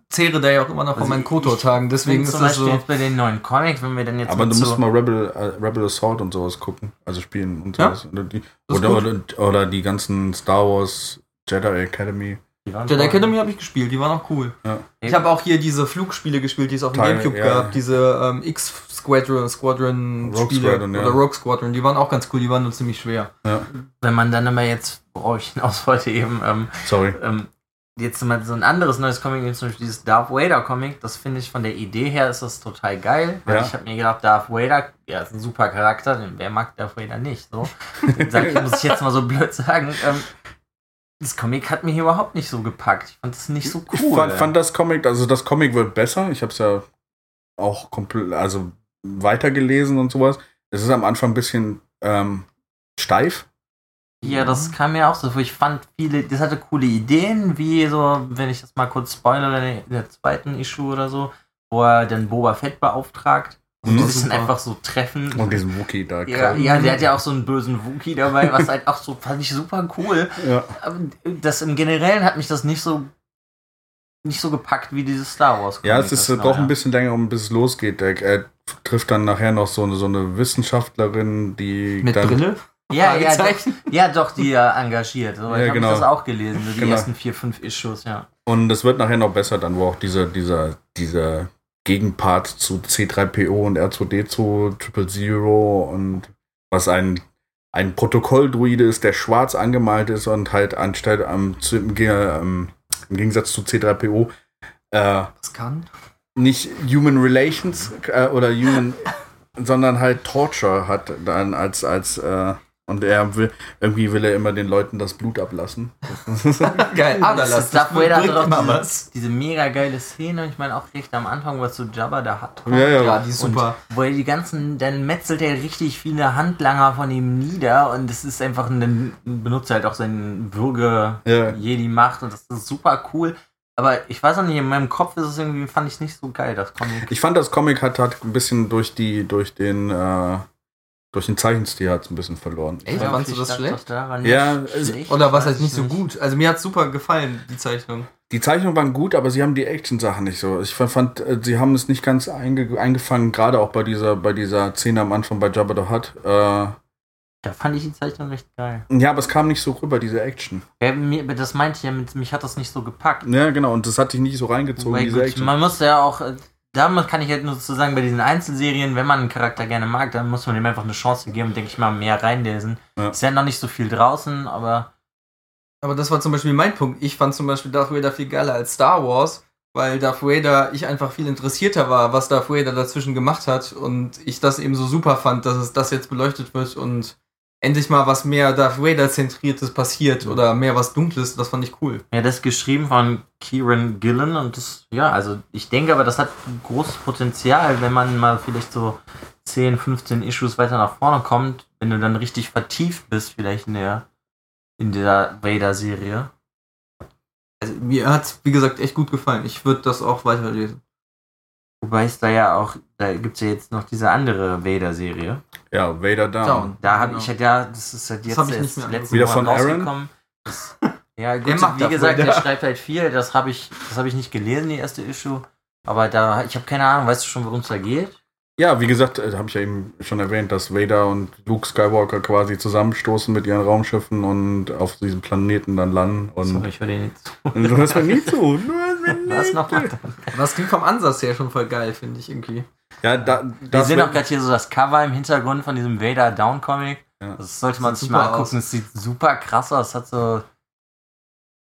zehre da ja auch immer noch von Also meinen ich- Kotor-Tagen, deswegen ist das so. jetzt bei den neuen Comics, wenn wir dann jetzt Aber du so, musst mal Rebel, äh, Rebel Assault und sowas gucken, also spielen und Ja, sowas. Oder, die, das oder, oder, oder die ganzen Star Wars Jedi Academy. Jedi. Academy habe ich gespielt, die waren auch cool. Ja. Ich habe auch hier diese Flugspiele gespielt, die es auf dem Teil, Gamecube ja. gab, diese ähm, X-Squadron, Squadron Rogue Spiele Squadron, ja. oder Rogue Squadron, die waren auch ganz cool, die waren nur ziemlich schwer. Ja, Wenn man dann immer jetzt, worauf ich hinaus wollte eben, ähm, sorry. ähm, jetzt mal so ein anderes neues Comic, wie zum Beispiel dieses Darth Vader Comic, das finde ich von der Idee her ist das total geil, weil Ja. ich habe mir gedacht, Darth Vader, ja, ist ein super Charakter, denn wer mag Darth Vader nicht, so. Sag ich, muss ich jetzt mal so blöd sagen, ähm, das Comic hat mich überhaupt nicht so gepackt. Ich fand das nicht so cool. Ich fand, fand das Comic, also das Comic wird besser. Ich habe es ja auch komplett, also weitergelesen und sowas. Es ist am Anfang ein bisschen ähm, steif. Ja, das kam mir auch so vor. Ich fand viele, das hatte coole Ideen, wie so, wenn ich das mal kurz spoilere, in der zweiten Issue oder so, wo er dann Boba Fett beauftragt und Mhm. die sich dann einfach so treffen. Und diesen Wookie da. ja, ja, der hat ja auch so einen bösen Wookie dabei, was halt auch so, fand ich super cool. ja. Aber das im Generellen hat mich das nicht so nicht so gepackt wie dieses Star Wars. Ja, es ist, braucht neue. ein bisschen länger, um bis es losgeht. Er, er trifft dann nachher noch so eine, so eine Wissenschaftlerin, die Mit Brille? Ja, ja, doch, ja, doch, die er engagiert. So, Ja, ich habe genau. das auch gelesen, so die Genau. ersten vier, fünf Issues, ja. Und es wird nachher noch besser, dann wo auch dieser, dieser, dieser Gegenpart zu C3PO und R2D2, Triple Zero und was ein, ein Protokolldruide ist, der schwarz angemalt ist und halt anstatt am zu, im, ähm, im Gegensatz zu C3PO äh, nicht Human Relations äh, oder Human, sondern halt Torture hat dann als, als äh, und er will, irgendwie will er immer den Leuten das Blut ablassen. Geil, ist Darth Vader hat doch immer diese, was. diese mega geile Szene, ich meine auch recht am Anfang, was so Jabba da hat. Ja, ja. Ja, die ist super. Wo er die ganzen, dann metzelt er richtig viele Handlanger von ihm nieder und es ist einfach ein, benutzt halt auch seine Würge Ja. Jedi-Macht und das ist super cool. Aber ich weiß auch nicht, in meinem Kopf ist es irgendwie, fand ich nicht so geil, das Comic. Ich fand, das Comic hat, hat ein bisschen durch die, durch den, äh, durch den Zeichenstil hat es ein bisschen verloren. Echt? Ja, fandst du das schlecht? daran Ja, es- schlecht, Oder was weiß halt nicht ich so gut? Also mir hat super gefallen, die Zeichnung. Die Zeichnungen waren gut, aber sie haben die Action-Sachen nicht so. Ich fand, äh, sie haben es nicht ganz einge eingefangen, gerade auch bei dieser, bei dieser Szene am Anfang bei Jabba the Hutt. Äh, Da fand ich die Zeichnung recht geil. Ja, aber es kam nicht so rüber, diese Action. Ja, mir, das meinte ich ja, mit, mich hat das nicht so gepackt. Ja, genau, und das hat dich nicht so reingezogen, Wobei, diese gut, Action. man muss ja auch, äh, damit kann ich halt nur so sagen, bei diesen Einzelserien, wenn man einen Charakter gerne mag, dann muss man ihm einfach eine Chance geben, denke ich mal, mehr reinlesen. Ja. Ist ja noch nicht so viel draußen, aber Aber das war zum Beispiel mein Punkt. Ich fand zum Beispiel Darth Vader viel geiler als Star Wars, weil Darth Vader, ich einfach viel interessierter war, was Darth Vader dazwischen gemacht hat und ich das eben so super fand, dass es das jetzt beleuchtet wird und endlich mal was mehr Darth Vader zentriertes passiert oder mehr was Dunkles, das fand ich cool. ja, das ist geschrieben von Kieran Gillen und das, ja, also ich denke aber, das hat großes Potenzial, wenn man mal vielleicht so 10, 15 Issues weiter nach vorne kommt, wenn du dann richtig vertieft bist, vielleicht in der, in der Vader-Serie. Also mir hat's wie gesagt echt gut gefallen. Ich würde das auch weiterlesen. Wobei es da ja auch, da gibt es ja jetzt noch diese andere Vader-Serie. Ja, Vader Down. Down. Da habe Genau. ich halt ja, das ist halt jetzt hab ich nicht erst letzten Wieder Monat von Aaron? rausgekommen. Das, ja, Der gut, macht wie gesagt, der schreibt halt viel. Das habe ich, das habe ich nicht gelesen, die erste Issue. Aber da, ich habe keine Ahnung, weißt du schon, worum es da geht? Ja, wie gesagt, äh, habe ich ja eben schon erwähnt, dass Vader und Luke Skywalker quasi zusammenstoßen mit ihren Raumschiffen und auf diesem Planeten dann landen. Und Sorry, ich höre dir nicht zu. du hörst mir nie zu. Was noch? zu. mal? Aber das klingt vom Ansatz her schon voll geil, finde ich irgendwie. Ja, da, Wir sehen auch gerade hier so das Cover im Hintergrund von diesem Vader Down Comic. Ja. Das sollte man Sieht sich mal angucken. Es sieht super krass aus. Es hat so,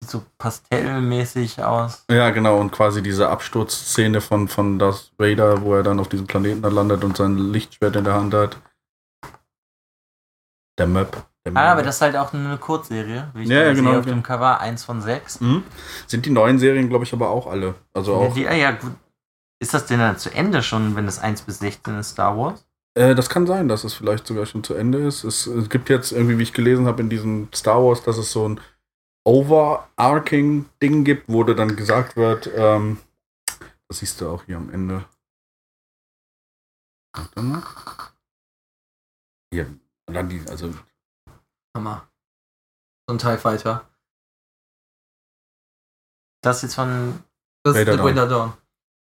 sieht so pastellmäßig aus. Ja, genau, und quasi diese Absturzszene von, von Darth Vader, wo er dann auf diesem Planeten landet und sein Lichtschwert in der Hand hat. Der Map. Ah, aber das ist halt auch eine Kurzserie, wie ich Ja, ja, sehe genau, auf ja. dem Cover. Eins von sechs. Mhm. Sind die neuen Serien, glaube ich, aber auch alle. Also auch. Die, ah, ja, gut. Ist das denn dann zu Ende schon, wenn es 1 bis 16 ist, Star Wars? Äh, das kann sein, dass es vielleicht sogar schon zu Ende ist. Es, es gibt jetzt irgendwie, wie ich gelesen habe, in diesem Star Wars, dass es so ein overarching Ding gibt, wo dann gesagt wird, ähm, das siehst du auch hier am Ende. Warte mal. Hier, dann die, also Hammer. So ein TIE Fighter. Das jetzt von. Das Vader ist Dawn. Vader Dawn.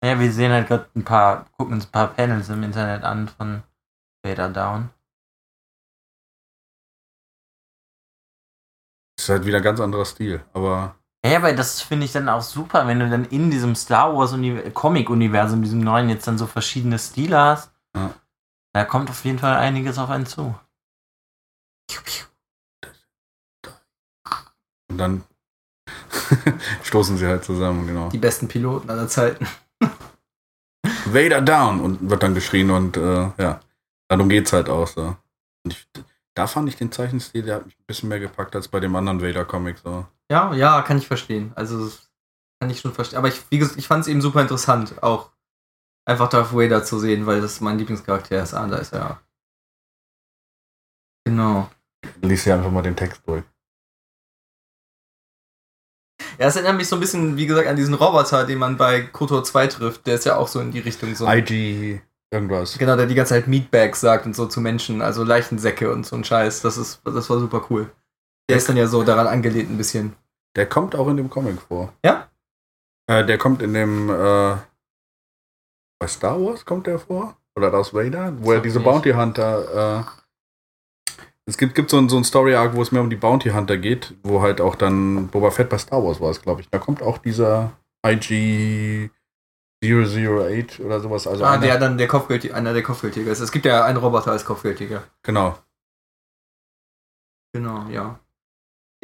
Ja, wir sehen halt gerade ein paar, gucken uns ein paar Panels im Internet an von Vader Down. ist halt wieder ein ganz anderer Stil. Aber Ja, aber das finde ich dann auch super, wenn du dann in diesem Star Wars Uni- Comic-Universum, diesem neuen, jetzt dann so verschiedene Stile hast. Ja. Da kommt auf jeden Fall einiges auf einen zu. Und dann stoßen sie halt zusammen, genau. Die besten Piloten aller Zeiten. Vader down und wird dann geschrien und äh, ja, darum geht's halt auch so. Und ich, da fand ich den Zeichenstil, der hat mich ein bisschen mehr gepackt als bei dem anderen Vader-Comic so. Ja, ja, kann ich verstehen. Also das kann ich schon verstehen. Aber ich, wie gesagt, ich fand es eben super interessant, auch einfach Darth Vader zu sehen, weil das mein Lieblingscharakter ist. Ah, da ist er. ja. Genau. Lies hier einfach mal den Text durch. Ja, es erinnert mich so ein bisschen, wie gesagt, an diesen Roboter, den man bei Kotor 2 trifft. Der ist ja auch so in die Richtung so. IG irgendwas. Genau, der die ganze Zeit Meatbags sagt und so zu Menschen, also Leichensäcke und so ein Scheiß. Das ist, das war super cool. Der ist dann ja so daran angelehnt ein bisschen. Der kommt auch in dem Comic vor. Ja? Äh, der kommt in dem äh, bei Star Wars kommt der vor? Oder Darth Vader? Wo er diese nicht. Bounty Hunter äh, es gibt, gibt so ein, so ein Story-Arc, wo es mehr um die Bounty Hunter geht, wo halt auch dann Boba Fett bei Star Wars war es, glaube ich. Da kommt auch dieser IG 008 oder sowas. Also ah, einer- der dann der Kopfgeldjäger, einer der Kopfgeldjäger ist. Es gibt ja einen Roboter als Kopfgeldjäger. Genau. Genau, ja.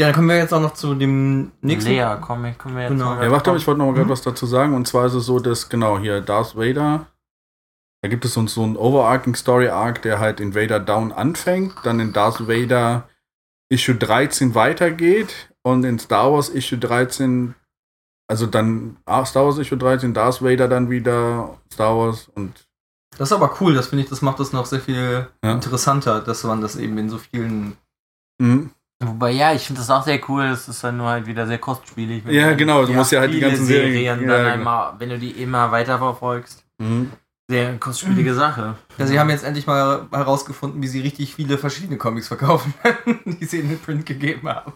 Ja, dann kommen wir jetzt auch noch zu dem nächsten. Lea, komm, können wir jetzt Genau. mal Ja, warte, ich wollte noch mal gerade Mhm. was dazu sagen. Und zwar ist es so, dass, genau, hier Darth Vader, da gibt es so, so einen overarching Story Arc, der halt in Vader Down anfängt, dann in Darth Vader Issue 13 weitergeht und in Star Wars Issue 13, also dann ah, Star Wars Issue 13, Darth Vader dann wieder, Star Wars und Das ist aber cool, das finde ich, das macht das noch sehr viel Ja. interessanter, dass man das eben in so vielen. Mhm. Wobei, ja, ich finde das auch sehr cool. Es ist dann nur halt wieder sehr kostspielig. Ja, genau, du musst ja halt die ganzen Serien- dann ja, genau. einmal, wenn du die immer weiterverfolgst, Mhm. Sehr kostspielige Sache. Ja, sie haben jetzt endlich mal herausgefunden, wie sie richtig viele verschiedene Comics verkaufen, die sie in den Print gegeben haben.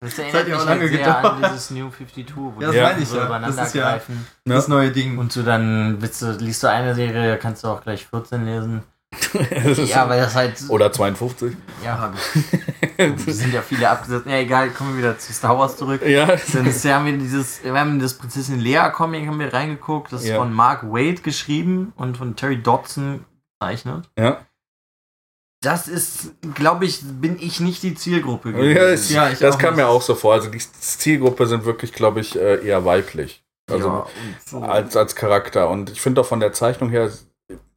Das hat erinnert ja mich auch halt lange sehr an gedauert. dieses New 52, wo Ja, das die ich so ja. übereinander Das ist ja- greifen. Ja. Das neue Ding. Und du dann willst du, liest du eine Serie, kannst du auch gleich 14 lesen. Ja, weil das halt. Oder 52. Ja, es sind ja viele abgesetzt. Ja, egal, kommen wir wieder zu Star Wars zurück. Ja. Dann ist, haben wir dieses, wir haben das Prinzessin Lea Comic haben wir reingeguckt. Das ist Ja. von Mark Wade geschrieben und von Terry Dodson gezeichnet. Ja. Das ist, glaube ich, bin ich nicht die Zielgruppe Ja, es, Ja, ich das kam mir auch so vor. Also die Zielgruppe sind wirklich, glaube ich, äh, eher weiblich. Also ja, so als, als Charakter. Und ich finde auch von der Zeichnung her,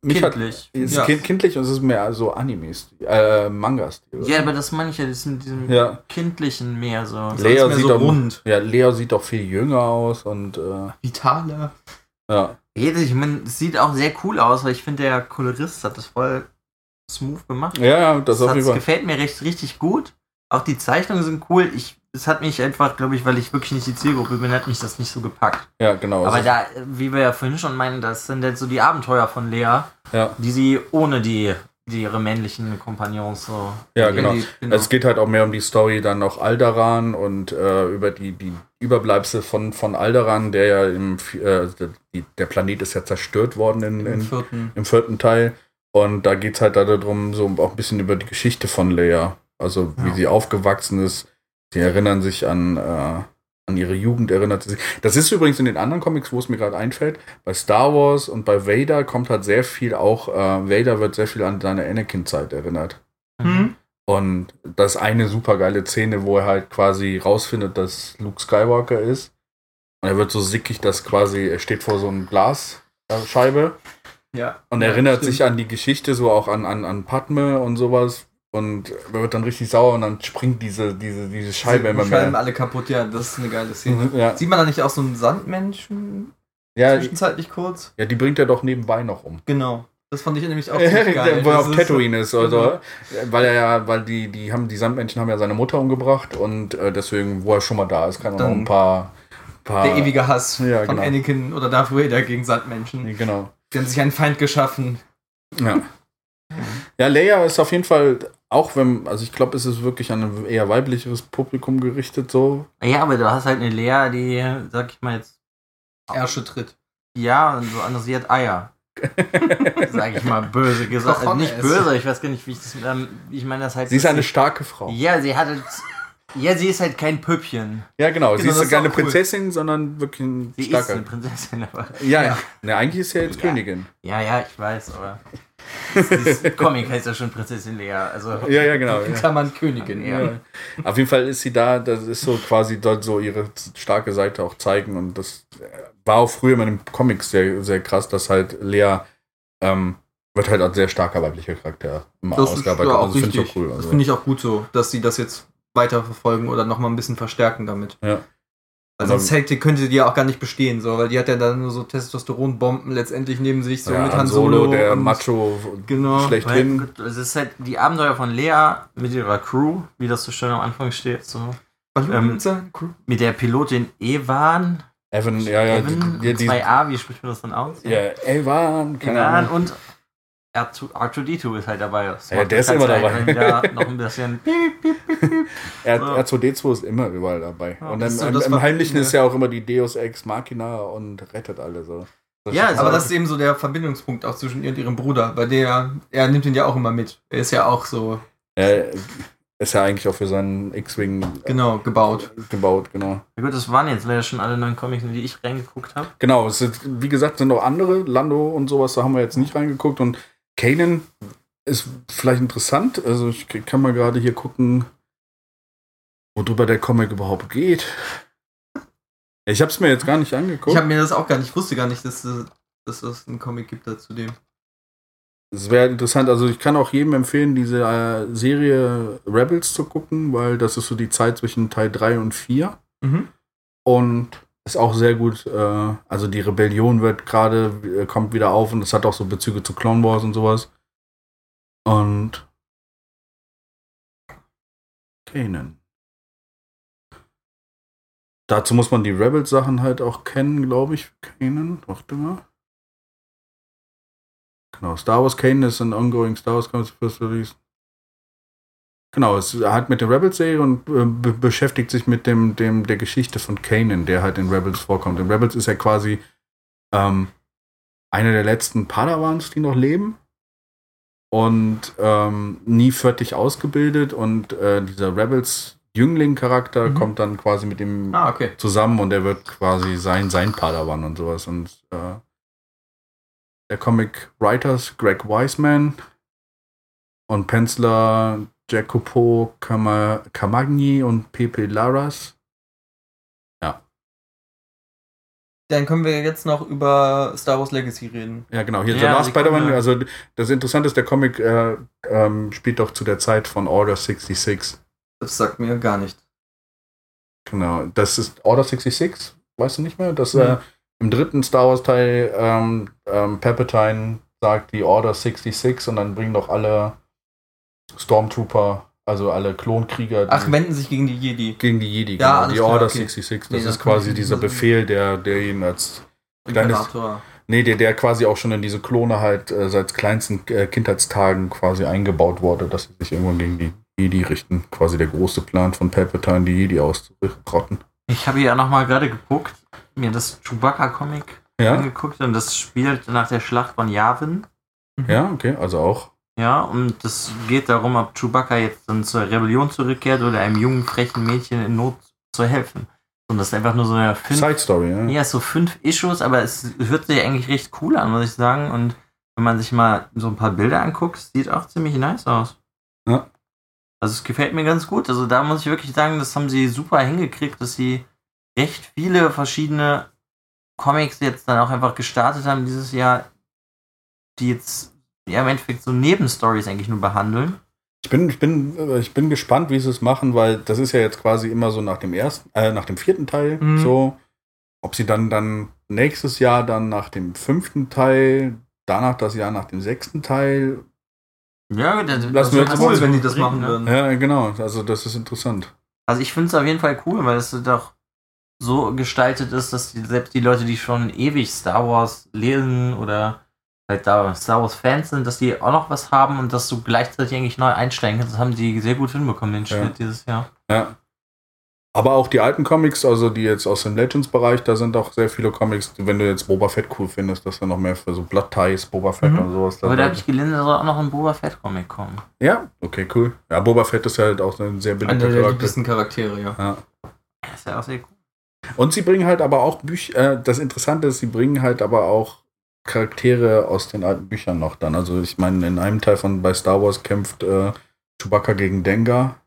mich hat, kindlich. ist Ja. kind, kindlich und es ist mehr so Animes, äh, Mangas. Ja, aber das meine ich ja, das ist mit diesem Ja. kindlichen mehr so. Lea mehr sieht so doch, rund. Ja, Leo sieht doch viel jünger aus und äh, Vitaler. ja. Ich meine, es sieht auch sehr cool aus, weil ich finde, der Kolorist hat das voll smooth gemacht. Ja, ja, das auf hat, jeden Fall. gefällt mir recht, richtig gut. Auch die Zeichnungen sind cool. Ich, es hat mich einfach, glaube ich, weil ich wirklich nicht die Zielgruppe bin, hat mich das nicht so gepackt. Ja, genau. Aber Also, da, wie wir ja vorhin schon meinen, das sind jetzt so die Abenteuer von Lea, ja, die sie ohne die, die ihre männlichen Kompagnons so. ja, genau. die- genau. Es geht halt auch mehr um die Story dann auch Alderan und äh, über die, die Überbleibsel von, von Alderan, der ja im, äh, der, Planet ist ja zerstört worden in, Im in, vierten. im vierten Teil. Und da geht es halt darum, so auch ein bisschen über die Geschichte von Leia. Also wie Ja. sie aufgewachsen ist. Sie erinnern sich an, äh, an ihre Jugend, erinnert sie sich. Das ist übrigens in den anderen Comics, wo es mir gerade einfällt. Bei Star Wars und bei Vader kommt halt sehr viel auch, äh, Vader wird sehr viel an seine Anakin-Zeit erinnert. Hm? Und das ist eine super geile Szene, wo er halt quasi rausfindet, dass Luke Skywalker ist. Und er wird so sickig, dass quasi, er steht vor so einem Glasscheibe Ja. und ja, erinnert stimmt. sich an die Geschichte, so auch an, an, an Padme und sowas. Und er wird dann richtig sauer und dann springt diese, diese, diese Scheibe Die immer Scheiben mehr. alle kaputt, ja, das ist eine geile Szene. Ja, Sieht man da nicht auch so einen Sandmenschen ja, zwischenzeitlich kurz? ja, die bringt er doch nebenbei noch um. Genau. Das fand ich nämlich auch geil. Wo er auf Tatooine ist, also, Genau. weil er ja, weil die, die haben, die Sandmenschen haben ja seine Mutter umgebracht und äh, deswegen, wo er schon mal da ist, kann er noch ein paar, paar Der ewige Hass Ja, von genau. Anakin oder Darth Vader gegen Sandmenschen. Genau. Die haben sich einen Feind geschaffen. Ja. Ja, Leia ist auf jeden Fall, auch wenn, also ich glaube, es ist wirklich an ein eher weiblicheres Publikum gerichtet, so. Ja, aber du hast halt eine Lea, die, sag ich mal jetzt, Ärsche tritt. ja, und so anders, sie hat Eier. sag ich mal böse gesagt. Also nicht böse, ich weiß gar nicht, wie ich das, ähm, ich meine das halt. Sie ist eine starke Frau. Ja, sie hat halt, ja, sie ist halt kein Püppchen. Ja, genau. sie Genau, ist das ist keine cool. Prinzessin, sondern wirklich ein Sie ist starker. eine Prinzessin, aber. ja, ja. Ja. Ne, eigentlich ist sie ja jetzt Ja. Königin. Ja, ja, ich weiß, aber. Comic heißt ja schon Prinzessin Lea. Also. Ja, ja, genau. In Ja. Klammern Königin. Ja. Ja. Auf jeden Fall ist sie da, das ist so quasi dort so ihre starke Seite auch zeigen und das äh, war auch früher in den Comics sehr, sehr krass, dass halt Lea ähm, wird halt als sehr starker weiblicher Charakter immer Das ist ausgearbeitet. ja auch also finde ich richtig. auch cool. Das Also. finde ich auch gut so, dass sie das jetzt weiterverfolgen oder nochmal ein bisschen verstärken damit. Ja. Also sonst hätte, könnte die ja auch gar nicht bestehen, so, weil die hat ja dann nur so Testosteronbomben letztendlich neben sich, so ja, mit Han Solo, Solo. der und- Macho Genau. Schlechthin. es ist halt die Abenteuer von Lea mit ihrer Crew, wie das so schön am Anfang steht. So. Ähm. Mit der Pilotin Evan. Evan, ja, ja, Evan, die, die, 2a, wie spricht man das dann aus? ja, Evan, keine Evan Ahnung. und R2, R2D2 ist halt dabei. Ja, der ist immer dabei. noch ein bisschen. piep, piep, piep, piep. R, so. R2D2 ist immer überall dabei. Ja, und ist so im, im Heimlichen ist ja auch immer die Deus Ex Machina und rettet alle so. Das Ja, Aber das ist eben so der Verbindungspunkt auch zwischen ihr und ihrem Bruder, weil der, er nimmt ihn ja auch immer mit. Er ist ja auch so, Er ist ja eigentlich auch für seinen X-Wing genau, gebaut. gebaut, genau. Ja gut, das waren jetzt leider schon alle neuen Comics, in die ich reingeguckt habe. Genau, es sind, wie gesagt, sind noch andere, Lando und sowas, da haben wir jetzt nicht reingeguckt. Und Kanan ist vielleicht interessant. Also ich kann mal gerade hier gucken, worüber der Comic überhaupt geht. Ich habe es mir jetzt gar nicht angeguckt. Ich habe mir das auch gar nicht, ich wusste gar nicht, dass, dass es einen Comic gibt dazu dem. Es wäre interessant, also ich kann auch jedem empfehlen, diese äh, Serie Rebels zu gucken, weil das ist so die Zeit zwischen Teil 3 und 4 Mhm. und ist auch sehr gut, äh, also die Rebellion wird gerade, äh, kommt wieder auf und es hat auch so Bezüge zu Clone Wars und sowas. Und Kanan. Dazu muss man die Rebels-Sachen halt auch kennen, glaube ich, Kanan. Warte mal. Genau, Star Wars Kanan ist ein ongoing Star Wars Comics First Release. Genau, es hat mit der Rebels-Serie und äh, be beschäftigt sich mit dem, dem, der Geschichte von Kanan, der halt in Rebels vorkommt. In Rebels ist er quasi ähm, einer der letzten Padawans, die noch leben. und ähm, nie fertig ausgebildet und äh, dieser Rebels Jüngling-Charakter Mhm. kommt dann quasi mit ihm Ah, okay. zusammen und er wird quasi sein, sein Padawan und sowas. Und äh, der Comic Writers Greg Wiseman und Penciler Jacopo Cama Camagni und Pepe Laras. Dann können wir jetzt noch über Star Wars Legacy reden. Ja, genau. Hier Ja, The Last Spider-Man. ja- Also das Interessante ist, der Comic äh, ähm, spielt doch zu der Zeit von Order 66. Das sagt mir gar nicht. Genau. Das ist Order 66, weißt du nicht mehr? Das Nee. äh, im dritten Star Wars Teil ähm, ähm, Palpatine sagt die Order 66 und dann bringen doch alle Stormtrooper, also alle Klonkrieger die Ach, wenden sich gegen die Jedi. gegen die Jedi. Ja, genau, die klar, Order okay. 66. Das Nee, ist das quasi dieser Befehl, der, der ihn als Kleines-. Nee, der, der quasi auch schon in diese Klone halt äh, seit kleinsten äh, Kindheitstagen quasi eingebaut wurde, dass sie sich irgendwann gegen die Jedi richten. Quasi der große Plan von Palpatine, die Jedi auszurotten. Ich habe ja nochmal gerade geguckt, mir das Chewbacca-Comic Ja, angeguckt und das spielt nach der Schlacht von Yavin. ja, okay, also auch. Ja, und das geht darum, ob Chewbacca jetzt dann zur Rebellion zurückkehrt oder einem jungen, frechen Mädchen in Not zu helfen. Und das ist einfach nur so eine fünf, Side Story, ja. ja, so fünf Issues, aber es hört sich eigentlich recht cool an, muss ich sagen. Und wenn man sich mal so ein paar Bilder anguckt, sieht auch ziemlich nice aus. Ja. Also es gefällt mir ganz gut. Also da muss ich wirklich sagen, das haben sie super hingekriegt, dass sie recht viele verschiedene Comics jetzt dann auch einfach gestartet haben dieses Jahr, die jetzt ja im Endeffekt so Nebenstories eigentlich nur behandeln. Ich bin, ich bin, äh, ich bin gespannt, wie sie es machen, weil das ist ja jetzt quasi immer so nach dem ersten, äh, nach dem vierten Teil Mhm. so. Ob sie dann dann nächstes Jahr dann nach dem fünften Teil, danach das Jahr nach dem sechsten Teil. Ja, das, das jetzt cool, mal wenn die das machen ne? würden. Ja, genau. Also das ist interessant. Also ich finde es auf jeden Fall cool, weil es doch so gestaltet ist, dass die, selbst die Leute, die schon ewig Star Wars lesen oder halt da Star Wars Fans sind, dass die auch noch was haben und dass du gleichzeitig eigentlich neu einsteigen kannst. Das haben die sehr gut hinbekommen, den Ja. Schnitt dieses Jahr. Ja. Aber auch die alten Comics, also die jetzt aus dem Legends-Bereich, da sind auch sehr viele Comics, wenn du jetzt Boba Fett cool findest, dass da noch mehr für so Blood Ties, Boba Fett Mhm. und sowas Aber da habe ich gelesen, da soll auch noch ein Boba Fett Comic kommen. Ja, okay, cool. Ja, Boba Fett ist halt auch ein sehr Einer beliebter der Charakter. liebsten Charaktere, ja. Ja. Das ist ja auch sehr cool. Und sie bringen halt aber auch Bücher, äh, das Interessante ist, sie bringen halt aber auch Charaktere aus den alten Büchern noch dann. Also ich meine, in einem Teil von bei Star Wars kämpft äh, Chewbacca gegen Dengar.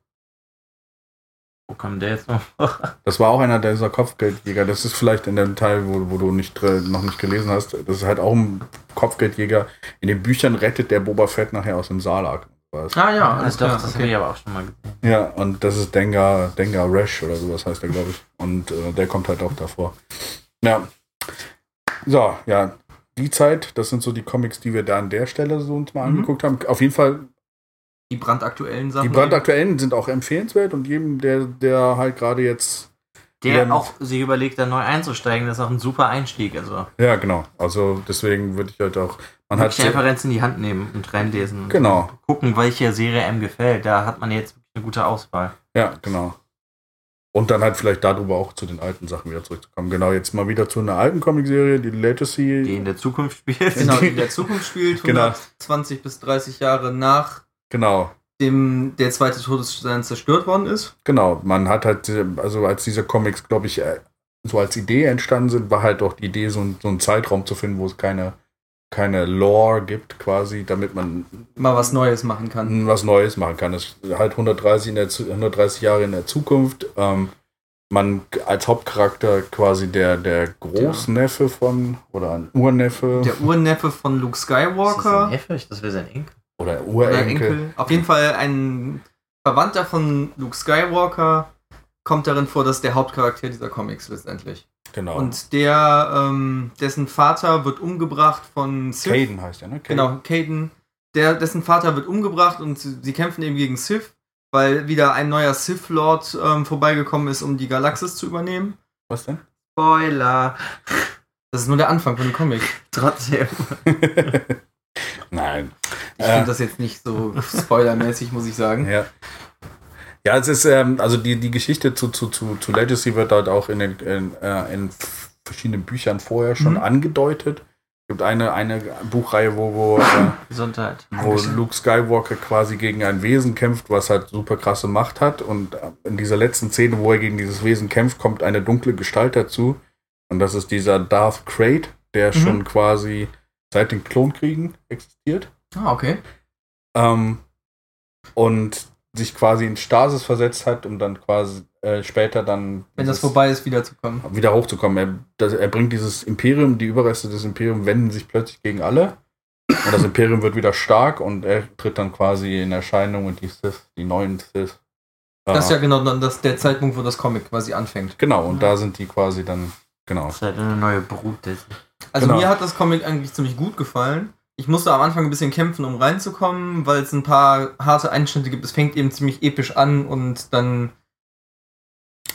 Wo kommt der jetzt noch? Das war auch einer dieser Kopfgeldjäger. Das ist vielleicht in dem Teil, wo, wo du nicht, noch nicht gelesen hast. Das ist halt auch ein Kopfgeldjäger. In den Büchern rettet der Boba Fett nachher aus dem Salak. Was. Ah ja, alles alles klar. das habe Okay. ich aber auch schon mal gesehen. Ja, und das ist Dengar, Dengar Rash oder sowas heißt der, glaube ich. Und äh, der kommt halt auch davor. Ja. So, ja. Die Zeit, das sind so die Comics, die wir da an der Stelle so uns mal Mhm. angeguckt haben. Auf jeden Fall, Die brandaktuellen Sachen. die brandaktuellen sind auch empfehlenswert und jedem, der, der halt gerade jetzt. Der auch sich überlegt, da neu einzusteigen, das ist auch ein super Einstieg. Also Ja, genau. Also deswegen würde ich halt auch. Man hat. Referenz in die Hand nehmen und reinlesen. Genau. Gucken, welche Serie einem gefällt. Da hat man jetzt wirklich eine gute Auswahl. Ja, genau. Und dann halt vielleicht darüber auch zu den alten Sachen wieder zurückzukommen. Genau, jetzt mal wieder zu einer alten Comicserie, die Legacy. Die in der Zukunft spielt. Genau, die in der Zukunft spielt, Genau. 120 bis 30 Jahre nach Genau. dem der zweite Todesstern zerstört worden ist. Genau, man hat halt, also als diese Comics, glaube ich, äh, so als Idee entstanden sind, war halt auch die Idee, so, ein- so einen Zeitraum zu finden, wo es keine, keine Lore gibt, quasi, damit man Mal was Neues machen kann. was Neues machen kann. Es ist halt 130, in der, Zu- 130 Jahre in der Zukunft. Ähm, man als Hauptcharakter quasi der, der Großneffe von, oder ein Urneffe Der Urneffe von Luke Ist das ein Skywalker Neffe? Ich- Das wäre sein Enkel. oder oder Urenkel. Enkel. Auf jeden Fall ein Verwandter von Luke Skywalker kommt darin vor, dass der Hauptcharakter dieser Comics letztendlich. Genau. Und der, ähm, dessen Vater wird umgebracht von Sith. Caden heißt er, ne? Caden. Genau, Caden. Der, dessen Vater wird umgebracht und sie, sie kämpfen eben gegen Sith, weil wieder ein neuer Sith-Lord ähm, vorbeigekommen ist, um die Galaxis zu übernehmen. Was denn? Spoiler. Das ist nur der Anfang von dem Comic. Trotzdem. Nein. Ich Äh. finde das jetzt nicht so spoilermäßig, muss ich sagen. Ja. Ja, es ist, ähm, also die, die Geschichte zu, zu, zu, zu Legacy wird halt auch in, den, in, äh, in verschiedenen Büchern vorher schon Mhm. angedeutet. gibt eine, eine Buchreihe, wo, wo, äh, Gesundheit. wo Luke Skywalker quasi gegen ein Wesen kämpft, was halt super krasse Macht hat. Und äh, in dieser letzten Szene, wo er gegen dieses Wesen kämpft, kommt eine dunkle Gestalt dazu. Und das ist dieser Darth Crate, der Mhm. schon quasi seit den Klonkriegen existiert. Ah, okay. Ähm, und sich quasi in Stasis versetzt hat, um dann quasi äh, später dann Wenn das vorbei ist, wiederzukommen. wieder hochzukommen. Er, das, er bringt dieses Imperium, die Überreste des Imperiums wenden sich plötzlich gegen alle. Und das Imperium wird wieder stark und er tritt dann quasi in Erscheinung und die Sith, die neuen Sith. Das ist äh, ja genau dann das, der Zeitpunkt, wo das Comic quasi anfängt. Genau, und da sind die quasi dann, genau. Das ist halt eine neue Brut. Also Genau. mir hat das Comic eigentlich ziemlich gut gefallen. Ich musste am Anfang ein bisschen kämpfen, um reinzukommen, weil es ein paar harte Einschnitte gibt. Es fängt eben ziemlich episch an und dann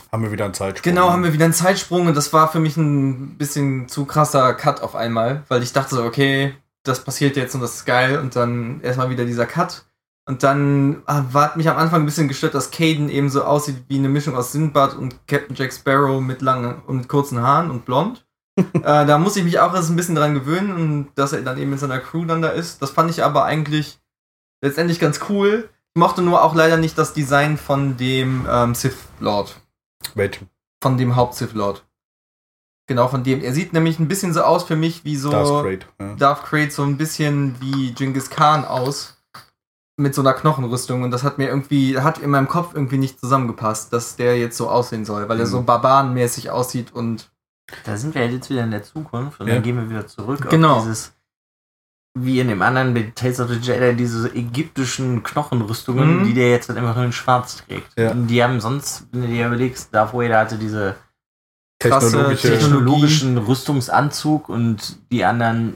Haben wir wieder einen Zeitsprung. Genau, haben wir wieder einen Zeitsprung und das war für mich ein bisschen zu krasser Cut auf einmal, weil ich dachte so, okay, das passiert jetzt und das ist geil und dann erstmal wieder dieser Cut. Und dann ah, war hat mich am Anfang ein bisschen gestört, dass Caden eben so aussieht wie eine Mischung aus Sinbad und Captain Jack Sparrow mit langen und mit kurzen Haaren und blond. äh, da muss ich mich auch erst ein bisschen dran gewöhnen und dass er dann eben mit seiner Crew dann da ist. Das fand ich aber eigentlich letztendlich ganz cool. Ich mochte nur auch leider nicht das Design von dem ähm, Sith Lord Welchen? von dem Haupt-Sith Lord. Genau, von dem. Er sieht nämlich ein bisschen so aus für mich wie so. Darth Crate. Ja. Darth Crate so ein bisschen wie Genghis Khan aus. Mit so einer Knochenrüstung. Und das hat mir irgendwie, hat in meinem Kopf irgendwie nicht zusammengepasst, dass der jetzt so aussehen soll, weil er Mhm. so barbarenmäßig aussieht und. Da sind wir jetzt wieder in der Zukunft und Ja. dann gehen wir wieder zurück Genau. auf dieses, wie in dem anderen mit Tales of the Jedi, diese ägyptischen Knochenrüstungen, Mhm. die der jetzt halt einfach nur in schwarz trägt. Ja. Und Die haben sonst, wenn du dir überlegst, Darth Vader hatte diese krasse technologischen Rüstungsanzug und die anderen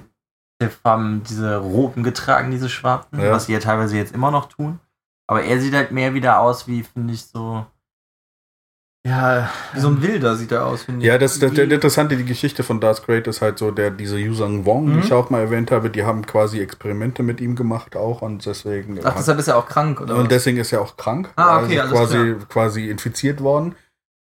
haben diese roten getragen, diese schwarzen, Ja. was sie ja teilweise jetzt immer noch tun. Aber er sieht halt mehr wieder aus wie, finde ich, so. Ja, Wie so ein Wilder sieht er aus, finde ich. Ja, das, das, das Interessante, die Geschichte von Darth Crate ist halt so, der, diese Yuzang Wong, die Mhm. ich auch mal erwähnt habe, die haben quasi Experimente mit ihm gemacht auch und deswegen. Ach, deshalb ist er auch krank, oder? Und deswegen ist er auch krank. Ah, okay, also alles quasi, quasi infiziert worden.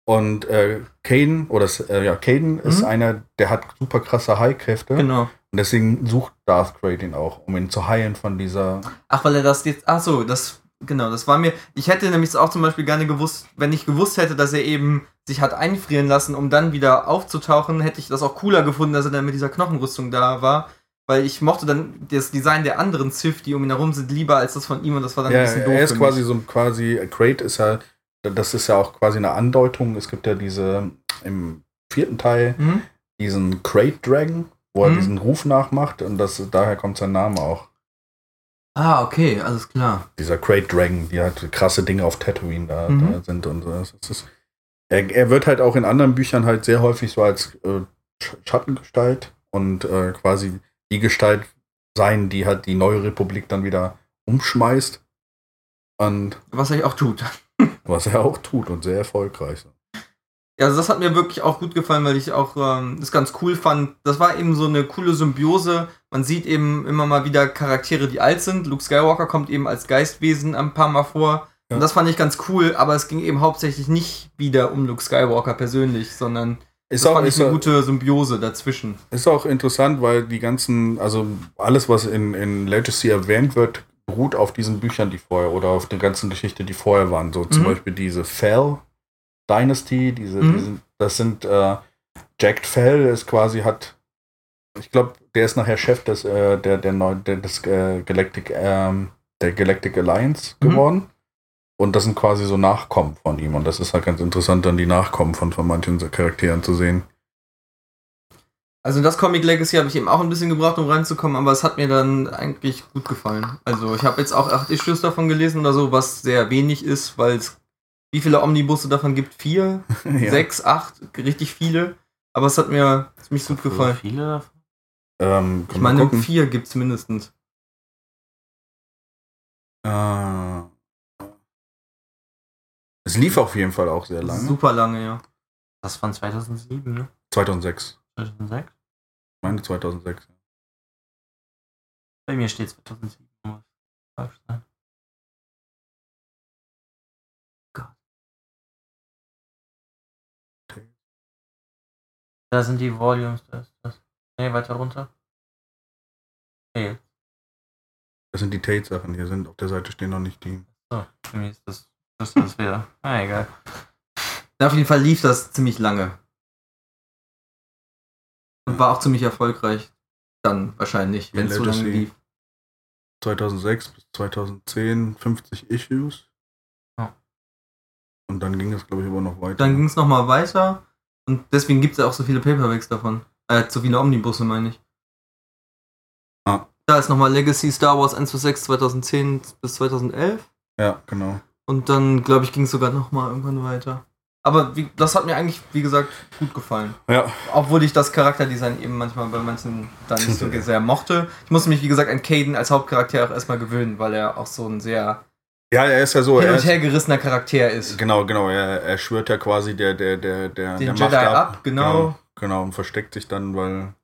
Und äh, Caden, oder äh, ja, Caden ist Mhm. einer, der hat super krasse Heilkräfte. Genau. Und deswegen sucht Darth Crate ihn auch, um ihn zu heilen von dieser. Ach, weil er das jetzt. Ach so, das. Genau, das war mir. Ich hätte nämlich auch zum Beispiel gerne gewusst, wenn ich gewusst hätte, dass er eben sich hat einfrieren lassen, um dann wieder aufzutauchen, hätte ich das auch cooler gefunden, dass er dann mit dieser Knochenrüstung da war. Weil ich mochte dann das Design der anderen Sith, die um ihn herum sind, lieber als das von ihm und das war dann Ja, ein bisschen doof. er ist quasi so ein quasi. Crate ist ja. Das ist ja auch quasi eine Andeutung. Es gibt ja diese im vierten Teil Mhm. diesen Crate Dragon, wo er Mhm. diesen Ruf nachmacht und das daher kommt sein Name auch. Ah, okay, alles klar. Dieser Crate Dragon, die halt krasse Dinge auf Tatooine da, Mhm. da sind und so. Das ist, er, er wird halt auch in anderen Büchern halt sehr häufig so als äh, Sch- Schattengestalt und äh, quasi die Gestalt sein, die halt die neue Republik dann wieder umschmeißt. Und Was er auch tut. was er auch tut und sehr erfolgreich. Ja, also das hat mir wirklich auch gut gefallen, weil ich auch ähm, das ganz cool fand. Das war eben so eine coole Symbiose. Man sieht eben immer mal wieder Charaktere, die alt sind. Luke Skywalker kommt eben als Geistwesen ein paar Mal vor. Ja. Und das fand ich ganz cool, aber es ging eben hauptsächlich nicht wieder um Luke Skywalker persönlich, sondern Ist das auch, fand ich eine auch, gute Symbiose dazwischen. ist auch interessant, weil die ganzen, also alles, was in, in Legacy erwähnt wird, beruht auf diesen Büchern, die vorher oder auf der ganzen Geschichte, die vorher waren. So zum Mhm. Beispiel diese Fell Dynasty, diese, Mhm. diesen, das sind äh, Jack Fell ist quasi hat, ich glaube, der ist nachher Chef des äh, der der, neu, der des äh, Galactic ähm, der Galactic Alliance Mhm. geworden. Und das sind quasi so Nachkommen von ihm. Und das ist halt ganz interessant, dann die Nachkommen von, von manchen Charakteren zu sehen. Also in das Comic Legacy habe ich eben auch ein bisschen gebraucht, um reinzukommen, aber es hat mir dann eigentlich gut gefallen. Also ich habe jetzt auch acht Issues davon gelesen oder so, was sehr wenig ist, weil es wie viele Omnibusse davon gibt? Vier? Ja. sechs, acht, richtig viele. Aber es hat mir ziemlich gut so gefallen. viele davon. Ähm, Ich meine, gucken. vier gibt's mindestens. Äh, es lief auf jeden Fall auch sehr lange. Super lange, ja. Das von 2007, ne? 2006. 2006? Ich meine 2006. Bei mir steht 2007. Muss falsch sein. Da sind die Volumes, da ist das. Nee, weiter runter. Hey. Das sind die Tate-Sachen. Hier sind auf der Seite stehen noch nicht die. So, für mich ist das, das ist das wieder. Ah, egal. Auf jeden Fall lief das ziemlich lange. Und war auch ziemlich erfolgreich. Dann wahrscheinlich, wenn es so lange lief. 2006 bis 2010 50 Issues. Ja. Und dann ging es, glaube ich, aber noch weiter. Dann ging es nochmal weiter. Und deswegen gibt es ja auch so viele Paperbacks davon. Äh, so viele Omnibusse, meine ich. Ah. Da ist nochmal Legacy Star Wars 1 bis 6 2010 bis 2011. ja, genau. Und dann, glaube ich, ging es sogar nochmal irgendwann weiter. Aber wie, das hat mir eigentlich, wie gesagt, gut gefallen. Ja, Obwohl ich das Charakterdesign eben manchmal bei manchen dann nicht so sehr mochte. Ich musste mich, wie gesagt, an Caden als Hauptcharakter auch erstmal gewöhnen, weil er auch so ein sehr ja, er ist ja so. hin Er und ist, her gerissener Charakter ist. genau, genau. Er, er schwört ja quasi der, der, der, der, Den der Jedi ab, genau. genau. Genau, und versteckt sich dann, weil.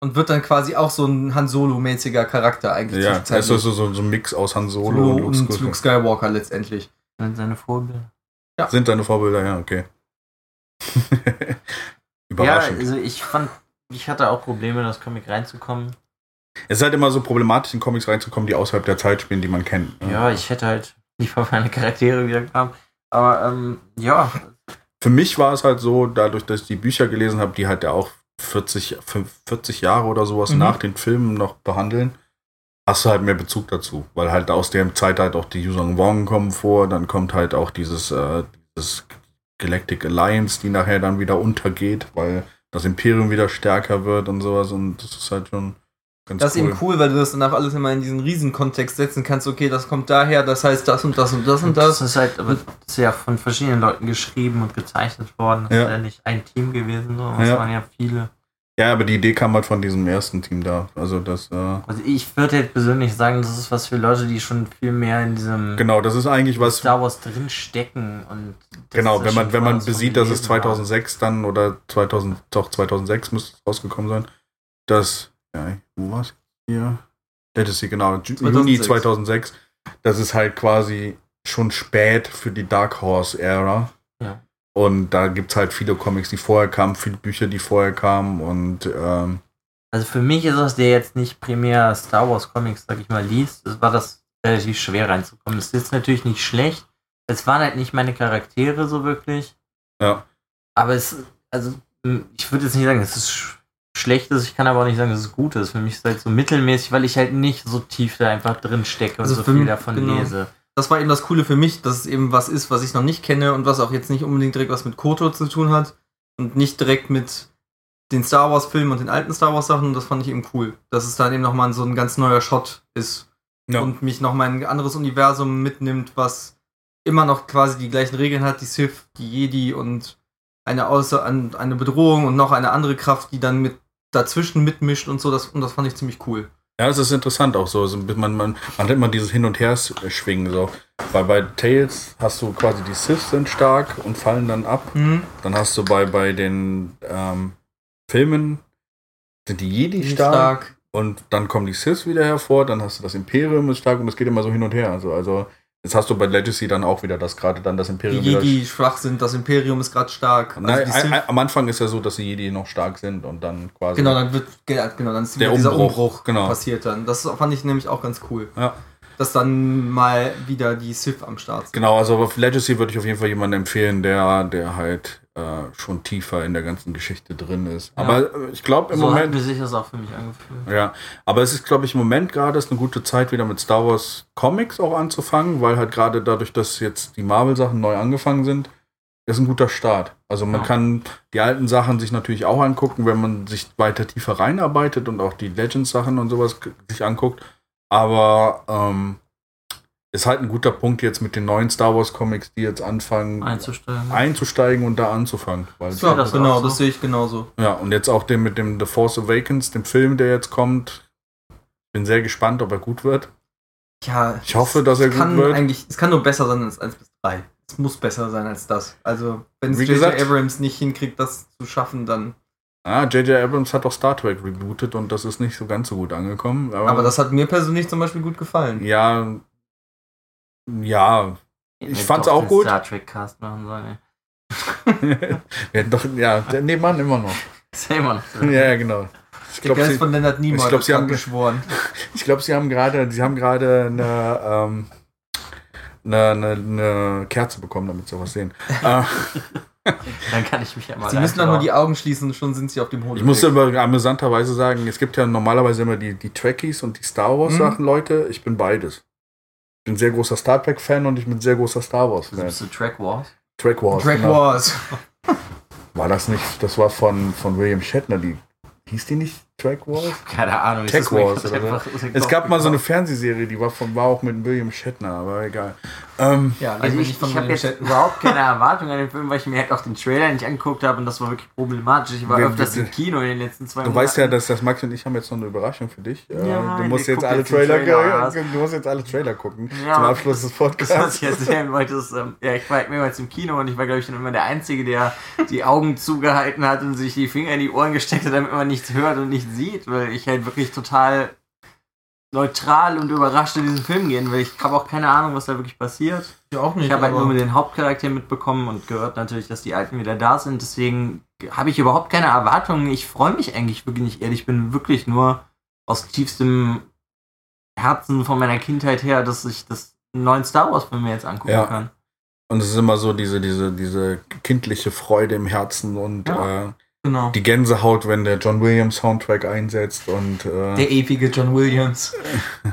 Und wird dann quasi auch so ein Han Solo-mäßiger Charakter eigentlich. Ja, er ist so, zwischenzeitlich. so, so, so ein Mix aus Han Solo Solo und Luke und Skywalker. Luke Skywalker letztendlich. Sind seine Vorbilder. Sind seine Vorbilder, ja, okay. Überraschend. Ja, also ich fand, ich hatte auch Probleme, in das Comic reinzukommen. Es ist halt immer so problematisch, in Comics reinzukommen, die außerhalb der Zeit spielen, die man kennt. ne? Ja, ich hätte halt lieber meine Charaktere wieder gehabt. Aber ähm, ja, Für mich war es halt so, dadurch, dass ich die Bücher gelesen habe, die halt ja auch 40, 40 Jahre oder sowas Mhm. nach den Filmen noch behandeln, hast du halt mehr Bezug dazu. Weil halt aus der Zeit halt auch die Yuzong Wong kommen vor, dann kommt halt auch dieses, äh, dieses Galactic Alliance, die nachher dann wieder untergeht, weil das Imperium wieder stärker wird und sowas und das ist halt schon ganz Das ist cool. eben cool, weil du das danach alles immer in diesen Riesenkontext setzen kannst. Okay, das kommt daher, das heißt das und das und das und das das. ist halt, aber ist ja von verschiedenen Leuten geschrieben und gezeichnet worden. Das Ja. ist ja nicht ein Team gewesen, so. Das Ja. waren ja viele. Ja, aber die Idee kam halt von diesem ersten Team da. Also das, äh, Also ich würde jetzt persönlich sagen, das ist was für Leute, die schon viel mehr in diesem genau, das ist eigentlich was, Star Wars drin stecken und Genau, wenn man, wenn man besieht, dass es gelesen haben. 2006 dann oder 2000, doch 2006 müsste es rausgekommen sein, dass, ja, wo war's hier? Legacy, genau, Ju- Juni 2006. 2006, das ist halt quasi schon spät für die Dark Horse Ära. Ja. Und da gibt's halt viele Comics, die vorher kamen, viele Bücher, die vorher kamen und ähm, Also für mich ist es, der jetzt nicht primär Star Wars Comics, sag ich mal, liest, es war das relativ schwer reinzukommen. Das ist jetzt natürlich nicht schlecht. Es waren halt nicht meine Charaktere so wirklich. Ja. Aber es, also, m, ich würde jetzt nicht sagen, es ist sch schlecht ist, ich kann aber auch nicht sagen, dass es gut ist. Für mich ist es halt so mittelmäßig, weil ich halt nicht so tief da einfach drin stecke und Also so viel mich- davon genau. lese. Das war eben das Coole für mich, dass es eben was ist, was ich noch nicht kenne und was auch jetzt nicht unbedingt direkt was mit Koto zu tun hat und nicht direkt mit den Star Wars Filmen und den alten Star Wars Sachen. Das fand ich eben cool, dass es dann eben nochmal so ein ganz neuer Shot ist ja. und mich nochmal in ein anderes Universum mitnimmt, was immer noch quasi die gleichen Regeln hat, die Sith, die Jedi und eine, außer, an- eine Bedrohung und noch eine andere Kraft, die dann mit dazwischen mitmischt und so. Das, und das fand ich ziemlich cool. Ja, es ist interessant auch so. so man, man, man hat immer dieses Hin- und Her-Schwingen so. Weil bei Tales hast du quasi die Sith sind stark und fallen dann ab. Mhm. Dann hast du bei, bei den ähm, Filmen sind die Jedi stark, und dann kommen die Sith wieder hervor, dann hast du das Imperium ist stark und es geht immer so hin und her. Also, also jetzt hast du bei Legacy dann auch wieder das gerade dann das Die Imperium Jedi schwach sind, das Imperium ist gerade stark. Also Nein, die ein- ein- am Anfang ist ja so, dass die Jedi noch stark sind und dann quasi. genau, dann wird ge- genau, dann ist Der wieder dieser Umbruch, Umbruch, genau. passiert dann. Das fand ich nämlich auch ganz cool. Ja. Dass dann mal wieder die Sith am Start sind. Genau, also auf Legacy würde ich auf jeden Fall jemanden empfehlen, der, der halt äh, schon tiefer in der ganzen Geschichte drin ist. Ja. Aber äh, ich glaube im so hat Moment. mir sich das auch für mich angefühlt. Ja, aber es ist, glaube ich, im Moment gerade ist eine gute Zeit, wieder mit Star Wars Comics auch anzufangen, weil halt gerade dadurch, dass jetzt die Marvel-Sachen neu angefangen sind, ist ein guter Start. Also man Ja. kann die alten Sachen sich natürlich auch angucken, wenn man sich weiter tiefer reinarbeitet und auch die Legends-Sachen und sowas sich anguckt. Aber ähm, ist halt ein guter Punkt jetzt mit den neuen Star Wars Comics, die jetzt anfangen Einzusteigen. einzusteigen und da anzufangen. Weil Ja, das genau, so. das sehe ich genauso. ja, und jetzt auch den mit dem The Force Awakens, dem Film, der jetzt kommt. Bin sehr gespannt, ob er gut wird. Ja, Ich hoffe, dass er gut wird. eigentlich, es kann nur besser sein als 1 bis 3. Es muss besser sein als das. Also, wenn es J.J. Abrams nicht hinkriegt, das zu schaffen, dann. Ah, J.J. Abrams hat auch Star Trek rebootet und das ist nicht so ganz so gut angekommen. Aber, Aber das hat mir persönlich zum Beispiel gut gefallen. Ja. Ja. Ich Hätten fand's doch auch den gut. Star Trek Cast machen sollen. ey. Wir hätten doch, ja, der Nebenmann immer noch. Ist ja immer noch so. Ja, genau. Ich glaube, sie, von Leonard Nimoy ich glaub, hat sie haben- geschworen. ich glaub, sie haben gerade, sie haben gerade eine, ähm, eine, eine, eine Kerze bekommen, damit sie was sehen. Dann kann ich mich ja mal. Sie müssen doch nur die Augen schließen, schon sind sie auf dem Hoden. ich muss aber amüsanterweise sagen, es gibt ja normalerweise immer die, die Trekkies und die Star Wars Sachen, Leute. Ich bin beides. Ich bin ein sehr großer Star Trek Fan und ich bin ein sehr großer Star Wars Also Fan. bist du Track Wars? Trek Wars. Drag genau. Wars. War das nicht, das war von, von William Shatner, die, hieß die nicht Track Wars? Keine Ahnung. Tech es ist mir Wars oder so. Es gab mal so eine. Fernsehserie, die war, von, war auch mit William Shatner, aber egal. Ähm, Ja, Also ich, ich habe jetzt überhaupt keine Erwartung an den Film, weil ich mir halt auch den Trailer nicht angeguckt habe und das war wirklich problematisch. Ich war Wir- öfters wir- im Kino in den letzten zwei du Monaten. weißt ja, dass das Max und ich haben jetzt noch eine Überraschung für dich. Äh, Ja, du musst jetzt alle jetzt Trailer, Trailer, du musst jetzt alle Trailer gucken Ja, zum Abschluss des Das, was Podcasts. ich erzählen wollte, ist, ähm, ja, ich war mehrmals im Kino und ich war, glaube ich, dann immer der Einzige, der die Augen zugehalten hat und sich die Finger in die Ohren gesteckt hat, damit man nichts hört und nichts sieht, weil ich halt wirklich total neutral und überrascht in diesen Film gehen will. Ich habe auch keine Ahnung, was da wirklich passiert. Ja, auch nicht. Ich habe halt nur den Hauptcharakter mitbekommen und gehört natürlich, dass die Alten wieder da sind. Deswegen habe ich überhaupt keine Erwartungen. Ich freue mich eigentlich wirklich nicht ehrlich. Ich bin wirklich nur aus tiefstem Herzen von meiner Kindheit her, dass ich das neuen Star Wars Film mir jetzt angucken Ja. kann. Und es ist immer so diese, diese, diese kindliche Freude im Herzen und Ja. äh, Genau. die Gänsehaut, wenn der John Williams Soundtrack einsetzt und äh, Der ewige John Williams.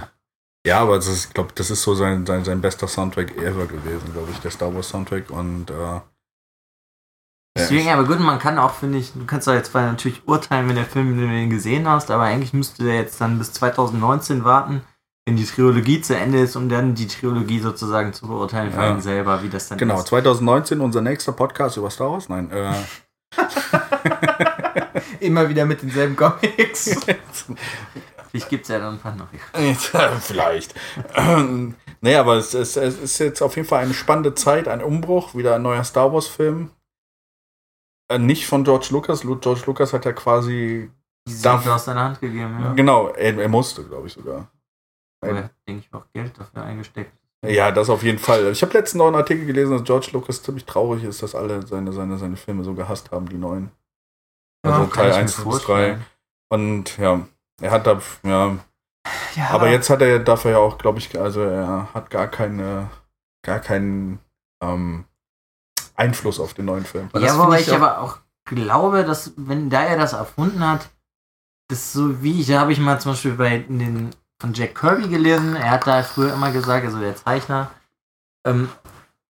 ja, aber das ist, ich glaube, das ist so sein, sein, sein bester Soundtrack ever gewesen, glaube ich, der Star Wars Soundtrack und äh, Deswegen, aber gut, man kann auch, finde ich, du kannst da jetzt natürlich urteilen, wenn der Film, wenn du den gesehen hast, aber eigentlich müsste der jetzt dann bis 2019 warten, wenn die Trilogie zu Ende ist, um dann die Trilogie sozusagen zu beurteilen für Ja. einen selber, wie das dann genau, ist. 2019 unser nächster Podcast über Star Wars, nein, äh, Immer wieder mit denselben Comics. Vielleicht gibt es ja dann ein paar noch. Vielleicht. nee, aber es, es, es ist jetzt auf jeden Fall eine spannende Zeit, ein Umbruch, wieder ein neuer Star Wars-Film. Äh, nicht von George Lucas. Lu- George Lucas hat ja quasi. Die Darf- aus deiner Hand gegeben, ja. Genau, er, er musste, glaube ich sogar. Aber er hat, denke ich, auch Geld dafür eingesteckt. Ja, das auf jeden Fall. Ich habe letztens noch einen Artikel gelesen, dass George Lucas ziemlich traurig ist, dass alle seine, seine, seine Filme so gehasst haben, die neuen. Also Ja, Teil ich mir 1 bis 3. vorstellen. Und ja, er hat da, ja, Ja, Aber jetzt hat er dafür ja auch, glaube ich, also er hat gar keine, gar keinen ähm, Einfluss auf den neuen Film. Ja, wobei ich ich aber auch glaube, dass, wenn da er das erfunden hat, das so wie ich, da habe ich mal zum Beispiel bei den von Jack Kirby gelesen, er hat da früher immer gesagt, also der Zeichner, ähm,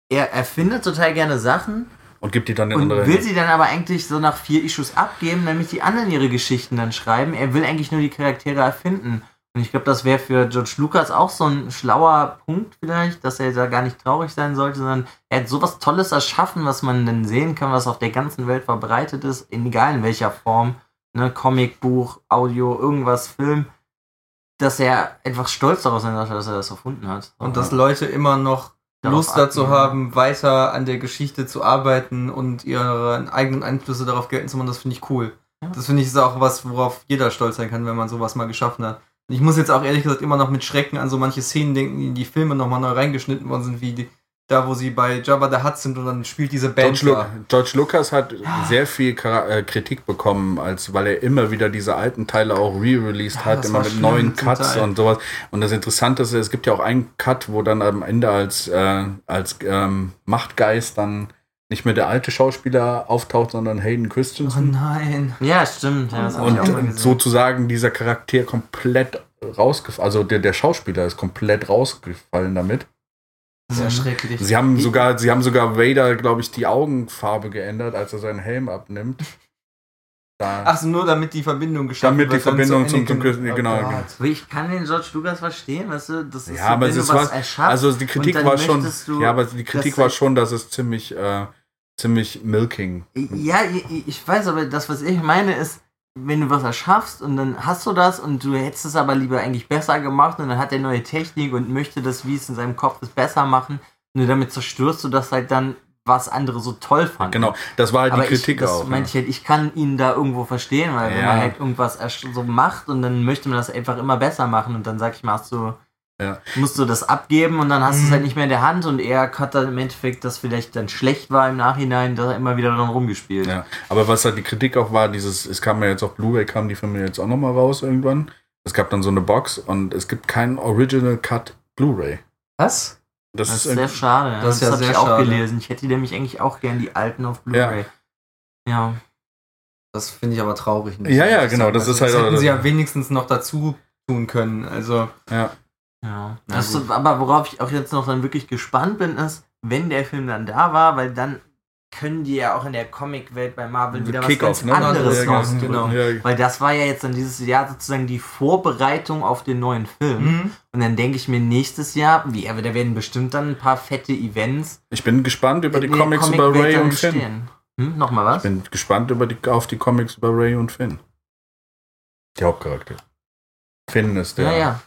er erfindet total gerne Sachen Und gibt die dann in und andere will sie dann aber eigentlich so nach vier Issues abgeben, damit die anderen ihre Geschichten dann schreiben. Er will eigentlich nur die Charaktere erfinden. Und ich glaube, das wäre für George Lucas auch so ein schlauer Punkt vielleicht, dass er da gar nicht traurig sein sollte, sondern er hat sowas Tolles erschaffen, was man dann sehen kann, was auf der ganzen Welt verbreitet ist, in egal in welcher Form, ne, Comic, Buch, Audio, irgendwas, Film, dass er einfach stolz darauf sein sollte, dass er das erfunden hat. Und dass Leute immer noch Lust dazu haben, weiter an der Geschichte zu arbeiten und ihre eigenen Einflüsse darauf gelten zu machen, das finde ich cool. Ja. Das finde ich ist auch was, worauf jeder stolz sein kann, wenn man sowas mal geschaffen hat. Und ich muss jetzt auch ehrlich gesagt immer noch mit Schrecken an so manche Szenen denken, die in die Filme nochmal neu reingeschnitten worden sind, wie die, da, wo sie bei Jabba the Hutt sind und dann spielt diese Band George, Lu da. George Lucas hat sehr viel äh, Kritik bekommen, als weil er immer wieder diese alten Teile auch re-released Ja, hat, immer mit schlimm neuen Cuts Teil. und sowas. Und das Interessante ist, es gibt ja auch einen Cut, wo dann am Ende als, äh, als ähm, Machtgeist dann nicht mehr der alte Schauspieler auftaucht, sondern Hayden Oh Christensen. nein. Ja, stimmt. Ja, Und gesehen. sozusagen dieser Charakter komplett rausgefallen, also der, der Schauspieler ist komplett rausgefallen damit. Das ist ja schrecklich. Sie haben sogar, sie haben sogar Vader, glaube ich, die Augenfarbe geändert, als er seinen Helm abnimmt. Da. Ach so, nur damit die Verbindung geschaffen Damit die wird, dann Verbindung zu zum- Anakin. zum Christen- genau, genau. Ich kann den George Lucas verstehen, weißt du, das ist Ja, aber wenn es was was- erschaffst. also die Kritik war schon, du, ja, aber die Kritik dass- war schon, dass es ziemlich, äh, ziemlich milking. Ja, ich, ich weiß, aber das, was ich meine, ist, wenn du was erschaffst und dann hast du das und du hättest es aber lieber eigentlich besser gemacht und dann hat er neue Technik und möchte das, wie es in seinem Kopf ist, besser machen. Und damit zerstörst du das halt dann, was andere so toll fanden. Genau, das war halt aber die Kritik ich, das auch. meinte ich halt, ich kann ihn da irgendwo verstehen, weil wenn Ja. man halt irgendwas so macht und dann möchte man das einfach immer besser machen und dann sag ich mal, hast du Ja. Musst du das abgeben und dann hast du es Mhm. halt nicht mehr in der Hand und er hat dann im Endeffekt, das vielleicht dann schlecht war im Nachhinein, da immer wieder dran rumgespielt. Ja, aber was halt die Kritik auch war, dieses, es kam ja jetzt auf Blu-ray, kamen die Filme jetzt auch nochmal raus irgendwann. Es gab dann so eine Box und es gibt keinen Original Cut Blu-ray. Was? Das, Das ist ist sehr schade. ja. Das ist ja hab sehr ich auch schade. gelesen. Ich hätte nämlich eigentlich auch gern die alten auf Blu-ray. Ja. Das finde ich aber traurig. Ja, ja, genau, das ist halt Das hätten sie ja wenigstens noch dazu tun können. Also, ja. Ja. Gut. aber worauf ich auch jetzt noch dann wirklich gespannt bin, ist, wenn der Film dann da war, weil dann können die ja auch in der Comicwelt bei Marvel wieder was ganz ne? anderes Ja, rausdrücken. genau. Ja, Weil das war ja jetzt dann dieses Jahr sozusagen die Vorbereitung auf den neuen Film. mhm. Und dann denke ich mir nächstes Jahr, wie, aber da werden bestimmt dann ein paar fette Events. Ich bin gespannt über die Comics über Comicwelt Ray und Finn. Hm? Nochmal was? Ich bin gespannt über die, auf die Comics über Ray und Finn. Die Hauptcharakter. Finn ist der. ja, ja.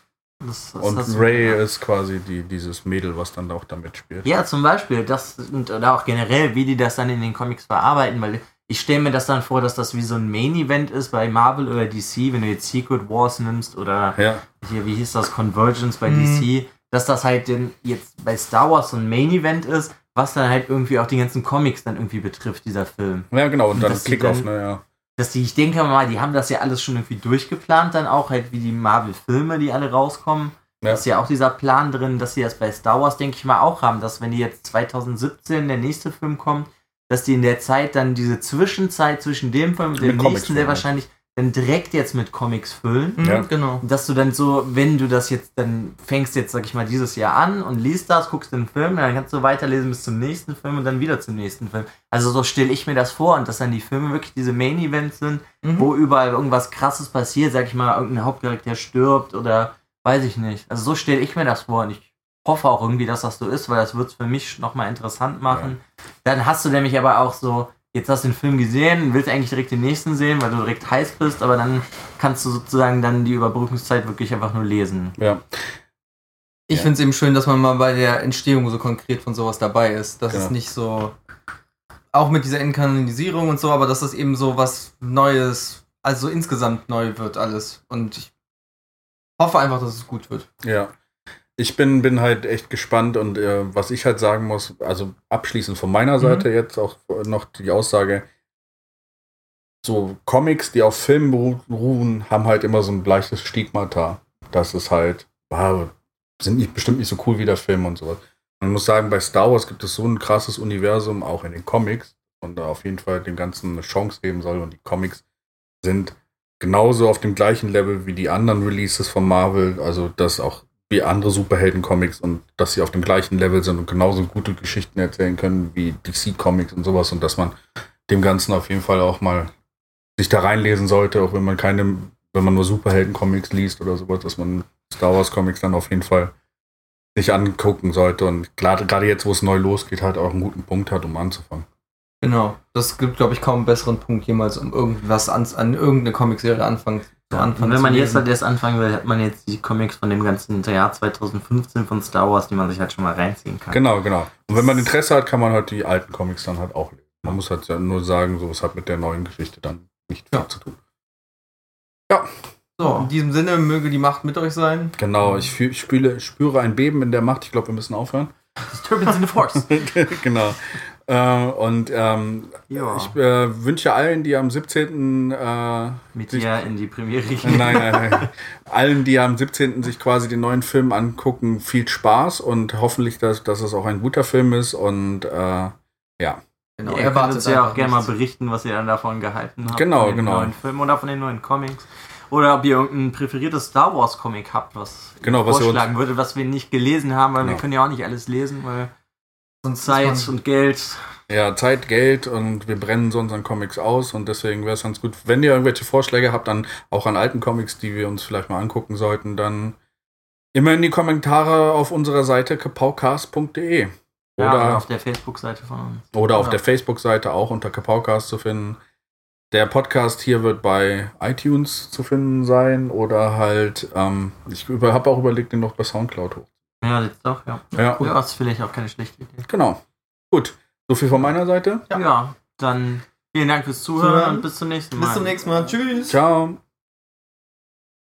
Das, das, Und das- Ray ist quasi die, dieses Mädel, was dann auch damit spielt. Ja, zum Beispiel. Das, und, oder auch generell, wie die das dann in den Comics verarbeiten, weil ich stelle mir das dann vor, dass das wie so ein Main-Event ist bei Marvel oder DC, wenn du jetzt Secret Wars nimmst oder Ja, hier, wie hieß das, Convergence bei Mhm. DC, dass das halt jetzt bei Star Wars so ein Main-Event ist, was dann halt irgendwie auch die ganzen Comics dann irgendwie betrifft, dieser Film. ja genau. Und dann Dass die Kickoff, dann- ne, ja. Dass die, ich denke mal, die haben das ja alles schon irgendwie durchgeplant, dann auch halt wie die Marvel-Filme, die alle rauskommen. Ja. Da ist ja auch dieser Plan drin, dass sie das bei Star Wars, denke ich mal, auch haben, dass wenn die jetzt 2017 der nächste Film kommt, dass die in der Zeit dann diese Zwischenzeit zwischen dem Film und dem nächsten sehr füllen. wahrscheinlich dann direkt jetzt mit Comics füllen. Mhm, Ja. genau. Dass du dann so, wenn du das jetzt, dann fängst jetzt, sag ich mal, dieses Jahr an und liest das, guckst den Film, dann kannst du weiterlesen bis zum nächsten Film und dann wieder zum nächsten Film. Also so stelle ich mir das vor und dass dann die Filme wirklich diese Main-Events sind, Mhm. wo überall irgendwas krasses passiert, sag ich mal, irgendein Hauptcharakter stirbt oder weiß ich nicht. Also so stelle ich mir das vor und ich hoffe auch irgendwie, dass das so ist, weil das wird es für mich nochmal interessant machen. Dann hast du nämlich aber auch so, jetzt hast du den Film gesehen, willst eigentlich direkt den nächsten sehen, weil du direkt heiß bist, aber dann kannst du sozusagen dann die Überbrückungszeit wirklich einfach nur lesen. ja. Ich Ja. finde es eben schön, dass man mal bei der Entstehung so konkret von sowas dabei ist. Dass es Genau. nicht so. Auch mit dieser Inkanonisierung und so, aber dass das eben so was Neues, also insgesamt neu wird alles. Und ich hoffe einfach, dass es gut wird. Ja. Ich bin, bin halt echt gespannt und äh, was ich halt sagen muss, also abschließend von meiner Seite jetzt auch noch die Aussage, so Comics, die auf Filmen beruhen, haben halt immer so ein leichtes Stigmata. Das ist halt, wow, sind nicht, bestimmt nicht so cool wie der Film und sowas. Man muss sagen, bei Star Wars gibt es so ein krasses Universum, auch in den Comics, und da auf jeden Fall dem Ganzen eine Chance geben soll. Und die Comics sind genauso auf dem gleichen Level wie die anderen Releases von Marvel, also dass auch wie andere Superhelden-Comics und dass sie auf dem gleichen Level sind und genauso gute Geschichten erzählen können wie DC-Comics und sowas und dass man dem Ganzen auf jeden Fall auch mal sich da reinlesen sollte, auch wenn man keine, wenn man nur Superhelden-Comics liest oder sowas, dass man Star Wars-Comics dann auf jeden Fall sich angucken sollte und gerade jetzt, wo es neu losgeht, halt auch einen guten Punkt hat, um anzufangen. Genau. Das gibt, glaube ich, kaum einen besseren Punkt jemals, um irgendwas an, an irgendeine Comicserie anfangen anfangen. Und wenn man jetzt halt erst anfangen will, hat man jetzt die Comics von dem ganzen Jahr 2015 von Star Wars, die man sich halt schon mal reinziehen kann. Genau, genau. Und wenn man Interesse hat, kann man halt die alten Comics dann halt auch lesen. Man muss halt ja nur sagen, so es hat mit der neuen Geschichte dann nicht viel Ja. zu tun. So, in diesem Sinne möge die Macht mit euch sein. Genau, ich, fühl, ich spüle, spüre ein Beben in der Macht. Ich glaube, wir müssen aufhören. Disturbance in the Force. genau. Äh, und ähm, ich äh, wünsche allen, die am 17. Äh, Mit sich- dir in die Premiere nein, nein, nein. allen, die am 17. sich quasi den neuen Film angucken, viel Spaß und hoffentlich, dass, dass es auch ein guter Film ist. Und äh, ja, Genau, ihr könnt uns ja auch gerne mal berichten, was ihr dann davon gehalten habt. Genau, von den genau. neuen Filmen oder von den neuen Comics. Oder ob ihr irgendein präferiertes Star Wars Comic habt, was Genau, ihr was vorschlagen würdet, was wir nicht gelesen haben, weil wir Genau. können ja auch nicht alles lesen, weil Sonst Zeit und Geld. ja, Zeit, Geld und wir brennen so unseren Comics aus und deswegen wäre es ganz gut, wenn ihr irgendwelche Vorschläge habt, dann auch an alten Comics, die wir uns vielleicht mal angucken sollten, dann immer in die Kommentare auf unserer Seite kapaucast.de. Ja, Oder- auf der Facebook-Seite von uns. Oder auf Ja. der Facebook-Seite auch unter Kapaukast zu finden. Der Podcast hier wird bei iTunes zu finden sein oder halt, ähm, ich habe auch überlegt, den noch bei Soundcloud hoch. Ja, jetzt doch, ja. Ja, Ja, ist vielleicht auch keine schlechte Idee. genau. Gut, so viel von meiner Seite. Ja, dann vielen Dank fürs Zuhören Zuhören. und bis zum nächsten Mal. Bis zum nächsten Mal. Tschüss. Ciao.